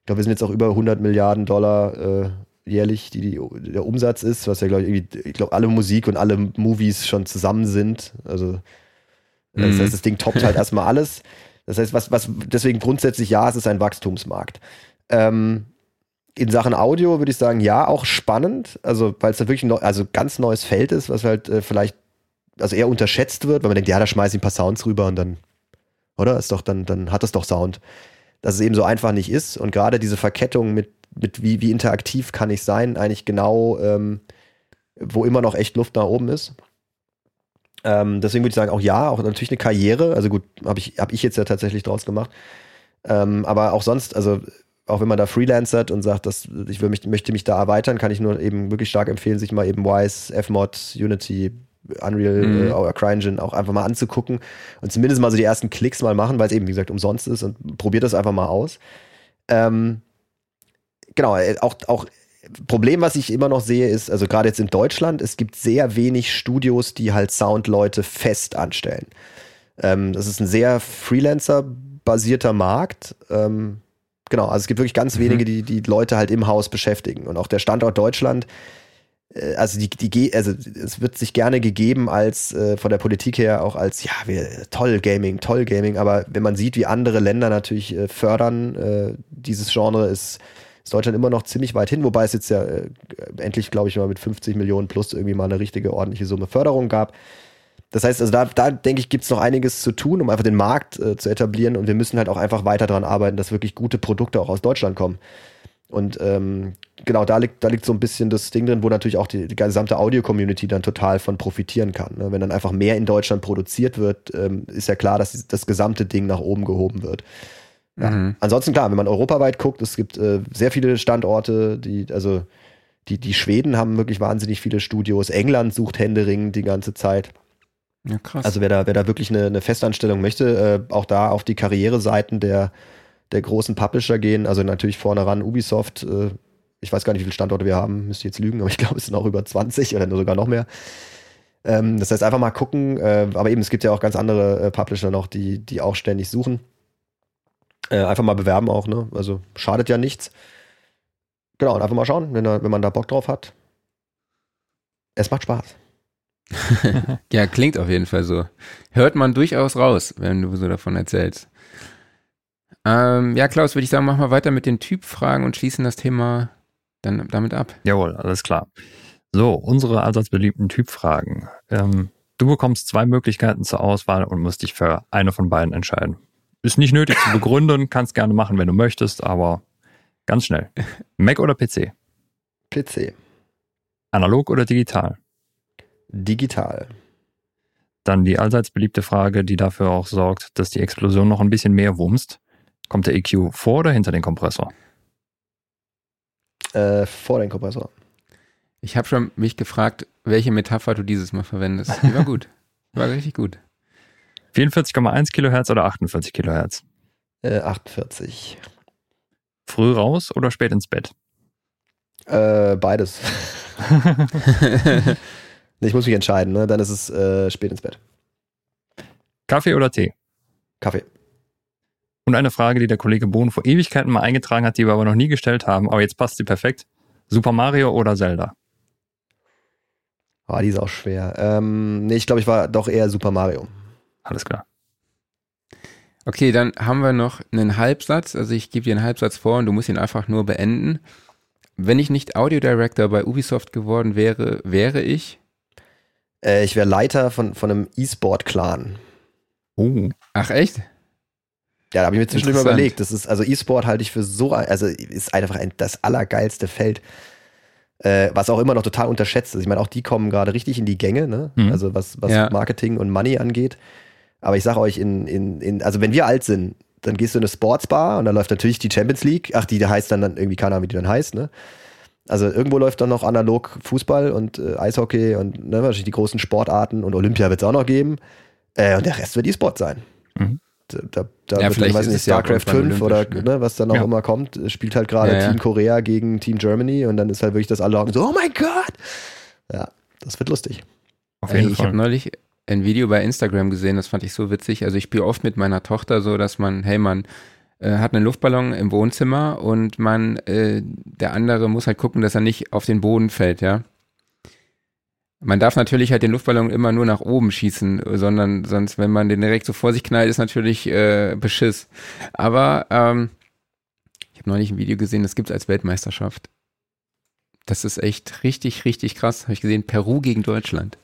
Ich glaube, wir sind jetzt auch über 100 Milliarden Dollar äh, jährlich, die, die, der Umsatz ist, was ja, glaube ich, ich glaube, alle Musik und alle Movies schon zusammen sind. Also, mhm. das heißt, das Ding toppt halt erstmal alles. Das heißt, was, was, deswegen grundsätzlich ja, es ist ein Wachstumsmarkt. Ähm, in Sachen Audio würde ich sagen, ja, auch spannend, also weil es da wirklich ein also ganz neues Feld ist, was halt äh, vielleicht also eher unterschätzt wird, weil man denkt, ja, da schmeiße ich ein paar Sounds rüber und dann, oder? Ist doch, dann, dann hat das doch Sound. Dass es eben so einfach nicht ist und gerade diese Verkettung mit mit wie, wie interaktiv kann ich sein, eigentlich genau, ähm, wo immer noch echt Luft nach oben ist. Ähm, deswegen würde ich sagen, auch ja, auch natürlich eine Karriere. Also gut, habe ich, hab ich jetzt ja tatsächlich draus gemacht. Ähm, aber auch sonst, also auch wenn man da freelancert und sagt, dass ich will mich, möchte mich da erweitern, kann ich nur eben wirklich stark empfehlen, sich mal eben Wise, Fmod, Unity, Unreal mhm. äh, oder CryEngine auch einfach mal anzugucken und zumindest mal so die ersten Klicks mal machen, weil es eben, wie gesagt, umsonst ist und probiert das einfach mal aus. Ähm, genau, äh, auch, auch Problem, was ich immer noch sehe, ist, also gerade jetzt in Deutschland, es gibt sehr wenig Studios, die halt Soundleute fest anstellen. Ähm, das ist ein sehr Freelancer-basierter Markt. Ähm, genau, also es gibt wirklich ganz mhm. wenige, die die Leute halt im Haus beschäftigen. Und auch der Standort Deutschland, also die, die, also es wird sich gerne gegeben als äh, von der Politik her auch als ja wir, toll Gaming, toll Gaming, aber wenn man sieht, wie andere Länder natürlich äh, fördern, äh, dieses Genre ist ist Deutschland immer noch ziemlich weit hin, wobei es jetzt ja äh, endlich, glaube ich, mal mit 50 Millionen plus irgendwie mal eine richtige ordentliche Summe Förderung gab. Das heißt, also da, da denke ich, gibt es noch einiges zu tun, um einfach den Markt äh, zu etablieren und wir müssen halt auch einfach weiter daran arbeiten, dass wirklich gute Produkte auch aus Deutschland kommen. Und ähm, genau, da liegt, da liegt so ein bisschen das Ding drin, wo natürlich auch die, die gesamte Audio-Community dann total von profitieren kann. Ne? Wenn dann einfach mehr in Deutschland produziert wird, ähm, ist ja klar, dass das gesamte Ding nach oben gehoben wird. Ja. Mhm. Ansonsten klar, wenn man europaweit guckt, es gibt äh, sehr viele Standorte, die, also die, die Schweden haben wirklich wahnsinnig viele Studios, England sucht Händering die ganze Zeit. Ja, krass. Also wer da, wer da wirklich eine, eine Festanstellung möchte, äh, auch da auf die Karriereseiten der, der großen Publisher gehen, also natürlich vorne ran Ubisoft, äh, ich weiß gar nicht, wie viele Standorte wir haben, müsste jetzt lügen, aber ich glaube, es sind auch über 20 oder sogar noch mehr. Ähm, das heißt, einfach mal gucken, äh, aber eben, es gibt ja auch ganz andere äh, Publisher noch, die, die auch ständig suchen. Äh, einfach mal bewerben auch, ne? Also schadet ja nichts. Genau, und einfach mal schauen, wenn, er, wenn man da Bock drauf hat. Es macht Spaß. ja, klingt auf jeden Fall so. Hört man durchaus raus, wenn du so davon erzählst. Ähm, ja, Klaus, würde ich sagen, machen wir weiter mit den Typfragen und schließen das Thema dann damit ab. Jawohl, alles klar. So, unsere allseits beliebten Typfragen. Ähm, du bekommst zwei Möglichkeiten zur Auswahl und musst dich für eine von beiden entscheiden. Ist nicht nötig zu begründen, kannst gerne machen, wenn du möchtest, aber ganz schnell. Mac oder PC? PC. Analog oder digital? Digital. Dann die allseits beliebte Frage, die dafür auch sorgt, dass die Explosion noch ein bisschen mehr wumst. Kommt der EQ vor oder hinter den Kompressor? Äh, vor den Kompressor. Ich habe schon mich gefragt, welche Metapher du dieses Mal verwendest. Die war gut. War richtig gut. 44,1 Kilohertz oder 48 Kilohertz? Äh, 48. Früh raus oder spät ins Bett? Äh, beides. ich muss mich entscheiden, ne? dann ist es äh, spät ins Bett. Kaffee oder Tee? Kaffee. Und eine Frage, die der Kollege Bohn vor Ewigkeiten mal eingetragen hat, die wir aber noch nie gestellt haben, aber jetzt passt sie perfekt. Super Mario oder Zelda? Oh, die ist auch schwer. Ähm, nee, ich glaube, ich war doch eher Super Mario. Alles klar. Okay, dann haben wir noch einen Halbsatz. Also ich gebe dir einen Halbsatz vor und du musst ihn einfach nur beenden. Wenn ich nicht Audio Director bei Ubisoft geworden wäre, wäre ich? Äh, ich wäre Leiter von, von einem E-Sport-Clan. Oh. Ach echt? Ja, da habe ich mir zwischendurch mal überlegt. Das ist, also E-Sport halte ich für so, also ist einfach ein, das allergeilste Feld, äh, was auch immer noch total unterschätzt ist. Ich meine, auch die kommen gerade richtig in die Gänge, ne? Mhm. Also was, was ja. Marketing und Money angeht. Aber ich sage euch, in, in, in, also wenn wir alt sind, dann gehst du in eine Sportsbar und da läuft natürlich die Champions League. Ach, die heißt dann, dann irgendwie, keine Ahnung, wie die dann heißt, ne? Also irgendwo läuft dann noch analog Fußball und äh, Eishockey und ne, wahrscheinlich die großen Sportarten und Olympia wird es auch noch geben. Äh, und der Rest wird E-Sport sein. Mhm. Da, da ja, wird dann, weiß nicht, StarCraft 5 oder ne? ne, was dann auch ja. immer kommt, spielt halt gerade ja, Team Korea gegen Team Germany und dann ist halt wirklich das alle so, oh mein Gott! Ja, das wird lustig. Auf jeden Ey, Fall. Ich habe neulich ein Video bei Instagram gesehen, das fand ich so witzig. Also ich spiele oft mit meiner Tochter so, dass man, hey man, äh, hat einen Luftballon im Wohnzimmer und man, äh, der andere muss halt gucken, dass er nicht auf den Boden fällt, ja. Man darf natürlich halt den Luftballon immer nur nach oben schießen, sondern sonst, wenn man den direkt so vor sich knallt, ist natürlich äh, Beschiss. Aber ähm, ich habe neulich ein Video gesehen, das gibt's als Weltmeisterschaft. Das ist echt richtig, richtig krass. Habe ich gesehen, Peru gegen Deutschland.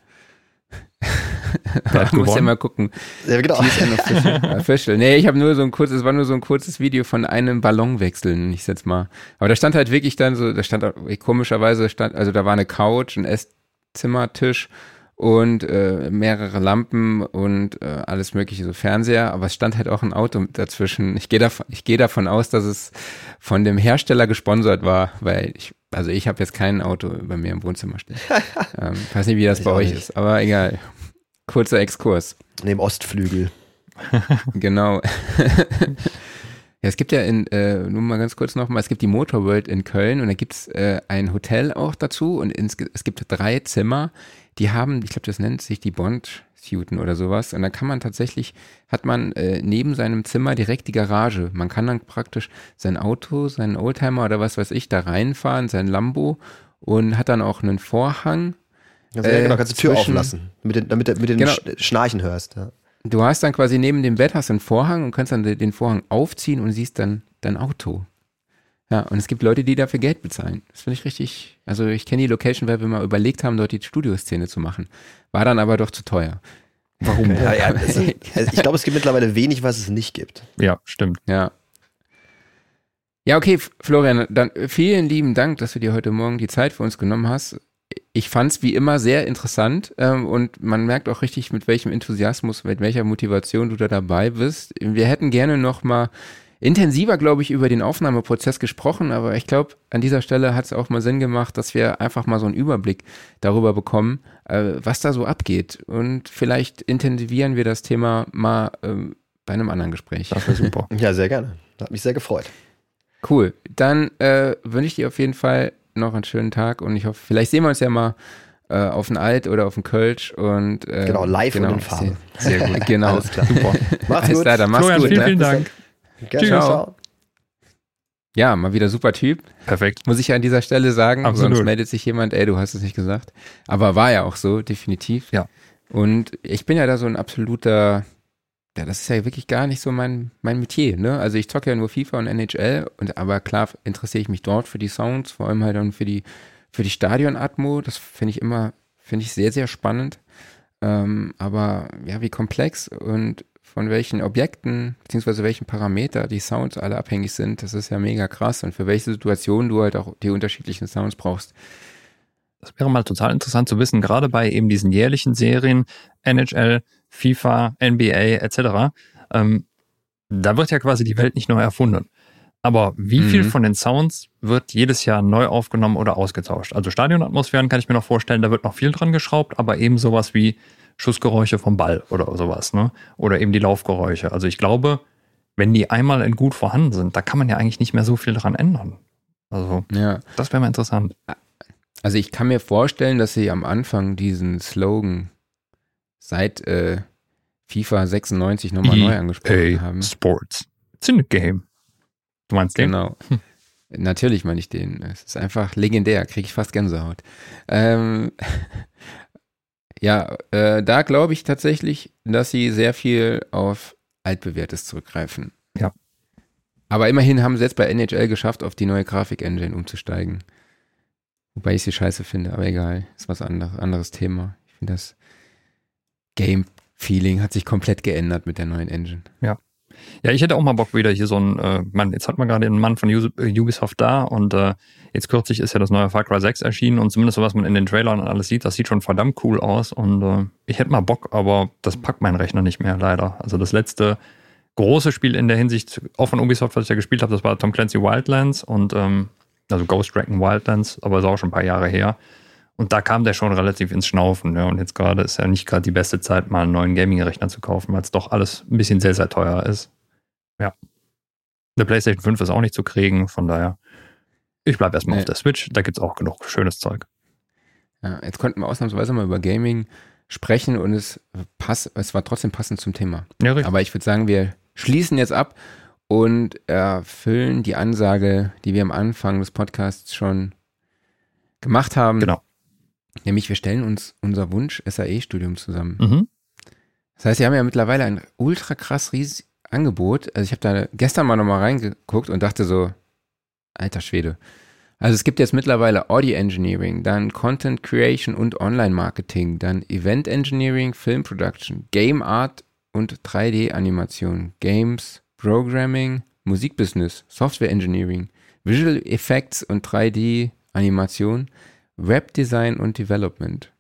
Man muss ja mal gucken. Ja, genau. official. official. Nee, ich habe nur so ein kurzes, es war nur so ein kurzes Video von einem Ballon wechseln, ich jetzt mal. Aber da stand halt wirklich dann so, da stand komischerweise stand, also da war eine Couch, ein Esszimmertisch und äh, mehrere Lampen und äh, alles mögliche, so Fernseher, aber es stand halt auch ein Auto dazwischen. Ich gehe davon, ich gehe davon aus, dass es von dem Hersteller gesponsert war, weil ich, also ich habe jetzt kein Auto bei mir im Wohnzimmer stehen. ähm, weiß nicht, wie das ich bei euch nicht. ist, aber egal. Kurzer Exkurs. Neben Ostflügel. genau. Ja, es gibt ja in, äh, nur mal ganz kurz nochmal, es gibt die Motorworld in Köln und da gibt's äh, ein Hotel auch dazu und ins, es gibt drei Zimmer, die haben, ich glaube, das nennt sich die Bond-Suiten oder sowas. Und da kann man tatsächlich, hat man äh, neben seinem Zimmer direkt die Garage. Man kann dann praktisch sein Auto, seinen Oldtimer oder was weiß ich da reinfahren, sein Lambo und hat dann auch einen Vorhang. Also, ja, genau, kannst du die Tür auflassen, damit, du mit, mit den genau. Schnarchen hörst. Ja. Du hast dann quasi neben dem Bett hast einen Vorhang und kannst dann den Vorhang aufziehen und siehst dann dein Auto. Ja, und es gibt Leute, die dafür Geld bezahlen. Das finde ich richtig. Also ich kenne die Location, weil wir mal überlegt haben, dort die Studioszene zu machen. War dann aber doch zu teuer. Warum? ja, ja, also, ich glaube, es gibt mittlerweile wenig, was es nicht gibt. Ja, stimmt. Ja. Ja, okay, Florian, dann vielen lieben Dank, dass du dir heute Morgen die Zeit für uns genommen hast. Ich fand es wie immer sehr interessant ähm, und man merkt auch richtig, mit welchem Enthusiasmus, mit welcher Motivation du da dabei bist. Wir hätten gerne noch mal intensiver, glaube ich, über den Aufnahmeprozess gesprochen, aber ich glaube, an dieser Stelle hat es auch mal Sinn gemacht, dass wir einfach mal so einen Überblick darüber bekommen, äh, was da so abgeht. Und vielleicht intensivieren wir das Thema mal äh, bei einem anderen Gespräch. Das wäre super. ja, sehr gerne. Hat mich sehr gefreut. Cool. Dann äh, wünsche ich dir auf jeden Fall noch einen schönen Tag und ich hoffe, vielleicht sehen wir uns ja mal äh, auf den Alt oder auf den Kölsch und äh, genau live genau, und in Farbe. Sehr, sehr gut, genau. Alles klar. Super. Mach's gut. Klar, mach's Florian, gut. Vielen, ne? vielen Dank. Ciao. ciao. Ja, mal wieder super Typ. Perfekt. Muss ich an dieser Stelle sagen. Absolut. Sonst meldet sich jemand, ey, du hast es nicht gesagt. Aber war ja auch so, definitiv. Ja. Und ich bin ja da so ein absoluter, ja, das ist ja wirklich gar nicht so mein, mein Metier, ne? Also ich zocke ja nur FIFA und NHL und aber klar interessiere ich mich dort für die Sounds, vor allem halt dann für die, für die Stadion-Atmo. Das finde ich immer, finde ich sehr, sehr spannend. Ähm, aber ja, wie komplex und von welchen Objekten beziehungsweise welchen Parameter die Sounds alle abhängig sind, das ist ja mega krass und für welche Situation du halt auch die unterschiedlichen Sounds brauchst. Das wäre mal total interessant zu wissen, gerade bei eben diesen jährlichen Serien, NHL, FIFA, NBA etc. Ähm, da wird ja quasi die Welt nicht neu erfunden. Aber wie mhm. viel von den Sounds wird jedes Jahr neu aufgenommen oder ausgetauscht? Also Stadionatmosphären kann ich mir noch vorstellen, da wird noch viel dran geschraubt, aber eben sowas wie Schussgeräusche vom Ball oder sowas, ne? Oder eben die Laufgeräusche. Also ich glaube, wenn die einmal in gut vorhanden sind, da kann man ja eigentlich nicht mehr so viel dran ändern. Also, ja. das wäre mal interessant. Also ich kann mir vorstellen, dass sie am Anfang diesen Slogan seit äh, FIFA 96 nochmal neu angesprochen haben. Sports. The game. Du meinst den? Genau. Hm. Natürlich meine ich den. Es ist einfach legendär, kriege ich fast Gänsehaut. Ähm, Ja, äh, da glaube ich tatsächlich, dass sie sehr viel auf altbewährtes zurückgreifen. Ja. Aber immerhin haben sie jetzt bei NHL geschafft, auf die neue Grafik-Engine umzusteigen. Wobei ich sie scheiße finde, aber egal. Ist was anderes, anderes Thema. Ich finde das Game-Feeling hat sich komplett geändert mit der neuen Engine. Ja. Ja, ich hätte auch mal Bock wieder hier so ein, äh, Mann, jetzt hat man gerade einen Mann von Ubisoft da und äh, jetzt kürzlich ist ja das neue Far Cry 6 erschienen und zumindest so was man in den Trailern und alles sieht, das sieht schon verdammt cool aus und äh, ich hätte mal Bock, aber das packt mein Rechner nicht mehr leider. Also das letzte große Spiel in der Hinsicht, auch von Ubisoft, was ich ja gespielt habe, das war Tom Clancy Wildlands und ähm, also Ghost Recon Wildlands, aber ist auch schon ein paar Jahre her. Und da kam der schon relativ ins Schnaufen. Ja. Und jetzt gerade ist ja nicht gerade die beste Zeit, mal einen neuen Gaming-Rechner zu kaufen, weil es doch alles ein bisschen sehr, sehr teuer ist. Ja. Der PlayStation 5 ist auch nicht zu kriegen, von daher. Ich bleibe erstmal nee. auf der Switch, da gibt es auch genug schönes Zeug. Ja, jetzt konnten wir ausnahmsweise mal über Gaming sprechen und es, pass, es war trotzdem passend zum Thema. Ja, richtig. Aber ich würde sagen, wir schließen jetzt ab und erfüllen die Ansage, die wir am Anfang des Podcasts schon gemacht haben. Genau. Nämlich, wir stellen uns unser Wunsch SAE-Studium zusammen. Mhm. Das heißt, wir haben ja mittlerweile ein ultra krass riesig, Angebot. Also ich habe da gestern mal nochmal reingeguckt und dachte so, alter Schwede. Also es gibt jetzt mittlerweile Audio Engineering, dann Content Creation und Online Marketing, dann Event Engineering, Film Production, Game Art und 3D-Animation, Games, Programming, Musikbusiness, Software Engineering, Visual Effects und 3D-Animation, Webdesign und Development.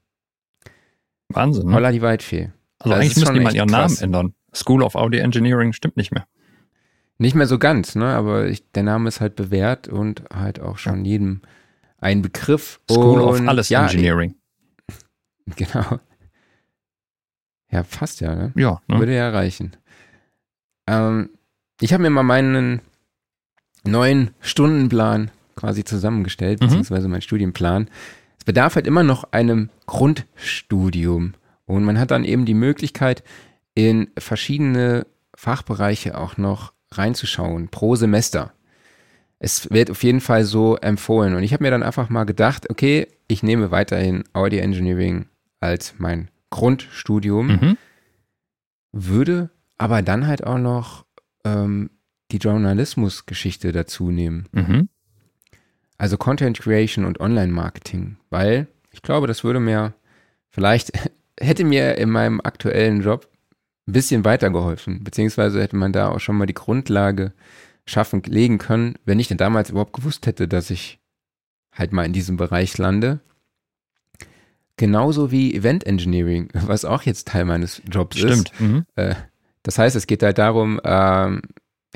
Wahnsinn. Ne? Holla die Waldfee. Also, Also es eigentlich müssen die mal ihren krass. Namen ändern. School of Audio Engineering stimmt nicht mehr. Nicht mehr so ganz, ne? Aber ich, der Name ist halt bewährt und halt auch schon jedem ein Begriff. School und, of Alles ja, Engineering. Genau. Ja, fast ja, ne? Ja, ne? Würde ja reichen. Ähm, ich habe mir mal meinen neuen Stundenplan quasi zusammengestellt, Mhm. beziehungsweise meinen Studienplan. Es bedarf halt immer noch einem Grundstudium. Und man hat dann eben die Möglichkeit, in verschiedene Fachbereiche auch noch reinzuschauen, pro Semester. Es wird auf jeden Fall so empfohlen. Und ich habe mir dann einfach mal gedacht, okay, ich nehme weiterhin Audio Engineering als mein Grundstudium Mhm. würde aber dann halt auch noch ähm, die Journalismusgeschichte dazu nehmen. Mhm. Also Content Creation und Online-Marketing, weil ich glaube, das würde mir vielleicht, hätte mir in meinem aktuellen Job ein bisschen weitergeholfen, beziehungsweise hätte man da auch schon mal die Grundlage schaffen, legen können, wenn ich denn damals überhaupt gewusst hätte, dass ich halt mal in diesem Bereich lande. Genauso wie Event Engineering, was auch jetzt Teil meines Jobs ist. Stimmt. Mhm. Äh, das heißt, es geht halt darum, ähm,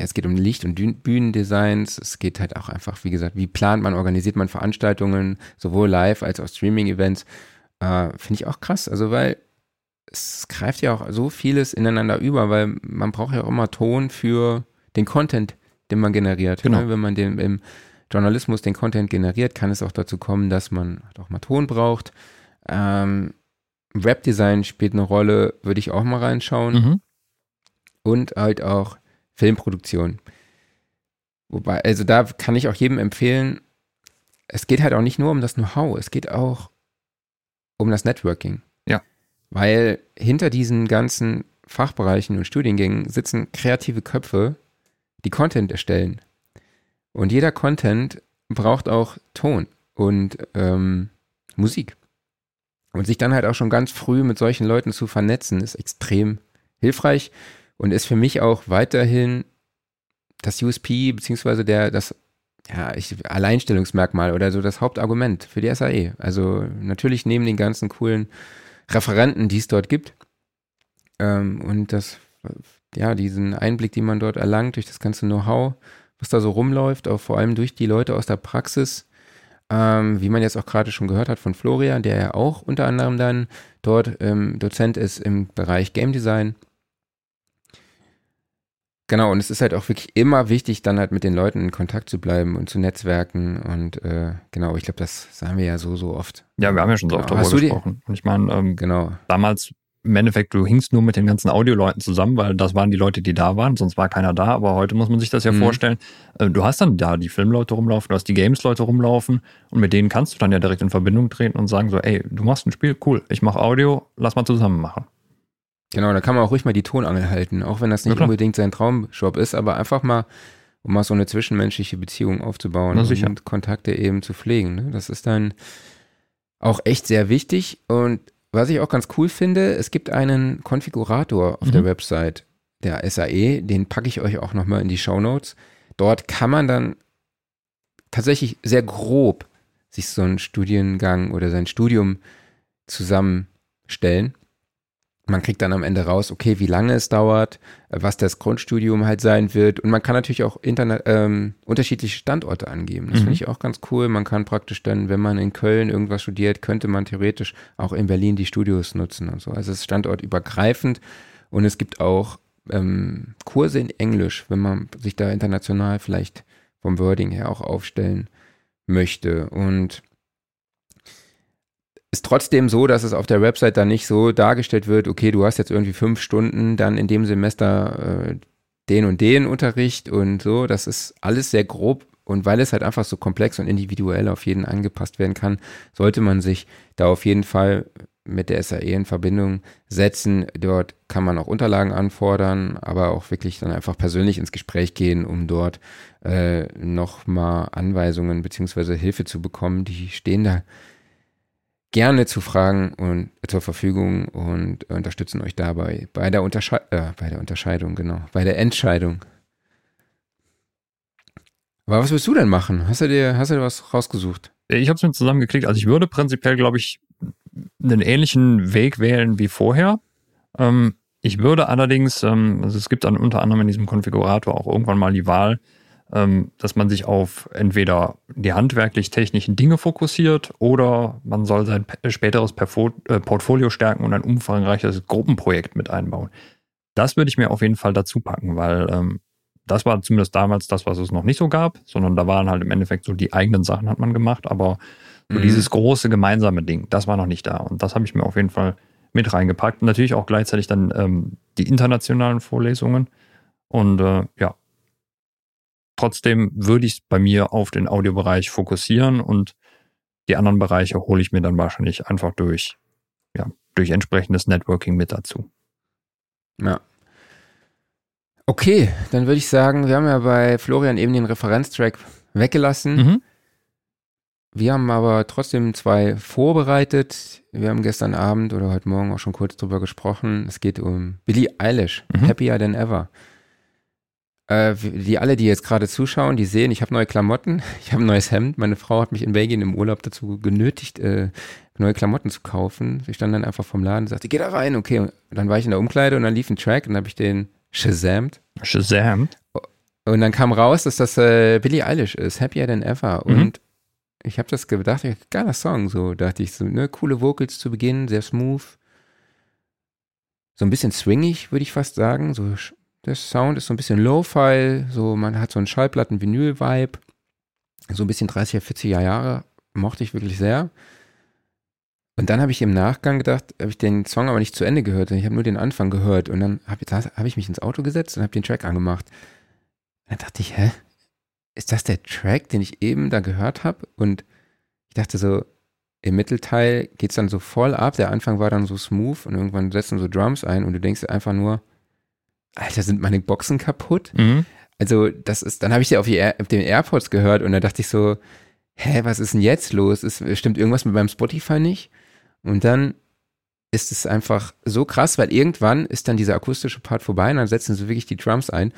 es geht um Licht- und Bühnendesigns. Es geht halt auch einfach, wie gesagt, wie plant man, organisiert man Veranstaltungen, sowohl live als auch Streaming-Events. Äh, Finde ich auch krass. Also, weil es greift ja auch so vieles ineinander über, weil man braucht ja auch immer Ton für den Content, den man generiert. Genau. Ne? Wenn man den im Journalismus den Content generiert, kann es auch dazu kommen, dass man halt auch mal Ton braucht. Ähm, Webdesign spielt eine Rolle, würde ich auch mal reinschauen Mhm. und halt auch Filmproduktion. Wobei, also da kann ich auch jedem empfehlen, es geht halt auch nicht nur um das Know-how, es geht auch um das Networking. Ja. Weil hinter diesen ganzen Fachbereichen und Studiengängen sitzen kreative Köpfe, die Content erstellen. Und jeder Content braucht auch Ton und ähm, Musik. Und sich dann halt auch schon ganz früh mit solchen Leuten zu vernetzen, ist extrem hilfreich und ist für mich auch weiterhin das USP, beziehungsweise der, das ja, ich, Alleinstellungsmerkmal oder so das Hauptargument für die SAE. Also natürlich neben den ganzen coolen Referenten, die es dort gibt, ähm, und das, ja, diesen Einblick, den man dort erlangt durch das ganze Know-how, was da so rumläuft, auch vor allem durch die Leute aus der Praxis, ähm, wie man jetzt auch gerade schon gehört hat von Florian, der ja auch unter anderem dann dort ähm, Dozent ist im Bereich Game Design. Genau, und es ist halt auch wirklich immer wichtig, dann halt mit den Leuten in Kontakt zu bleiben und zu netzwerken. Und äh, genau, ich glaube, das sagen wir ja so, so oft. Ja, wir haben ja schon so oft Genau. darüber du die- gesprochen. Und ich meine, ähm, Genau. damals im Endeffekt, du hingst nur mit den ganzen Audioleuten zusammen, weil das waren die Leute, die da waren, sonst war keiner da. Aber heute muss man sich das ja Mhm. vorstellen. Äh, Du hast dann da die Filmleute rumlaufen, du hast die Games-Leute rumlaufen und mit denen kannst du dann ja direkt in Verbindung treten und sagen so, ey, du machst ein Spiel, cool, ich mache Audio, lass mal zusammen machen. Genau, da kann man auch ruhig mal die Tonangel halten, auch wenn das Ja, nicht klar. unbedingt sein Traumjob ist, aber einfach mal, um mal so eine zwischenmenschliche Beziehung aufzubauen Na sicher. und Kontakte eben zu pflegen. Ne? Das ist dann auch echt sehr wichtig. Und was ich auch ganz cool finde, es gibt einen Konfigurator auf Mhm. der Website der SAE, den packe ich euch auch nochmal in die Show Notes. Dort kann man dann tatsächlich sehr grob sich so einen Studiengang oder sein Studium zusammenstellen. Man kriegt dann am Ende raus, okay, wie lange es dauert, was das Grundstudium halt sein wird. Und man kann natürlich auch interna- ähm, unterschiedliche Standorte angeben. Das Mhm. finde ich auch ganz cool. Man kann praktisch dann, wenn man in Köln irgendwas studiert, könnte man theoretisch auch in Berlin die Studios nutzen und so. Also es ist standortübergreifend. Und es gibt auch ähm, Kurse in Englisch, wenn man sich da international vielleicht vom Wording her auch aufstellen möchte. Und ist trotzdem so, dass es auf der Website dann nicht so dargestellt wird, okay, du hast jetzt irgendwie fünf Stunden dann in dem Semester äh, den und den Unterricht und so. Das ist alles sehr grob und weil es halt einfach so komplex und individuell auf jeden angepasst werden kann, sollte man sich da auf jeden Fall mit der SAE in Verbindung setzen. Dort kann man auch Unterlagen anfordern, aber auch wirklich dann einfach persönlich ins Gespräch gehen, um dort äh, nochmal Anweisungen beziehungsweise Hilfe zu bekommen. Die stehen da gerne zu Fragen und zur Verfügung und unterstützen euch dabei bei der, Untersche äh, bei der Unterscheidung, genau, bei der Entscheidung. Aber was willst du denn machen? Hast du dir, hast du dir was rausgesucht? Ich habe es mir zusammengeklickt. Also ich würde prinzipiell, glaube ich, einen ähnlichen Weg wählen wie vorher. Ähm, ich würde allerdings, ähm, also es gibt dann unter anderem in diesem Konfigurator auch irgendwann mal die Wahl, dass man sich auf entweder die handwerklich-technischen Dinge fokussiert oder man soll sein späteres äh, Portfolio stärken und ein umfangreiches Gruppenprojekt mit einbauen. Das würde ich mir auf jeden Fall dazu packen, weil ähm, das war zumindest damals das, was es noch nicht so gab, sondern da waren halt im Endeffekt so die eigenen Sachen hat man gemacht, aber so mhm. dieses große gemeinsame Ding, das war noch nicht da. Und das habe ich mir auf jeden Fall mit reingepackt. Und natürlich auch gleichzeitig dann ähm, die internationalen Vorlesungen. Und äh, ja, Trotzdem würde ich es bei mir auf den Audiobereich fokussieren und die anderen Bereiche hole ich mir dann wahrscheinlich einfach durch, ja, durch entsprechendes Networking mit dazu. Ja. Okay, dann würde ich sagen, wir haben ja bei Florian eben den Referenztrack weggelassen. Mhm. Wir haben aber trotzdem zwei vorbereitet. Wir haben gestern Abend oder heute Morgen auch schon kurz drüber gesprochen. Es geht um Billie Eilish, mhm. Happier Than Ever. Äh, die alle, die jetzt gerade zuschauen, die sehen, ich habe neue Klamotten, ich habe ein neues Hemd. Meine Frau hat mich in Belgien im Urlaub dazu genötigt, äh, neue Klamotten zu kaufen. Sie stand dann einfach vom Laden und sagte, geh da rein, okay. Und dann war ich in der Umkleide und dann lief ein Track und dann habe ich den Shazamt. Shazamt? Und dann kam raus, dass das äh, Billie Eilish ist, Happier Than Ever. Mhm. Und ich habe das gedacht, geiler Song, so dachte ich, so ne, coole Vocals zu Beginn, sehr smooth. So ein bisschen swingig, würde ich fast sagen, so der Sound ist so ein bisschen Lo-Fi, so man hat so einen Schallplatten-Vinyl-Vibe. So ein bisschen 30er, 40er Jahre. Mochte ich wirklich sehr. Und dann habe ich im Nachgang gedacht, habe ich den Song aber nicht zu Ende gehört. Ich habe nur den Anfang gehört. Und dann habe hab ich mich ins Auto gesetzt und habe den Track angemacht. Dann dachte ich, hä? Ist das der Track, den ich eben da gehört habe? Und ich dachte so, im Mittelteil geht es dann so voll ab. Der Anfang war dann so smooth und irgendwann setzen so Drums ein und du denkst einfach nur, Alter, sind meine Boxen kaputt? Mhm. Also, das ist, dann habe ich sie auf, auf den AirPods gehört und da dachte ich so, hä, was ist denn jetzt los? Ist, stimmt irgendwas mit meinem Spotify nicht? Und dann ist es einfach so krass, weil irgendwann ist dann dieser akustische Part vorbei und dann setzen sie wirklich die Drums ein.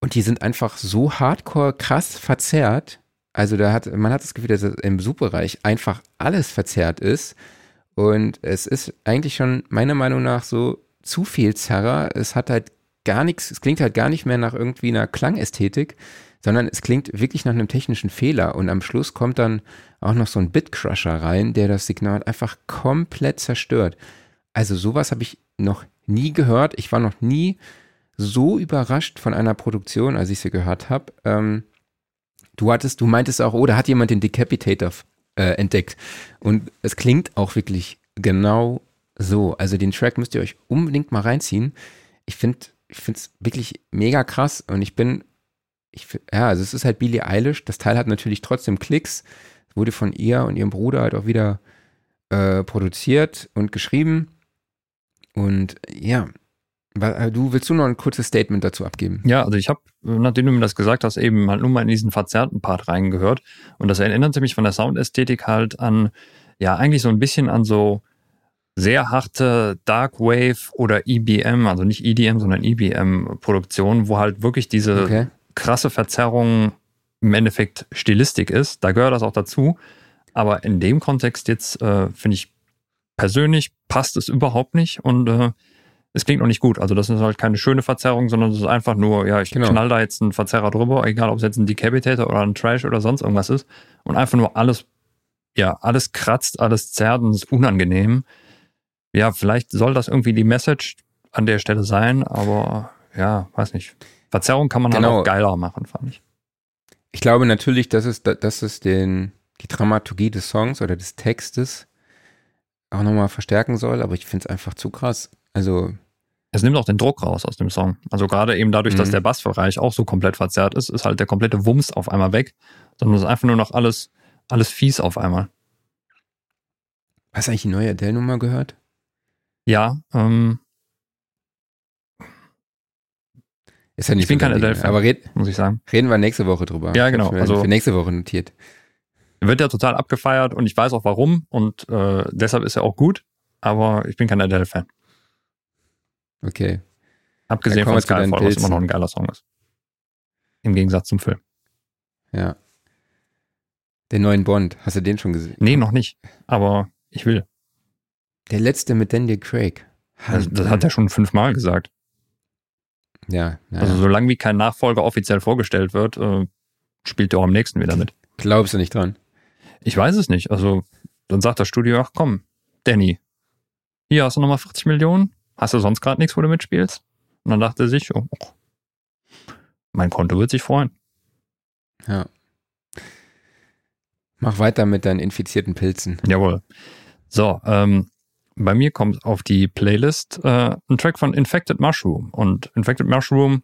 Und die sind einfach so hardcore krass verzerrt. Also da hat, man hat das Gefühl, dass im Subbereich einfach alles verzerrt ist. Und es ist eigentlich schon meiner Meinung nach so zu viel Zerrer. Es hat halt gar nichts, es klingt halt gar nicht mehr nach irgendwie einer Klangästhetik, sondern es klingt wirklich nach einem technischen Fehler. Und am Schluss kommt dann auch noch so ein Bitcrusher rein, der das Signal einfach komplett zerstört. Also sowas habe ich noch nie gehört. Ich war noch nie so überrascht von einer Produktion, als ich sie gehört habe. Ähm, du hattest, du meintest auch, oh, da hat jemand den Decapitator äh, entdeckt. Und es klingt auch wirklich genau so, also den Track müsst ihr euch unbedingt mal reinziehen. Ich finde ich finde es wirklich mega krass und ich bin ich ja, also es ist halt Billie Eilish, das Teil hat natürlich trotzdem Klicks. Es wurde von ihr und ihrem Bruder halt auch wieder äh, produziert und geschrieben. Und ja, äh, du willst du noch ein kurzes Statement dazu abgeben? Ja, also ich habe, nachdem du mir das gesagt hast, eben halt nur mal in diesen verzerrten Part reingehört. Und das erinnerte mich von der Soundästhetik halt an, ja, eigentlich so ein bisschen an so sehr harte Dark Wave oder EBM, also nicht EDM, sondern EBM-Produktion, wo halt wirklich diese okay. krasse Verzerrung im Endeffekt Stilistik ist. Da gehört das auch dazu. Aber in dem Kontext jetzt äh, finde ich persönlich passt es überhaupt nicht und äh, es klingt noch nicht gut. Also das ist halt keine schöne Verzerrung, sondern es ist einfach nur, ja, ich genau. knall da jetzt einen Verzerrer drüber, egal ob es jetzt ein Decapitator oder ein Trash oder sonst irgendwas ist und einfach nur alles, ja, alles kratzt, alles zerrt und ist unangenehm ja, vielleicht soll das irgendwie die Message an der Stelle sein, aber ja, weiß nicht. Verzerrung kann man genau. halt auch geiler machen, fand ich. Ich glaube natürlich, dass es, dass es den, die Dramaturgie des Songs oder des Textes auch nochmal verstärken soll, aber ich finde es einfach zu krass. Also. Es nimmt auch den Druck raus aus dem Song. Also gerade eben dadurch, mhm. dass der Bassbereich auch so komplett verzerrt ist, ist halt der komplette Wumms auf einmal weg, sondern es ist einfach nur noch alles, alles fies auf einmal. Hast du eigentlich die neue Adele-Nummer gehört? Ja, ähm, Ist ja nicht Ich bin so kein Adele-Fan. Aber red, muss ich sagen. reden wir nächste Woche drüber. Ja, genau. Also- für nächste Woche notiert. Wird ja total abgefeiert und ich weiß auch warum und äh, deshalb ist er auch gut, aber ich bin kein Adele-Fan. Okay. Abgesehen von Skyfall, was immer noch ein geiler Song ist. Im Gegensatz zum Film. Ja. Den neuen Bond. Hast du den schon gesehen? Nee, noch nicht. Aber ich will. Der letzte mit Daniel Craig. Das, das hat er schon fünfmal gesagt. Ja, ja. Also solange wie kein Nachfolger offiziell vorgestellt wird, äh, spielt er auch am nächsten wieder mit. glaubst du nicht dran? Ich weiß es nicht. Also dann sagt das Studio, ach komm, Danny, hier hast du nochmal 40 Millionen. Hast du sonst gerade nichts, wo du mitspielst? Und dann dachte er sich, oh, oh, mein Konto wird sich freuen. Ja. Mach weiter mit deinen infizierten Pilzen. Jawohl. So, ähm, bei mir kommt auf die Playlist äh, ein Track von Infected Mushroom. Und Infected Mushroom,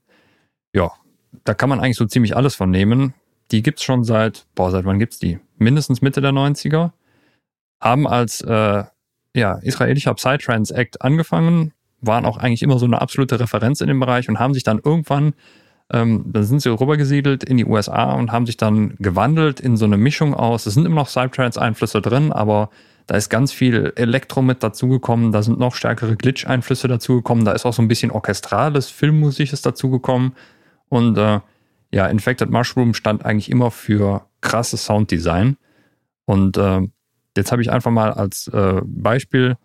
ja, da kann man eigentlich so ziemlich alles von nehmen. Die gibt's schon seit, boah, seit wann gibt's die? Mindestens Mitte der 90er. Haben als äh, ja, israelischer Psytrance Act angefangen, waren auch eigentlich immer so eine absolute Referenz in dem Bereich und haben sich dann irgendwann, ähm, dann sind sie rübergesiedelt in die USA und haben sich dann gewandelt in so eine Mischung aus, es sind immer noch Psytrance-Einflüsse drin, aber da ist ganz viel Elektro mit dazugekommen, da sind noch stärkere Glitch-Einflüsse dazugekommen, da ist auch so ein bisschen orchestrales, Filmmusikes dazugekommen und äh, ja, Infected Mushroom stand eigentlich immer für krasses Sounddesign und äh, jetzt habe ich einfach mal als äh, Beispiel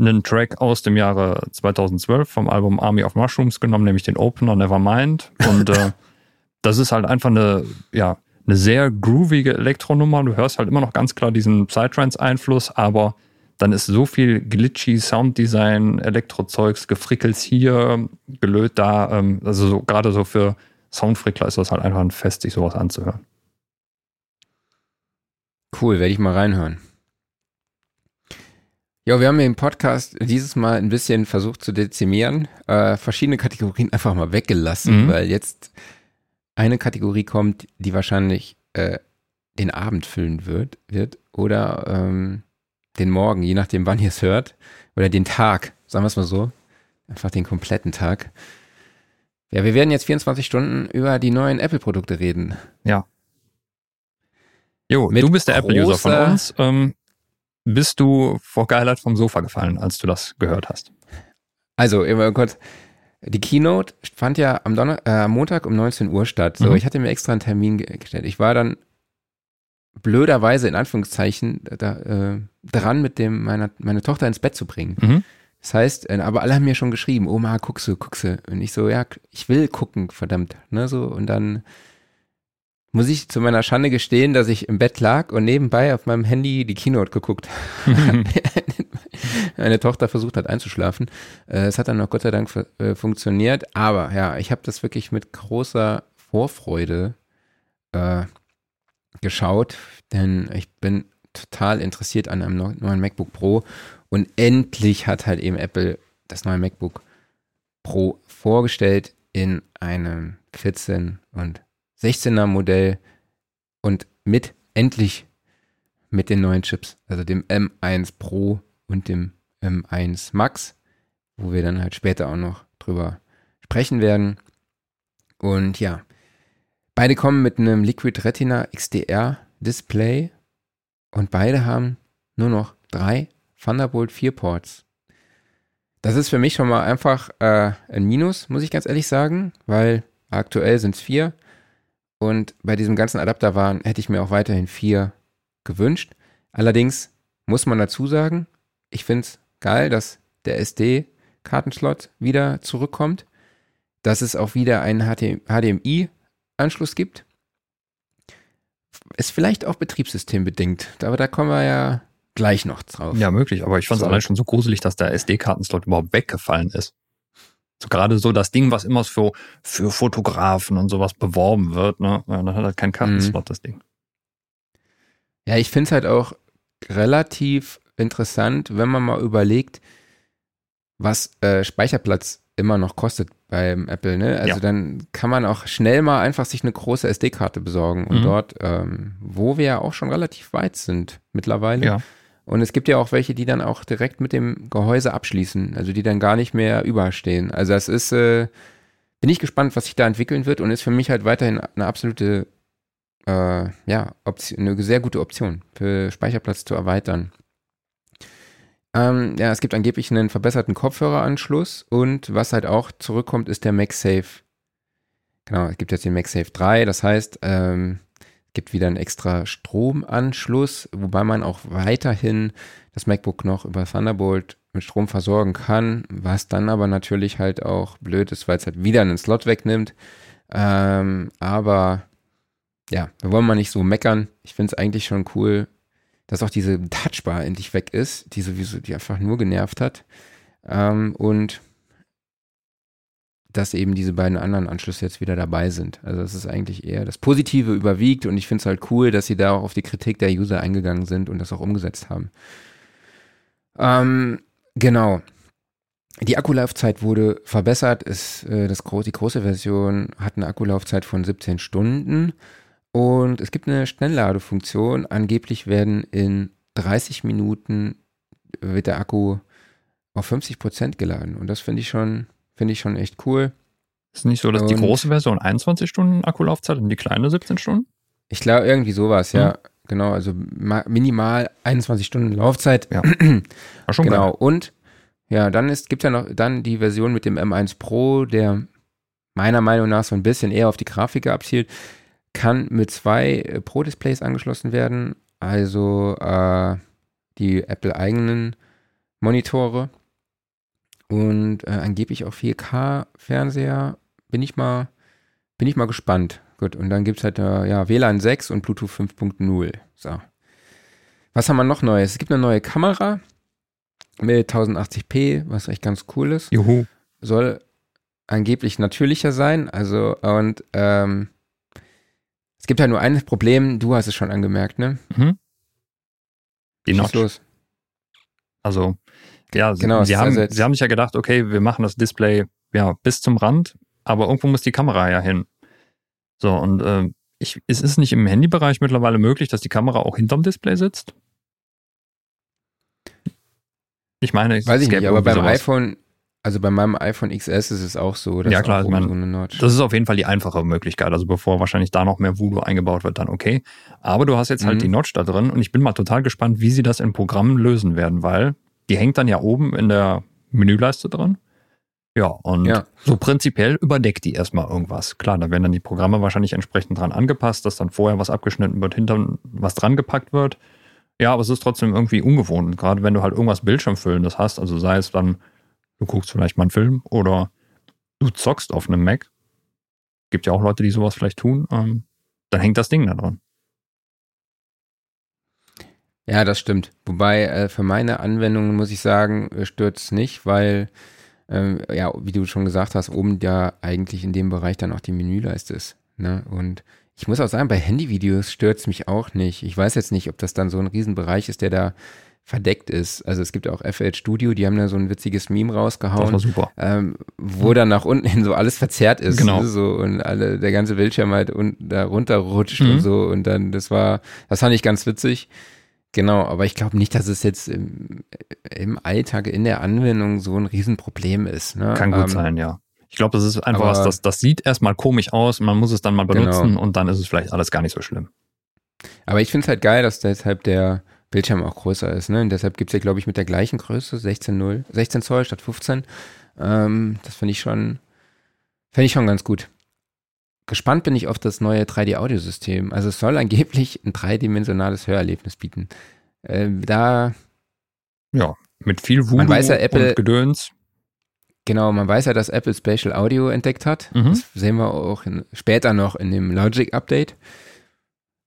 einen Track aus dem Jahre 2012 vom Album Army of Mushrooms genommen, nämlich den Opener Nevermind. Und äh, das ist halt einfach eine, ja, eine sehr groovige Elektronummer. Du hörst halt immer noch ganz klar diesen Psytrance-Einfluss, aber dann ist so viel glitchy Sounddesign, Elektrozeugs, Gefrickels hier, gelöt da. Ähm, also so, gerade so für Soundfrickler ist das halt einfach ein Fest, sich sowas anzuhören. Cool, werde ich mal reinhören. Ja, wir haben im Podcast dieses Mal ein bisschen versucht zu dezimieren, äh, verschiedene Kategorien einfach mal weggelassen, Mhm. weil jetzt eine Kategorie kommt, die wahrscheinlich äh, den Abend füllen wird, wird oder ähm, den Morgen, je nachdem, wann ihr es hört, oder den Tag, sagen wir es mal so, einfach den kompletten Tag. Ja, wir werden jetzt 24 Stunden über die neuen Apple-Produkte reden. Jo, Mit du bist der Apple-User von uns. Ähm, bist du vor Geilheit vom Sofa gefallen, als du das gehört hast? Also, immer kurz. Die Keynote fand ja am, Donner äh, Montag um 19 Uhr statt. So, Mhm. ich hatte mir extra einen Termin ge- gestellt. Ich war dann blöderweise in Anführungszeichen da, äh, dran, mit dem meiner, meine Tochter ins Bett zu bringen. Mhm. Das heißt, äh, aber alle haben mir schon geschrieben, Oma, guckst du, guckst du. Und ich so, ja, ich will gucken, verdammt. Ne, so, und dann muss ich zu meiner Schande gestehen, dass ich im Bett lag und nebenbei auf meinem Handy die Keynote geguckt meine Tochter versucht hat einzuschlafen. Äh, Es hat dann noch Gott sei Dank äh, funktioniert. Aber ja, ich habe das wirklich mit großer Vorfreude äh, geschaut, denn ich bin total interessiert an einem neu- neuen MacBook Pro. Und endlich hat halt eben Apple das neue MacBook Pro vorgestellt in einem 14 und 16er Modell und mit endlich mit den neuen Chips, also dem M1 Pro und dem M1 Max, wo wir dann halt später auch noch drüber sprechen werden. Und ja, beide kommen mit einem Liquid Retina XDR Display und beide haben nur noch drei Thunderbolt 4 Ports. Das ist für mich schon mal einfach äh, ein Minus, muss ich ganz ehrlich sagen, weil aktuell sind es vier und bei diesem ganzen Adapter waren, hätte ich mir auch weiterhin vier gewünscht. Allerdings muss man dazu sagen, ich finde es geil, dass der SD-Kartenslot wieder zurückkommt, dass es auch wieder einen HDMI-Anschluss gibt. Ist vielleicht auch betriebssystembedingt, aber da kommen wir ja gleich noch drauf. Ja, möglich, aber ich fand es So. allein schon so gruselig, dass der SD-Kartenslot überhaupt weggefallen ist. So gerade so das Ding, was immer für, für Fotografen und sowas beworben wird, ne? Ja, dann hat er keinen Kartenslot, das Ding. Ja, ich finde es halt auch relativ interessant, wenn man mal überlegt, was äh, Speicherplatz immer noch kostet beim Apple. Ne? Also Ja. dann kann man auch schnell mal einfach sich eine große SD-Karte besorgen und Mhm. dort, ähm, wo wir ja auch schon relativ weit sind mittlerweile, Ja. Und es gibt ja auch welche, die dann auch direkt mit dem Gehäuse abschließen, also die dann gar nicht mehr überstehen. Also das ist, äh, bin ich gespannt, was sich da entwickeln wird und ist für mich halt weiterhin eine absolute, äh, ja, Option, eine sehr gute Option für Speicherplatz zu erweitern. Ähm, ja, es gibt angeblich einen verbesserten Kopfhöreranschluss und was halt auch zurückkommt, ist der MagSafe. Genau, es gibt jetzt den MagSafe 3, das heißt, ähm, gibt wieder einen extra Stromanschluss, wobei man auch weiterhin das MacBook noch über Thunderbolt mit Strom versorgen kann, was dann aber natürlich halt auch blöd ist, weil es halt wieder einen Slot wegnimmt. Ähm, aber ja, wir wollen mal nicht so meckern. Ich finde es eigentlich schon cool, dass auch diese Touchbar endlich weg ist, die sowieso, die einfach nur genervt hat. Ähm, und dass eben diese beiden anderen Anschlüsse jetzt wieder dabei sind. Also das ist eigentlich eher das Positive überwiegt und ich finde es halt cool, dass sie da auch auf die Kritik der User eingegangen sind und das auch umgesetzt haben. Ähm, genau. Die Akkulaufzeit wurde verbessert. Ist, äh, das, die große Version hat eine Akkulaufzeit von 17 Stunden und es gibt eine Schnellladefunktion. Angeblich werden in 30 Minuten wird der Akku auf 50 Prozent geladen und das finde ich schon Finde ich schon echt cool. Ist nicht so, dass und die große Version 21 Stunden Akkulaufzeit und die kleine 17 Stunden? Ich glaube, irgendwie sowas, ja. Mhm. Genau, also minimal 21 Stunden Laufzeit. Ja. War schon genau. Geil. Und ja, dann ist, gibt ja noch dann die Version mit dem M1 Pro, der meiner Meinung nach so ein bisschen eher auf die Grafik abzielt, kann mit zwei äh, Pro-Displays angeschlossen werden. Also äh, die Apple-eigenen Monitore und äh, angeblich auch 4K-Fernseher. Bin ich mal, bin ich mal gespannt. Gut, und dann gibt es halt äh, ja, WLAN 6 und Bluetooth 5.0. So. Was haben wir noch Neues? Es gibt eine neue Kamera mit 1080p, was echt ganz cool ist. Juhu. Soll angeblich natürlicher sein. Also, und ähm, es gibt ja nur ein Problem, du hast es schon angemerkt, ne? Mhm. Die Notch. Los? Also, ja, genau, sie, haben, sie haben sich ja gedacht, okay, wir machen das Display ja bis zum Rand, aber irgendwo muss die Kamera ja hin. So, und äh, ich, ist es nicht im Handybereich mittlerweile möglich, dass die Kamera auch hinterm Display sitzt? Ich meine, ich weiß ich nicht, aber beim sowas. iPhone, also bei meinem iPhone XS ist es auch so. ja, klar, ich meine, so das ist auf jeden Fall die einfache Möglichkeit. Also bevor wahrscheinlich da noch mehr Voodoo eingebaut wird, dann okay. Aber du hast jetzt halt mhm. die Notch da drin und ich bin mal total gespannt, wie sie das in Programmen lösen werden, weil die hängt dann ja oben in der Menüleiste drin. Ja, und ja. so prinzipiell überdeckt die erstmal irgendwas. Klar, da werden dann die Programme wahrscheinlich entsprechend dran angepasst, dass dann vorher was abgeschnitten wird, hinter was dran gepackt wird. Ja, aber es ist trotzdem irgendwie ungewohnt. Gerade wenn du halt irgendwas Bildschirmfüllendes hast, also sei es dann, du guckst vielleicht mal einen Film oder du zockst auf einem Mac. Gibt ja auch Leute, die sowas vielleicht tun. Ähm, dann hängt das Ding da dran. Ja, das stimmt. Wobei äh, für meine Anwendungen muss ich sagen, äh, stört es nicht, weil, ähm, ja, wie du schon gesagt hast, oben ja eigentlich in dem Bereich dann auch die Menüleiste ist. Ne? Und ich muss auch sagen, bei Handyvideos stört es mich auch nicht. Ich weiß jetzt nicht, ob das dann so ein Riesenbereich ist, der da verdeckt ist. Also es gibt auch FL Studio, die haben da so ein witziges Meme rausgehauen. Das war super. Ähm, wo dann nach unten hin so alles verzerrt ist. Genau. Ne, so und alle, der ganze Bildschirm halt und da runterrutscht mhm. und so. Und dann, das war, das fand ich ganz witzig. Genau, aber ich glaube nicht, dass es jetzt im, im, Alltag in der Anwendung so ein Riesenproblem ist. Ne? Kann gut ähm, sein, ja. Ich glaube, das ist einfach was, das, das sieht erstmal komisch aus, man muss es dann mal benutzen genau. und dann ist es vielleicht alles gar nicht so schlimm. Aber ich finde es halt geil, dass deshalb der Bildschirm auch größer ist. Ne? Und deshalb gibt es ja, glaube ich, mit der gleichen Größe, 16, 16 Zoll statt 15. Ähm, das finde ich schon, finde ich schon ganz gut. Gespannt bin ich auf das neue 3D-Audiosystem. Also es soll angeblich ein dreidimensionales Hörerlebnis bieten. Äh, da. Ja, mit viel Voodoo weiß ja, Apple, und Gedöns. Genau, man weiß ja, dass Apple Spatial Audio entdeckt hat. Mhm. Das sehen wir auch in, später noch in dem Logic-Update.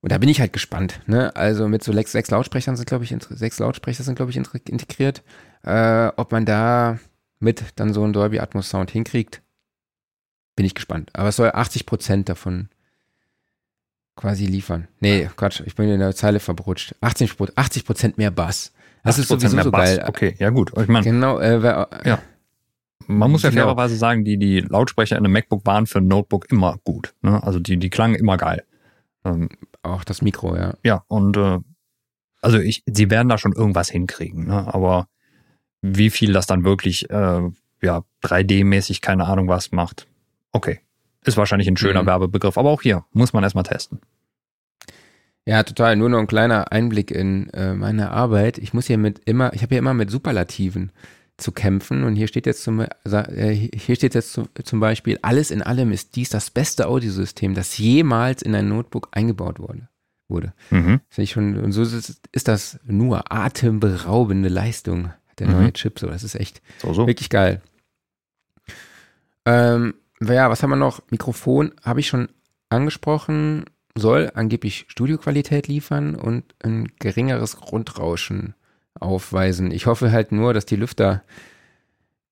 Und da bin ich halt gespannt. Ne? Also mit so sechs, sechs Lautsprechern sind, glaube ich, sechs Lautsprecher sind, glaube ich, integriert. Äh, ob man da mit dann so einen Dolby Atmos Sound hinkriegt. Bin ich gespannt. Aber es soll 80 Prozent davon quasi liefern. Nee, Quatsch, ich bin in der Zeile verbrutscht. 80 Prozent mehr Bass. Das ist sowieso so Bass. geil. Okay, ja gut. Ich meine, genau, äh, wer, ja. Man muss ja genau. fairerweise sagen, die, die Lautsprecher in einem MacBook waren für ein Notebook immer gut. Ne? Also die, die klangen immer geil. Ähm, Auch das Mikro, ja. Ja, und äh, also ich, sie werden da schon irgendwas hinkriegen, ne? aber wie viel das dann wirklich äh, ja 3D-mäßig keine Ahnung was macht, okay, ist wahrscheinlich ein schöner mhm. Werbebegriff, aber auch hier muss man erstmal testen. Ja, total. Nur noch ein kleiner Einblick in äh, meine Arbeit. Ich muss hier mit immer, ich habe hier immer mit Superlativen zu kämpfen und hier steht jetzt zum, äh, hier steht jetzt zum, zum Beispiel, alles in allem ist dies das beste Audiosystem, das jemals in ein Notebook eingebaut wurde. wurde. Mhm. schon, und so ist, ist, das nur atemberaubende Leistung, der mhm. neue Chip. So, das ist echt so, so. wirklich geil. Ähm, ja, was haben wir noch? Mikrofon habe ich schon angesprochen soll angeblich Studioqualität liefern und ein geringeres Grundrauschen aufweisen. Ich hoffe halt nur, dass die Lüfter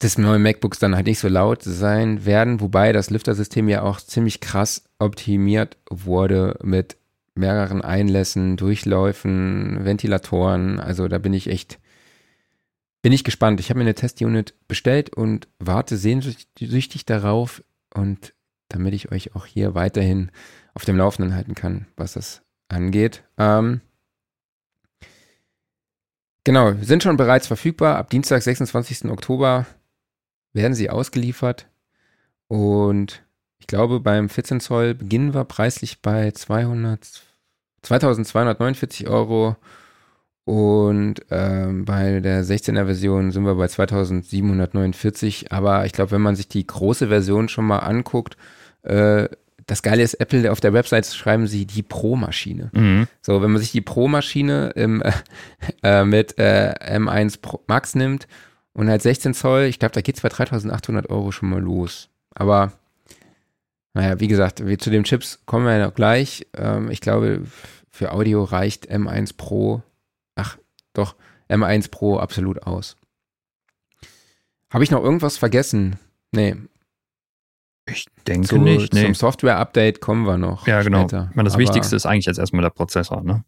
des neuen MacBooks dann halt nicht so laut sein werden, wobei das Lüftersystem ja auch ziemlich krass optimiert wurde mit mehreren Einlässen, Durchläufen, Ventilatoren. Also da bin ich echt, bin ich gespannt. Ich habe mir eine Testunit bestellt und warte sehnsüchtig darauf und damit ich euch auch hier weiterhin auf dem Laufenden halten kann, was das angeht. Ähm, genau, sind schon bereits verfügbar. Ab Dienstag, 26. Oktober werden sie ausgeliefert. Und ich glaube, beim 14 Zoll beginnen wir preislich bei 200, 2249 Euro. Und ähm, bei der 16er Version sind wir bei 2749. Aber ich glaube, wenn man sich die große Version schon mal anguckt, äh, das Geile ist, Apple auf der Website schreiben sie die Pro-Maschine. Mhm. So, wenn man sich die Pro-Maschine äh, mit äh, M1 Pro Max nimmt und halt 16 Zoll, ich glaube, da geht es bei 3800 Euro schon mal los. Aber naja, wie gesagt, wir, zu den Chips kommen wir ja noch gleich. Ähm, ich glaube, für Audio reicht M1 Pro, doch, M1 Pro absolut aus. Habe ich noch irgendwas vergessen? Nee, ich denke Zu, nicht. Nee. Zum Software-Update kommen wir noch. Ja, genau. Später. Ich meine, das Aber Wichtigste ist eigentlich jetzt erstmal der Prozessor, ne?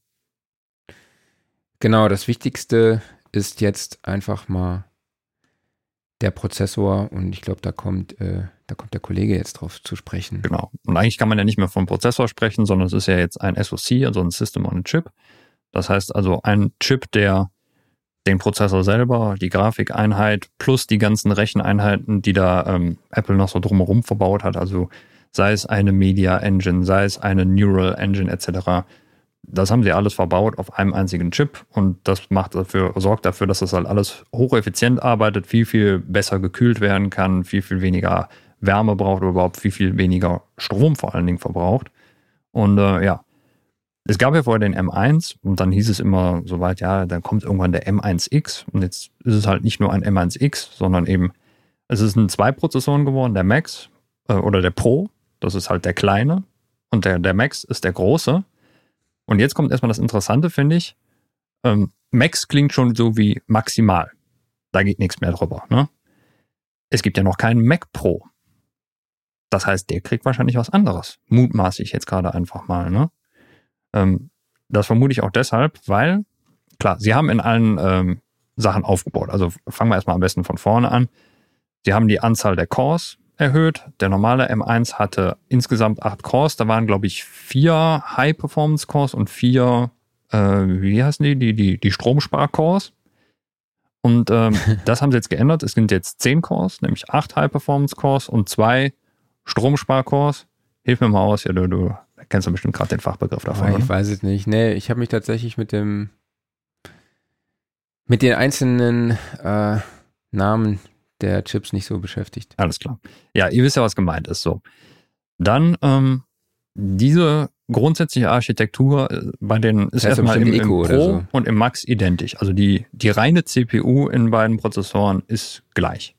Genau, das Wichtigste ist jetzt einfach mal der Prozessor und ich glaube, da kommt, äh, da kommt der Kollege jetzt drauf zu sprechen. Genau. Und eigentlich kann man ja nicht mehr vom Prozessor sprechen, sondern es ist ja jetzt ein SoC, also ein System on a Chip. Das heißt also ein Chip, der den Prozessor selber, die Grafikeinheit plus die ganzen Recheneinheiten, die da ähm, Apple noch so drumherum verbaut hat. Also sei es eine Media Engine, sei es eine Neural Engine etc. Das haben sie alles verbaut auf einem einzigen Chip und das macht dafür, sorgt dafür, dass das halt alles hocheffizient arbeitet, viel, viel besser gekühlt werden kann, viel, viel weniger Wärme braucht oder überhaupt viel, viel weniger Strom vor allen Dingen verbraucht. Und äh, ja, es gab ja vorher den M1 und dann hieß es immer soweit, ja, dann kommt irgendwann der M1X und jetzt ist es halt nicht nur ein M1X, sondern eben, es ist ein zwei Prozessoren geworden, der Max äh, oder der Pro, das ist halt der kleine und der, der Max ist der große. Und jetzt kommt erstmal das Interessante, finde ich. Ähm, Max klingt schon so wie maximal. Da geht nichts mehr drüber. Ne? Es gibt ja noch keinen Mac Pro. Das heißt, der kriegt wahrscheinlich was anderes. Mutmaße ich jetzt gerade einfach mal. Ne? Ähm, das vermute ich auch deshalb, weil, klar, sie haben in allen ähm, Sachen aufgebaut. Also fangen wir erstmal am besten von vorne an. Sie haben die Anzahl der Cores erhöht. Der normale M1 hatte insgesamt acht Cores. Da waren, glaube ich, vier High-Performance-Cores und vier, äh, wie heißen die, die, die, die Stromspar-Cores. Und ähm, das haben sie jetzt geändert. Es sind jetzt zehn Cores, nämlich acht High-Performance-Cores und zwei Stromspar-Cores. Hilf mir mal aus, ja, du, du kennst du bestimmt gerade den Fachbegriff davon. Oh, ich weiß es nicht. Nee, ich habe mich tatsächlich mit dem mit den einzelnen äh, Namen der Chips nicht so beschäftigt. Alles klar. Ja, ihr wisst ja, was gemeint ist. So. Dann ähm, diese grundsätzliche Architektur äh, bei den ist erstmal im, im Pro so. und im Max identisch. Also die, die reine CPU in beiden Prozessoren ist gleich.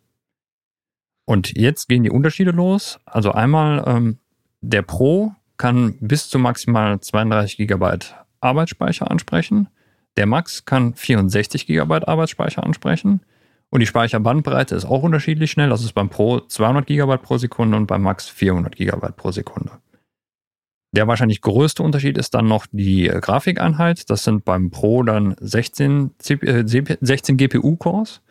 Und jetzt gehen die Unterschiede los. Also einmal ähm, der Pro kann bis zu maximal 32 GB Arbeitsspeicher ansprechen. Der Max kann 64 GB Arbeitsspeicher ansprechen. Und die Speicherbandbreite ist auch unterschiedlich schnell. Das ist beim Pro 200 GB pro Sekunde und beim Max 400 GB pro Sekunde. Der wahrscheinlich größte Unterschied ist dann noch die Grafikeinheit. Das sind beim Pro dann 16, 16 GPU-Cores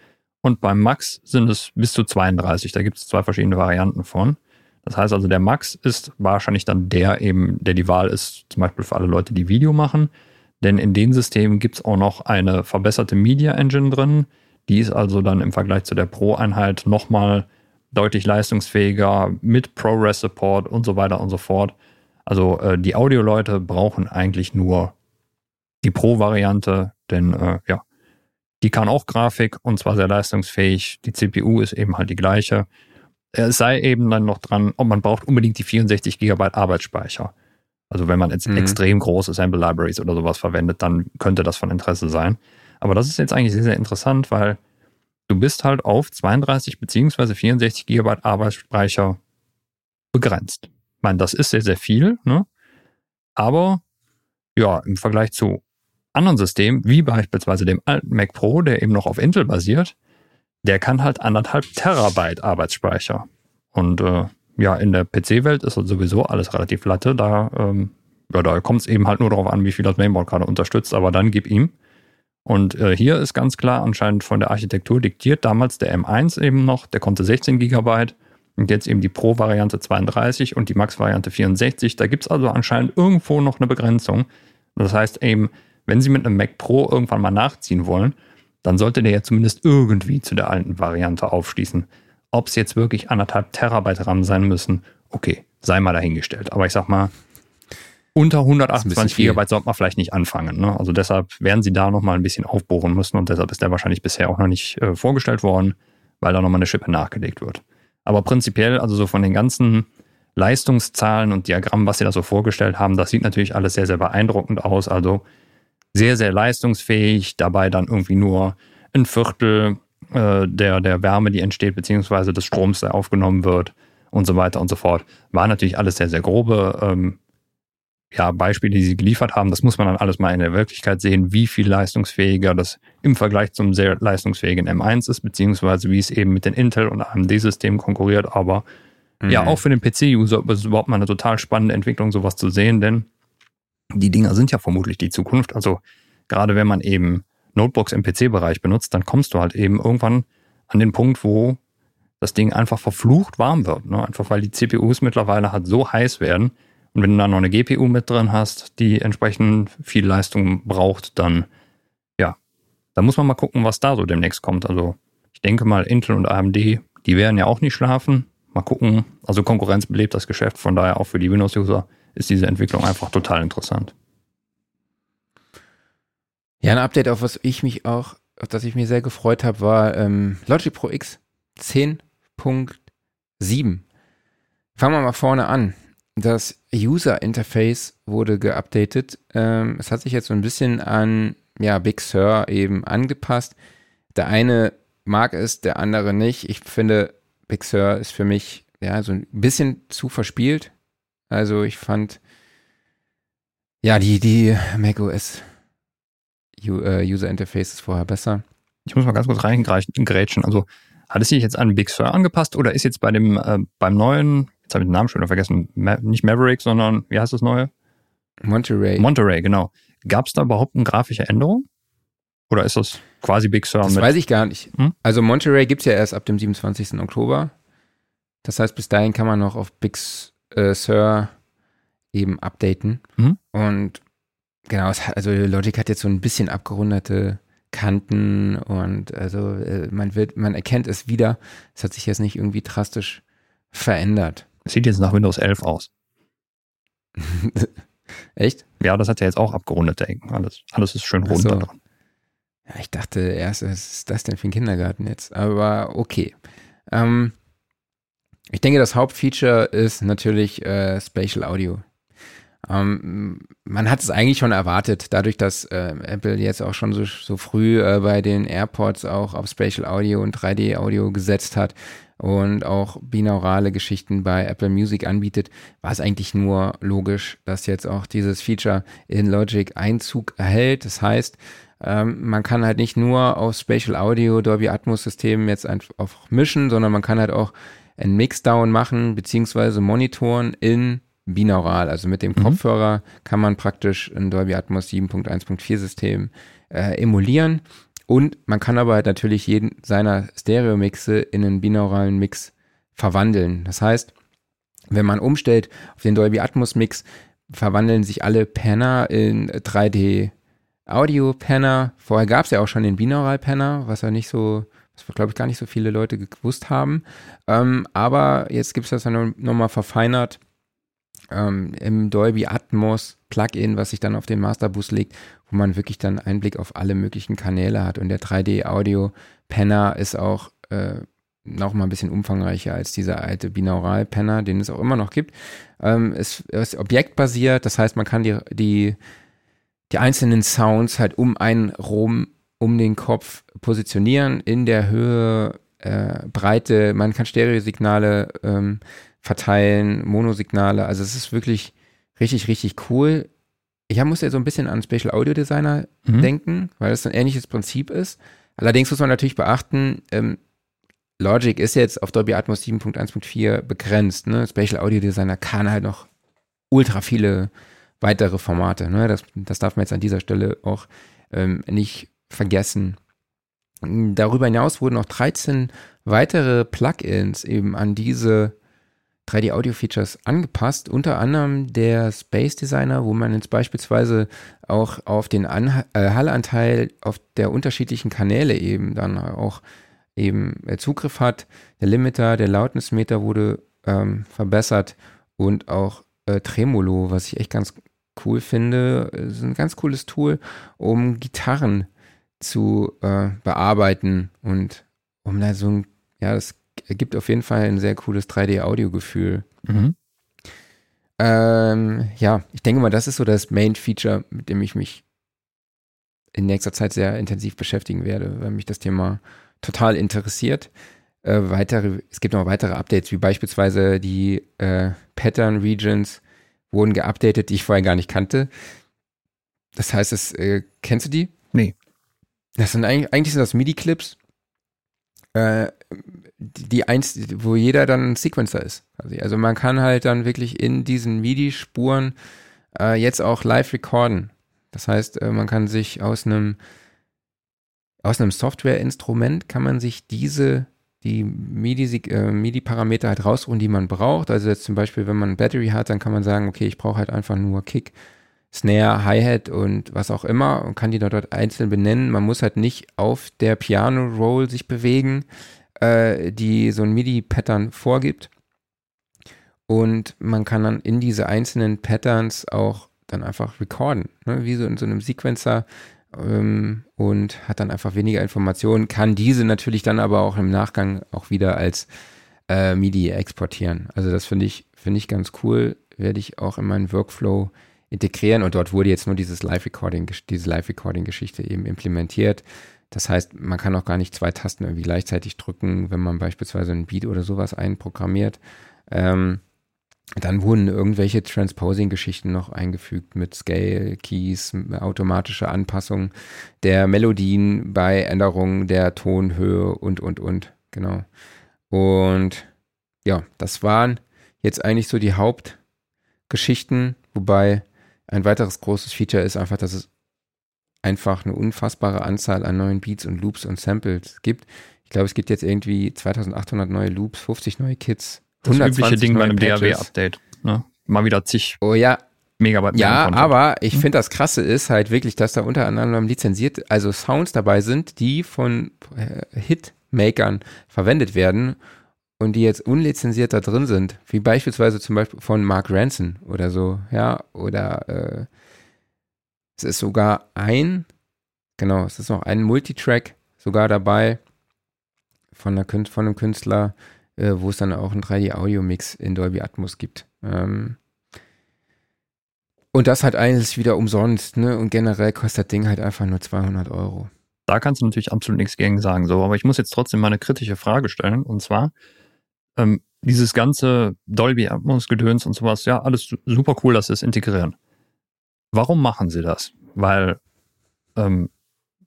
und beim Max sind es bis zu 32. Da gibt es zwei verschiedene Varianten von. Das heißt also, der Max ist wahrscheinlich dann der eben, der die Wahl ist, zum Beispiel für alle Leute, die Video machen. Denn in den Systemen gibt es auch noch eine verbesserte Media Engine drin. Die ist also dann im Vergleich zu der Pro-Einheit nochmal deutlich leistungsfähiger mit ProRes Support und so weiter und so fort. Also äh, die Audio-Leute brauchen eigentlich nur die Pro-Variante, denn äh, ja, die kann auch Grafik und zwar sehr leistungsfähig. Die CPU ist eben halt die gleiche. Es sei eben dann noch dran, ob man braucht unbedingt die 64 GB Arbeitsspeicher. Also wenn man jetzt mhm. extrem große Sample Libraries oder sowas verwendet, dann könnte das von Interesse sein. Aber das ist jetzt eigentlich sehr, sehr interessant, weil du bist halt auf 32 beziehungsweise 64 GB Arbeitsspeicher begrenzt. Ich meine, das ist sehr, sehr viel, ne? Aber ja, im Vergleich zu anderen Systemen, wie beispielsweise dem alten Mac Pro, der eben noch auf Intel basiert, der kann halt anderthalb Terabyte Arbeitsspeicher. Und äh, ja, in der PC-Welt ist halt sowieso alles relativ latte. Da, ähm, ja, da kommt es eben halt nur darauf an, wie viel das Mainboard gerade unterstützt, aber dann gib ihm. Und äh, hier ist ganz klar anscheinend von der Architektur diktiert, damals der M1 eben noch, der konnte 16 GB und jetzt eben die Pro-Variante 32 und die Max-Variante 64. Da gibt es also anscheinend irgendwo noch eine Begrenzung. Das heißt eben, wenn Sie mit einem Mac Pro irgendwann mal nachziehen wollen, dann sollte der ja zumindest irgendwie zu der alten Variante aufschließen. Ob es jetzt wirklich anderthalb Terabyte RAM sein müssen, okay, sei mal dahingestellt. Aber ich sag mal, unter 128 Gigabyte sollte man vielleicht nicht anfangen. Ne? Also deshalb werden sie da nochmal ein bisschen aufbohren müssen und deshalb ist der wahrscheinlich bisher auch noch nicht äh, vorgestellt worden, weil da nochmal eine Schippe nachgelegt wird. Aber prinzipiell, also so von den ganzen Leistungszahlen und Diagrammen, was sie da so vorgestellt haben, das sieht natürlich alles sehr, sehr beeindruckend aus. Also sehr, sehr leistungsfähig, dabei dann irgendwie nur ein Viertel äh, der, der Wärme, die entsteht, beziehungsweise des Stroms, der aufgenommen wird und so weiter und so fort. War natürlich alles sehr, sehr grobe ähm, ja, Beispiele, die sie geliefert haben, das muss man dann alles mal in der Wirklichkeit sehen, wie viel leistungsfähiger das im Vergleich zum sehr leistungsfähigen M1 ist, beziehungsweise wie es eben mit den Intel- und AMD-Systemen konkurriert. Aber mhm. ja, auch für den PC-User ist es überhaupt mal eine total spannende Entwicklung, sowas zu sehen, denn die Dinger sind ja vermutlich die Zukunft. Also gerade wenn man eben Notebooks im PC-Bereich benutzt, dann kommst du halt eben irgendwann an den Punkt, wo das Ding einfach verflucht warm wird. Ne? Einfach weil die CPUs mittlerweile halt so heiß werden, und wenn du dann noch eine GPU mit drin hast, die entsprechend viel Leistung braucht, dann ja, da muss man mal gucken, was da so demnächst kommt. Also ich denke mal, Intel und AMD, die werden ja auch nicht schlafen. Mal gucken. Also Konkurrenz belebt das Geschäft, von daher auch für die Windows-User ist diese Entwicklung einfach total interessant. Ja, ein Update, auf was ich mich auch, auf das ich mich sehr gefreut habe, war ähm, Logic Pro X 10.7. Fangen wir mal vorne an. Das User Interface wurde geupdatet. Ähm, es hat sich jetzt so ein bisschen an ja, Big Sur eben angepasst. Der eine mag es, der andere nicht. Ich finde, Big Sur ist für mich ja so ein bisschen zu verspielt. Also ich fand ja die, die macOS äh, User Interface ist vorher besser. Ich muss mal ganz kurz reingrätschen. Also hat es sich jetzt an Big Sur angepasst oder ist jetzt bei dem äh, beim neuen jetzt habe ich den Namen schon wieder vergessen, Ma nicht Maverick, sondern wie heißt das neue? Monterey. Monterey, genau. Gab es da überhaupt eine grafische Änderung? Oder ist das quasi Big Sur? Das weiß ich gar nicht. Hm? Also Monterey gibt es ja erst ab dem 27. Oktober. Das heißt, bis dahin kann man noch auf Big äh, Sur eben updaten. Mhm. Und genau, hat, also Logic hat jetzt so ein bisschen abgerundete Kanten und also äh, man wird, man erkennt es wieder. Es hat sich jetzt nicht irgendwie drastisch verändert. Sieht jetzt nach Windows 11 aus. Echt? Ja, das hat ja jetzt auch abgerundete Ecken. Alles, alles ist schön rund so. da dran. Ja, ich dachte erst, was ist das denn für ein Kindergarten jetzt? Aber okay. Ähm, ich denke, das Hauptfeature ist natürlich äh, Spatial Audio. Ähm, man hat es eigentlich schon erwartet, dadurch, dass äh, Apple jetzt auch schon so, so früh äh, bei den AirPods auch auf Spatial Audio und 3D Audio gesetzt hat, und auch binaurale Geschichten bei Apple Music anbietet, war es eigentlich nur logisch, dass jetzt auch dieses Feature in Logic Einzug erhält. Das heißt, ähm, man kann halt nicht nur auf Spatial Audio Dolby Atmos Systemen jetzt einfach mischen, sondern man kann halt auch ein Mixdown machen, beziehungsweise monitoren in binaural. Also mit dem mhm. Kopfhörer kann man praktisch ein Dolby Atmos 7.1.4 System äh, emulieren und man kann aber halt natürlich jeden seiner Stereo-Mixe in einen binauralen Mix verwandeln. Das heißt, wenn man umstellt auf den Dolby Atmos Mix, verwandeln sich alle Penner in 3D Audio-Panner. Vorher gab es ja auch schon den Binaural-Panner, was ja nicht so, was glaube ich gar nicht so viele Leute gewusst haben. Ähm, aber jetzt gibt es das dann nochmal verfeinert ähm, im Dolby Atmos Plugin, was sich dann auf den Masterbus legt, wo man wirklich dann Einblick auf alle möglichen Kanäle hat. Und der 3D Audio Penner ist auch äh, noch ein bisschen umfangreicher als dieser alte Binaural Penner, den es auch immer noch gibt. Ähm, es ist objektbasiert, das heißt, man kann die, die, die einzelnen Sounds halt um einen rum, um den Kopf positionieren, in der Höhe, äh, Breite, man kann Stereosignale ähm, verteilen, Monosignale. Also es ist wirklich richtig, richtig cool. Ich muss ja so ein bisschen an Spatial Audio Designer mhm. denken, weil das ein ähnliches Prinzip ist. Allerdings muss man natürlich beachten, ähm, Logic ist jetzt auf Dolby Atmos 7.1.4 begrenzt. Ne? Spatial Audio Designer kann halt noch ultra viele weitere Formate. Ne? Das, das darf man jetzt an dieser Stelle auch ähm, nicht vergessen. Darüber hinaus wurden noch 13 weitere Plugins eben an diese 3D-Audio-Features angepasst, unter anderem der Space Designer, wo man jetzt beispielsweise auch auf den An äh, Hallanteil auf der unterschiedlichen Kanäle eben dann auch eben äh, Zugriff hat. Der Limiter, der Lautnismeter wurde ähm, verbessert und auch äh, Tremolo, was ich echt ganz cool finde, ist ein ganz cooles Tool, um Gitarren zu äh, bearbeiten und um da so ein, ja, das gibt auf jeden Fall ein sehr cooles 3D-Audio-Gefühl. Mhm. Ähm, ja, ich denke mal, das ist so das Main-Feature, mit dem ich mich in nächster Zeit sehr intensiv beschäftigen werde, weil mich das Thema total interessiert. Äh, weitere, es gibt noch weitere Updates, wie beispielsweise die äh, Pattern Regions wurden geupdatet, die ich vorher gar nicht kannte. Das heißt, es, äh, kennst du die? Das sind eigentlich, eigentlich sind das MIDI-Clips, äh, die eins, wo jeder dann ein Sequencer ist. Also man kann halt dann wirklich in diesen MIDI-Spuren äh, jetzt auch live recorden. Das heißt, äh, man kann sich aus einem aus einem Software-Instrument kann man sich diese die MIDI-Parameter äh, MIDI halt rausruhen, die man braucht. Also jetzt zum Beispiel, wenn man Battery hat, dann kann man sagen, okay, ich brauche halt einfach nur Kick, Snare, Hi-Hat und was auch immer und kann die dort einzeln benennen. Man muss halt nicht auf der Piano-Roll sich bewegen, äh, die so ein MIDI-Pattern vorgibt. Und man kann dann in diese einzelnen Patterns auch dann einfach recorden, ne? wie so in so einem Sequencer ähm, und hat dann einfach weniger Informationen, kann diese natürlich dann aber auch im Nachgang auch wieder als äh, MIDI exportieren. Also das finde ich, finde ich ganz cool, werde ich auch in meinen Workflow integrieren und dort wurde jetzt nur dieses Live-Recording, diese Live-Recording-Geschichte eben implementiert. Das heißt, man kann auch gar nicht zwei Tasten irgendwie gleichzeitig drücken, wenn man beispielsweise ein Beat oder sowas einprogrammiert. Ähm, dann wurden irgendwelche Transposing-Geschichten noch eingefügt mit Scale-Keys, automatische Anpassung der Melodien bei Änderungen der Tonhöhe und, und, und. Genau. Und ja, das waren jetzt eigentlich so die Hauptgeschichten, wobei ein weiteres großes Feature ist einfach, dass es einfach eine unfassbare Anzahl an neuen Beats und Loops und Samples gibt. Ich glaube, es gibt jetzt irgendwie 2800 neue Loops, 50 neue Kits. Das übliche Ding bei einem DAW-Update. Ne? Mal wieder zig oh, ja. Megabyte. Ja, aber ich hm? finde das Krasse ist halt wirklich, dass da unter anderem lizenziert, also Sounds dabei sind, die von äh, Hitmakern verwendet werden und die jetzt unlizenziert da drin sind, wie beispielsweise zum Beispiel von Mark Ranson oder so, ja, oder äh, es ist sogar ein, genau, es ist noch ein Multitrack sogar dabei von, der, von einem Künstler, äh, wo es dann auch einen 3D-Audio-Mix in Dolby Atmos gibt. Ähm, und das halt alles wieder umsonst, ne? Und generell kostet das Ding halt einfach nur 200 Euro. Da kannst du natürlich absolut nichts gegen sagen, so. Aber ich muss jetzt trotzdem mal eine kritische Frage stellen. Und zwar, ähm, dieses ganze Dolby Atmos Gedöns und sowas, ja, alles super cool, dass sie es integrieren. Warum machen sie das? Weil ähm,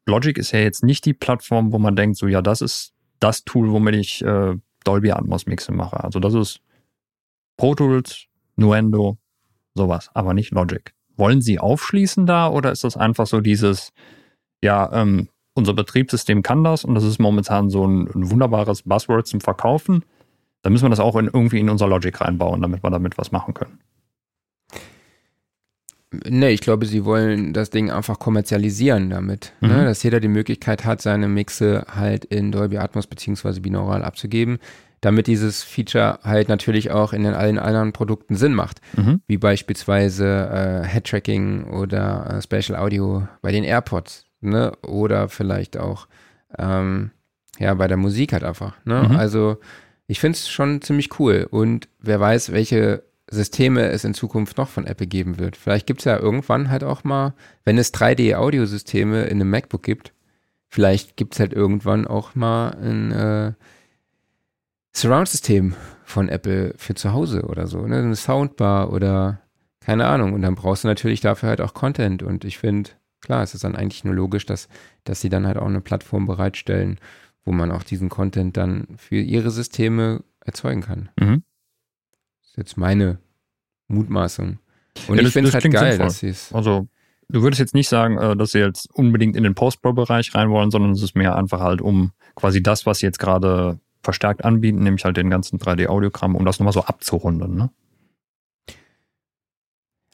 Logic ist ja jetzt nicht die Plattform, wo man denkt, so ja, das ist das Tool, womit ich äh, Dolby Atmos Mixe mache. Also das ist Pro Tools, Nuendo, sowas, aber nicht Logic. Wollen Sie aufschließen da oder ist das einfach so dieses, ja, ähm, unser Betriebssystem kann das und das ist momentan so ein, ein wunderbares Buzzword zum Verkaufen? Dann müssen wir das auch in, irgendwie in unser Logic reinbauen, damit wir damit was machen können. Nee, ich glaube, sie wollen das Ding einfach kommerzialisieren damit. Ne? Mhm. Ne? Dass jeder die Möglichkeit hat, seine Mixe halt in Dolby Atmos beziehungsweise binaural abzugeben, damit dieses Feature halt natürlich auch in den allen anderen Produkten Sinn macht. Mhm. Wie beispielsweise äh, Head-Tracking oder äh, Spatial Audio bei den AirPods. Ne? Oder vielleicht auch ähm, ja bei der Musik halt einfach. Ne? Mhm. Also ich finde es schon ziemlich cool. Und wer weiß, welche Systeme es in Zukunft noch von Apple geben wird. Vielleicht gibt es ja irgendwann halt auch mal, wenn es 3D-Audiosysteme in einem MacBook gibt, vielleicht gibt es halt irgendwann auch mal ein äh, Surround-System von Apple für zu Hause oder so, ne? Eine Soundbar oder keine Ahnung. Und dann brauchst du natürlich dafür halt auch Content. Und ich finde, klar, es ist dann eigentlich nur logisch, dass, dass sie dann halt auch eine Plattform bereitstellen, wo man auch diesen Content dann für ihre Systeme erzeugen kann. Mhm jetzt meine Mutmaßung. Und ja, ich finde es halt geil, sinnvoll. dass sie es. Also, du würdest jetzt nicht sagen, äh, dass sie jetzt unbedingt in den Post-Pro-Bereich rein wollen, sondern es ist mehr einfach halt um quasi das, was sie jetzt gerade verstärkt anbieten, nämlich halt den ganzen 3D-Audiogramm, um das nochmal so abzurunden, ne?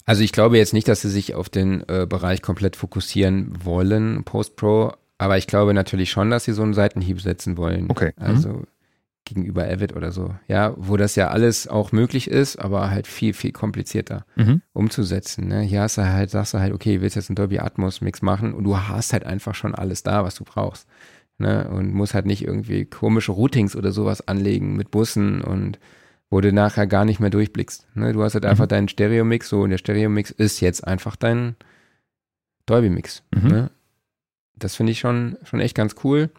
Also ich glaube jetzt nicht, dass sie sich auf den äh, Bereich komplett fokussieren wollen, Post-Pro, aber ich glaube natürlich schon, dass sie so einen Seitenhieb setzen wollen. Okay. Also mhm gegenüber Avid oder so. Ja, wo das ja alles auch möglich ist, aber halt viel, viel komplizierter mhm. umzusetzen. Ne? Hier hast du halt, sagst du halt, okay, willst jetzt einen Dolby Atmos Mix machen und du hast halt einfach schon alles da, was du brauchst. Ne? Und musst halt nicht irgendwie komische Routings oder sowas anlegen mit Bussen und wo du nachher gar nicht mehr durchblickst. Ne? Du hast halt mhm. einfach deinen Stereo-Mix, so und der Stereo-Mix ist jetzt einfach dein Dolby-Mix. Mhm. Ne? Das finde ich schon, schon echt ganz cool.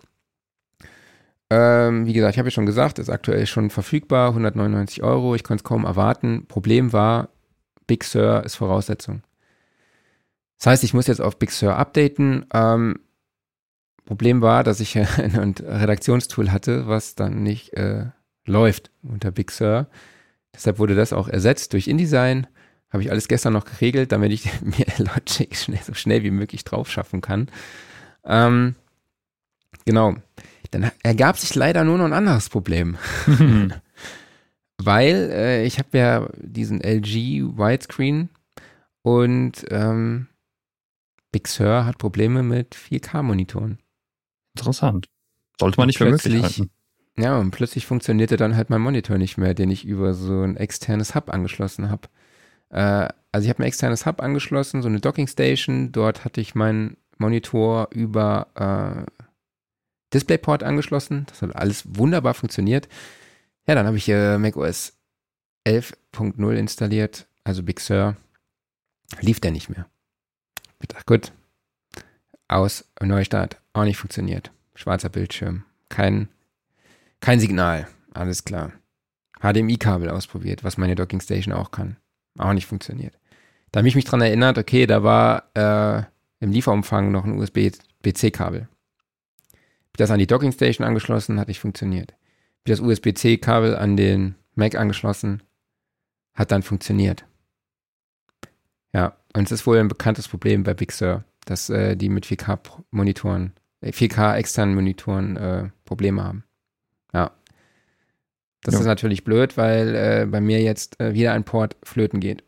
Ähm, wie gesagt, ich habe ja schon gesagt, ist aktuell schon verfügbar, 199 Euro. Ich konnte es kaum erwarten. Problem war, Big Sur ist Voraussetzung. Das heißt, ich muss jetzt auf Big Sur updaten. Ähm, Problem war, dass ich ein Redaktionstool hatte, was dann nicht äh, läuft unter Big Sur. Deshalb wurde das auch ersetzt durch InDesign. Habe ich alles gestern noch geregelt, damit ich mir Logic schnell, so schnell wie möglich drauf schaffen kann. Ähm, genau. Dann ergab sich leider nur noch ein anderes Problem. Weil äh, ich habe ja diesen LG Widescreen und ähm, Big Sur hat Probleme mit 4K-Monitoren. Interessant. Sollte man nicht für möglich halten. Ja, und plötzlich funktionierte dann halt mein Monitor nicht mehr, den ich über so ein externes Hub angeschlossen habe. Äh, also ich habe ein externes Hub angeschlossen, so eine Docking Station. Dort hatte ich meinen Monitor über äh, DisplayPort angeschlossen. Das hat alles wunderbar funktioniert. Ja, dann habe ich äh, macOS 11.0 installiert, also Big Sur. Lief der nicht mehr. Ich dachte, gut, aus, Neustart, auch nicht funktioniert. Schwarzer Bildschirm, kein, kein Signal, alles klar. HDMI-Kabel ausprobiert, was meine Docking Station auch kann. Auch nicht funktioniert. Da habe ich mich dran erinnert, okay, da war äh, im Lieferumfang noch ein USB-C-Kabel das an die Docking Station angeschlossen, hat nicht funktioniert. Wie das USB-C-Kabel an den Mac angeschlossen, hat dann funktioniert. Ja, und es ist wohl ein bekanntes Problem bei Big Sur, dass äh, die mit 4K-Monitoren, äh, 4K-externen Monitoren äh, Probleme haben. Ja. Das ja. ist natürlich blöd, weil äh, bei mir jetzt äh, wieder ein Port flöten geht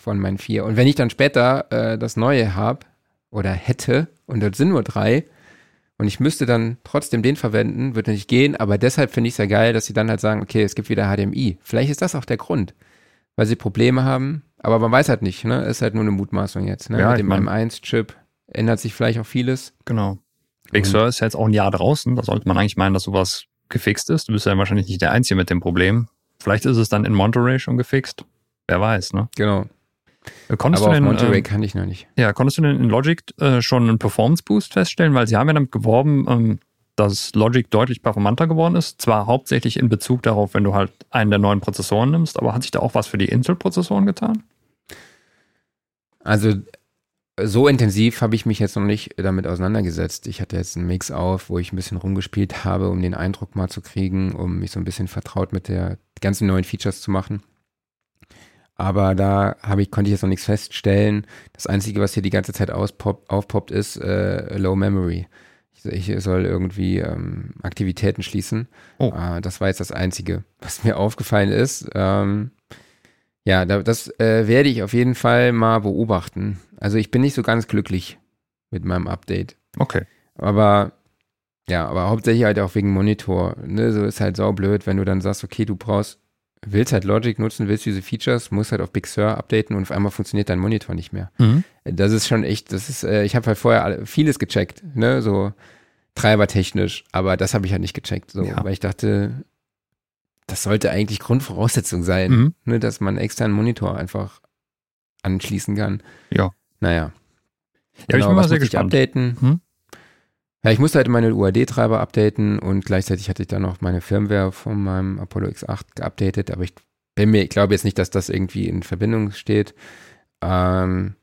von meinen vier. Und wenn ich dann später äh, das neue habe oder hätte und dort sind nur drei, und ich müsste dann trotzdem den verwenden, würde nicht gehen, aber deshalb finde ich es ja geil, dass sie dann halt sagen, okay, es gibt wieder HDMI. Vielleicht ist das auch der Grund, weil sie Probleme haben, aber man weiß halt nicht, ne? Ist halt nur eine Mutmaßung jetzt, ne? Ja, Mit dem mein, M1-Chip ändert sich vielleicht auch vieles. Genau. Big Sur ist jetzt auch ein Jahr draußen, da sollte man eigentlich meinen, dass sowas gefixt ist. Du bist ja wahrscheinlich nicht der Einzige mit dem Problem. Vielleicht ist es dann in Monterey schon gefixt. Wer weiß, ne? Genau. Konntest Aber du denn, Monterey äh, kann ich noch nicht. Ja, konntest du denn in Logic äh, schon einen Performance Boost feststellen? Weil sie haben ja damit geworben, ähm, dass Logic deutlich performanter geworden ist. Zwar hauptsächlich in Bezug darauf, wenn du halt einen der neuen Prozessoren nimmst, aber hat sich da auch was für die Intel-Prozessoren getan? Also so intensiv habe ich mich jetzt noch nicht damit auseinandergesetzt. Ich hatte jetzt einen Mix auf, wo ich ein bisschen rumgespielt habe, um den Eindruck mal zu kriegen, um mich so ein bisschen vertraut mit der ganzen neuen Features zu machen. Aber da habe ich, konnte ich jetzt noch nichts feststellen. Das Einzige, was hier die ganze Zeit aufpoppt, ist äh, Low Memory. Ich, ich soll irgendwie ähm, Aktivitäten schließen. Oh. Äh, das war jetzt das Einzige, was mir aufgefallen ist. Ähm, Ja, das äh, werde ich auf jeden Fall mal beobachten. Also ich bin nicht so ganz glücklich mit meinem Update. Okay. Aber ja, aber hauptsächlich halt auch wegen Monitor. Ne? So ist halt saublöd, wenn du dann sagst, okay, du brauchst, willst halt Logic nutzen, willst diese Features, musst halt auf Big Sur updaten und auf einmal funktioniert dein Monitor nicht mehr. Mhm. Das ist schon echt, das ist, äh, ich habe halt vorher vieles gecheckt, ne, so treibertechnisch, aber das habe ich halt nicht gecheckt, so, ja. weil ich dachte, das sollte eigentlich Grundvoraussetzung sein, mhm. ne, dass man externen Monitor einfach anschließen kann. Ja. Naja. Ja, genau, ich bin mal sehr gespannt. updaten? Hm? Ja, ich musste halt meine UAD-Treiber updaten und gleichzeitig hatte ich dann noch meine Firmware von meinem Apollo X8 geupdatet, aber ich bin mir, ich glaube jetzt nicht, dass das irgendwie in Verbindung steht. Ähm,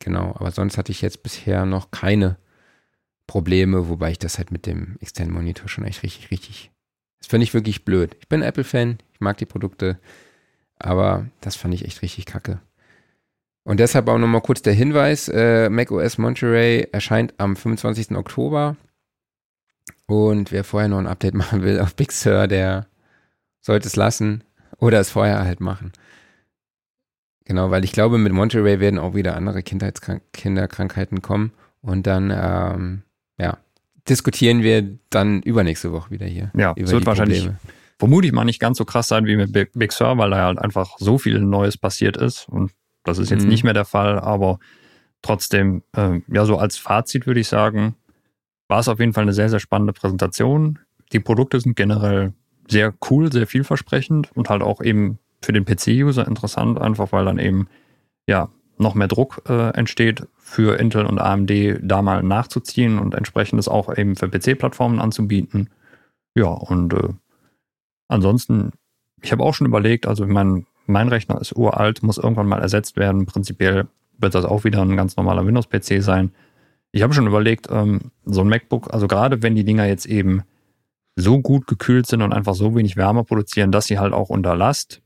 genau, aber sonst hatte ich jetzt bisher noch keine Probleme, wobei ich das halt mit dem externen Monitor schon echt richtig, richtig, das finde ich wirklich blöd. Ich bin Apple-Fan, ich mag die Produkte, aber das fand ich echt richtig kacke. Und deshalb auch nochmal kurz der Hinweis, äh, macOS Monterey erscheint am 25. Oktober. Und wer vorher noch ein Update machen will auf Big Sur, der sollte es lassen oder es vorher halt machen. Genau, weil ich glaube, mit Monterey werden auch wieder andere Kinderkrankheiten kommen. Und dann, ähm, ja, diskutieren wir dann übernächste Woche wieder hier. Ja, es wird wahrscheinlich vermutlich mal nicht ganz so krass sein wie mit Big Sur, weil da halt einfach so viel Neues passiert ist. Und das ist jetzt mhm. nicht mehr der Fall, aber trotzdem, äh, ja, so als Fazit würde ich sagen, war es auf jeden Fall eine sehr, sehr spannende Präsentation. Die Produkte sind generell sehr cool, sehr vielversprechend und halt auch eben für den PC-User interessant, einfach weil dann eben ja noch mehr Druck äh, entsteht für Intel und AMD da mal nachzuziehen und entsprechendes auch eben für PC-Plattformen anzubieten. Ja, und äh, ansonsten, ich habe auch schon überlegt, also ich meine, mein Rechner ist uralt, muss irgendwann mal ersetzt werden. Prinzipiell wird das auch wieder ein ganz normaler Windows-PC sein. Ich habe schon überlegt, ähm, so ein MacBook, also gerade wenn die Dinger jetzt eben so gut gekühlt sind und einfach so wenig Wärme produzieren, dass sie halt auch unter Last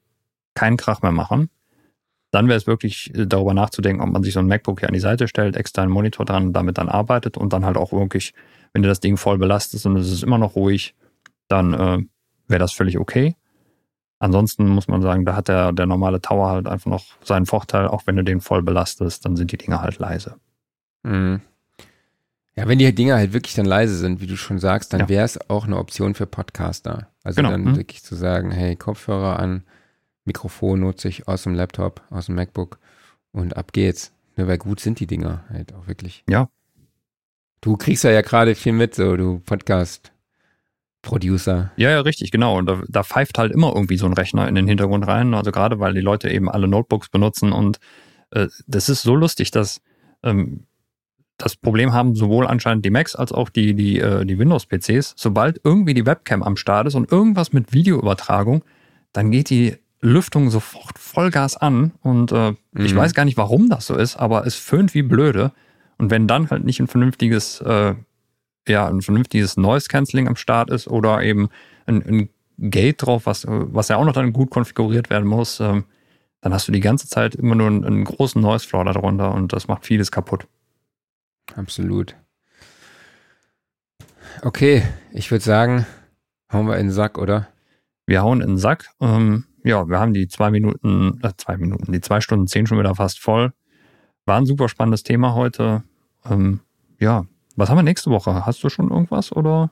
keinen Krach mehr machen, dann wäre es wirklich äh, darüber nachzudenken, ob man sich so ein MacBook hier an die Seite stellt, externen Monitor dran, damit dann arbeitet und dann halt auch wirklich, wenn du das Ding voll belastest und es ist immer noch ruhig, dann äh, wäre das völlig okay. Ansonsten muss man sagen, da hat der, der normale Tower halt einfach noch seinen Vorteil, auch wenn du den voll belastest, dann sind die Dinger halt leise. Mhm. Ja, wenn die Dinger halt wirklich dann leise sind, wie du schon sagst, dann ja. wäre es auch eine Option für Podcaster. Also genau. dann mhm. wirklich zu sagen, hey, Kopfhörer an, Mikrofon nutze ich aus dem Laptop, aus dem MacBook und ab geht's. Ne, weil gut sind die Dinger halt auch wirklich. Ja. Du kriegst ja, ja gerade viel mit, so du Podcast Producer. Ja, ja, richtig, genau. Und da, da pfeift halt immer irgendwie so ein Rechner in den Hintergrund rein. Also gerade weil die Leute eben alle Notebooks benutzen und äh, das ist so lustig, dass ähm, das Problem haben sowohl anscheinend die Macs als auch die, die, äh, die Windows-PCs. Sobald irgendwie die Webcam am Start ist und irgendwas mit Videoübertragung, dann geht die Lüftung sofort Vollgas an. Und äh, mhm. ich weiß gar nicht, warum das so ist, aber es föhnt wie blöde. Und wenn dann halt nicht ein vernünftiges äh, ja, ein vernünftiges Noise Cancelling am Start ist oder eben ein, ein Gate drauf, was, was ja auch noch dann gut konfiguriert werden muss, ähm, dann hast du die ganze Zeit immer nur einen, einen großen Noise Floor darunter und das macht vieles kaputt. Absolut. Okay, ich würde sagen, hauen wir in den Sack, oder? Wir hauen in den Sack. Ähm, ja, wir haben die zwei Minuten, äh, zwei Minuten, die zwei Stunden zehn schon wieder fast voll. War ein super spannendes Thema heute. Ähm, ja, was haben wir nächste Woche? Hast du schon irgendwas oder?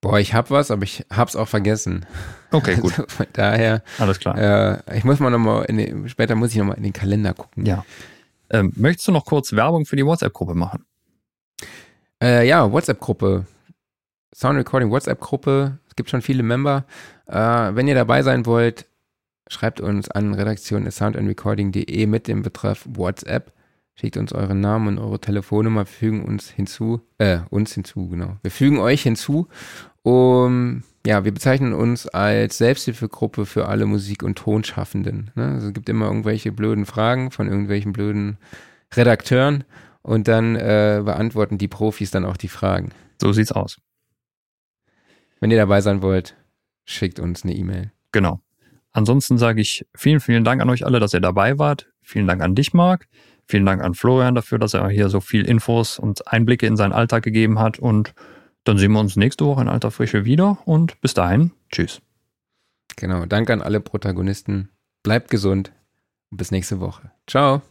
Boah, ich hab was, aber ich hab's auch vergessen. Okay, gut. Also von daher. Alles klar. Äh, ich muss mal nochmal, später muss ich nochmal in den Kalender gucken. Ja. Ähm, möchtest du noch kurz Werbung für die WhatsApp-Gruppe machen? Äh, ja, WhatsApp-Gruppe. Sound Recording WhatsApp-Gruppe. Es gibt schon viele Member. Äh, wenn ihr dabei sein wollt, schreibt uns an redaktion.soundandrecording.de mit dem Betreff WhatsApp. Schickt uns euren Namen und eure Telefonnummer, wir fügen uns hinzu, äh, uns hinzu, genau. Wir fügen euch hinzu. Um, ja, wir bezeichnen uns als Selbsthilfegruppe für alle Musik- und Tonschaffenden. Ne? Also es gibt immer irgendwelche blöden Fragen von irgendwelchen blöden Redakteuren und dann äh, beantworten die Profis dann auch die Fragen. So sieht's aus. Wenn ihr dabei sein wollt, schickt uns eine E-Mail. Genau. Ansonsten sage ich vielen, vielen Dank an euch alle, dass ihr dabei wart. Vielen Dank an dich, Marc. Vielen Dank an Florian dafür, dass er hier so viel Infos und Einblicke in seinen Alltag gegeben hat. Und dann sehen wir uns nächste Woche in alter Frische wieder. Und bis dahin, tschüss. Genau, danke an alle Protagonisten. Bleibt gesund und bis nächste Woche. Ciao.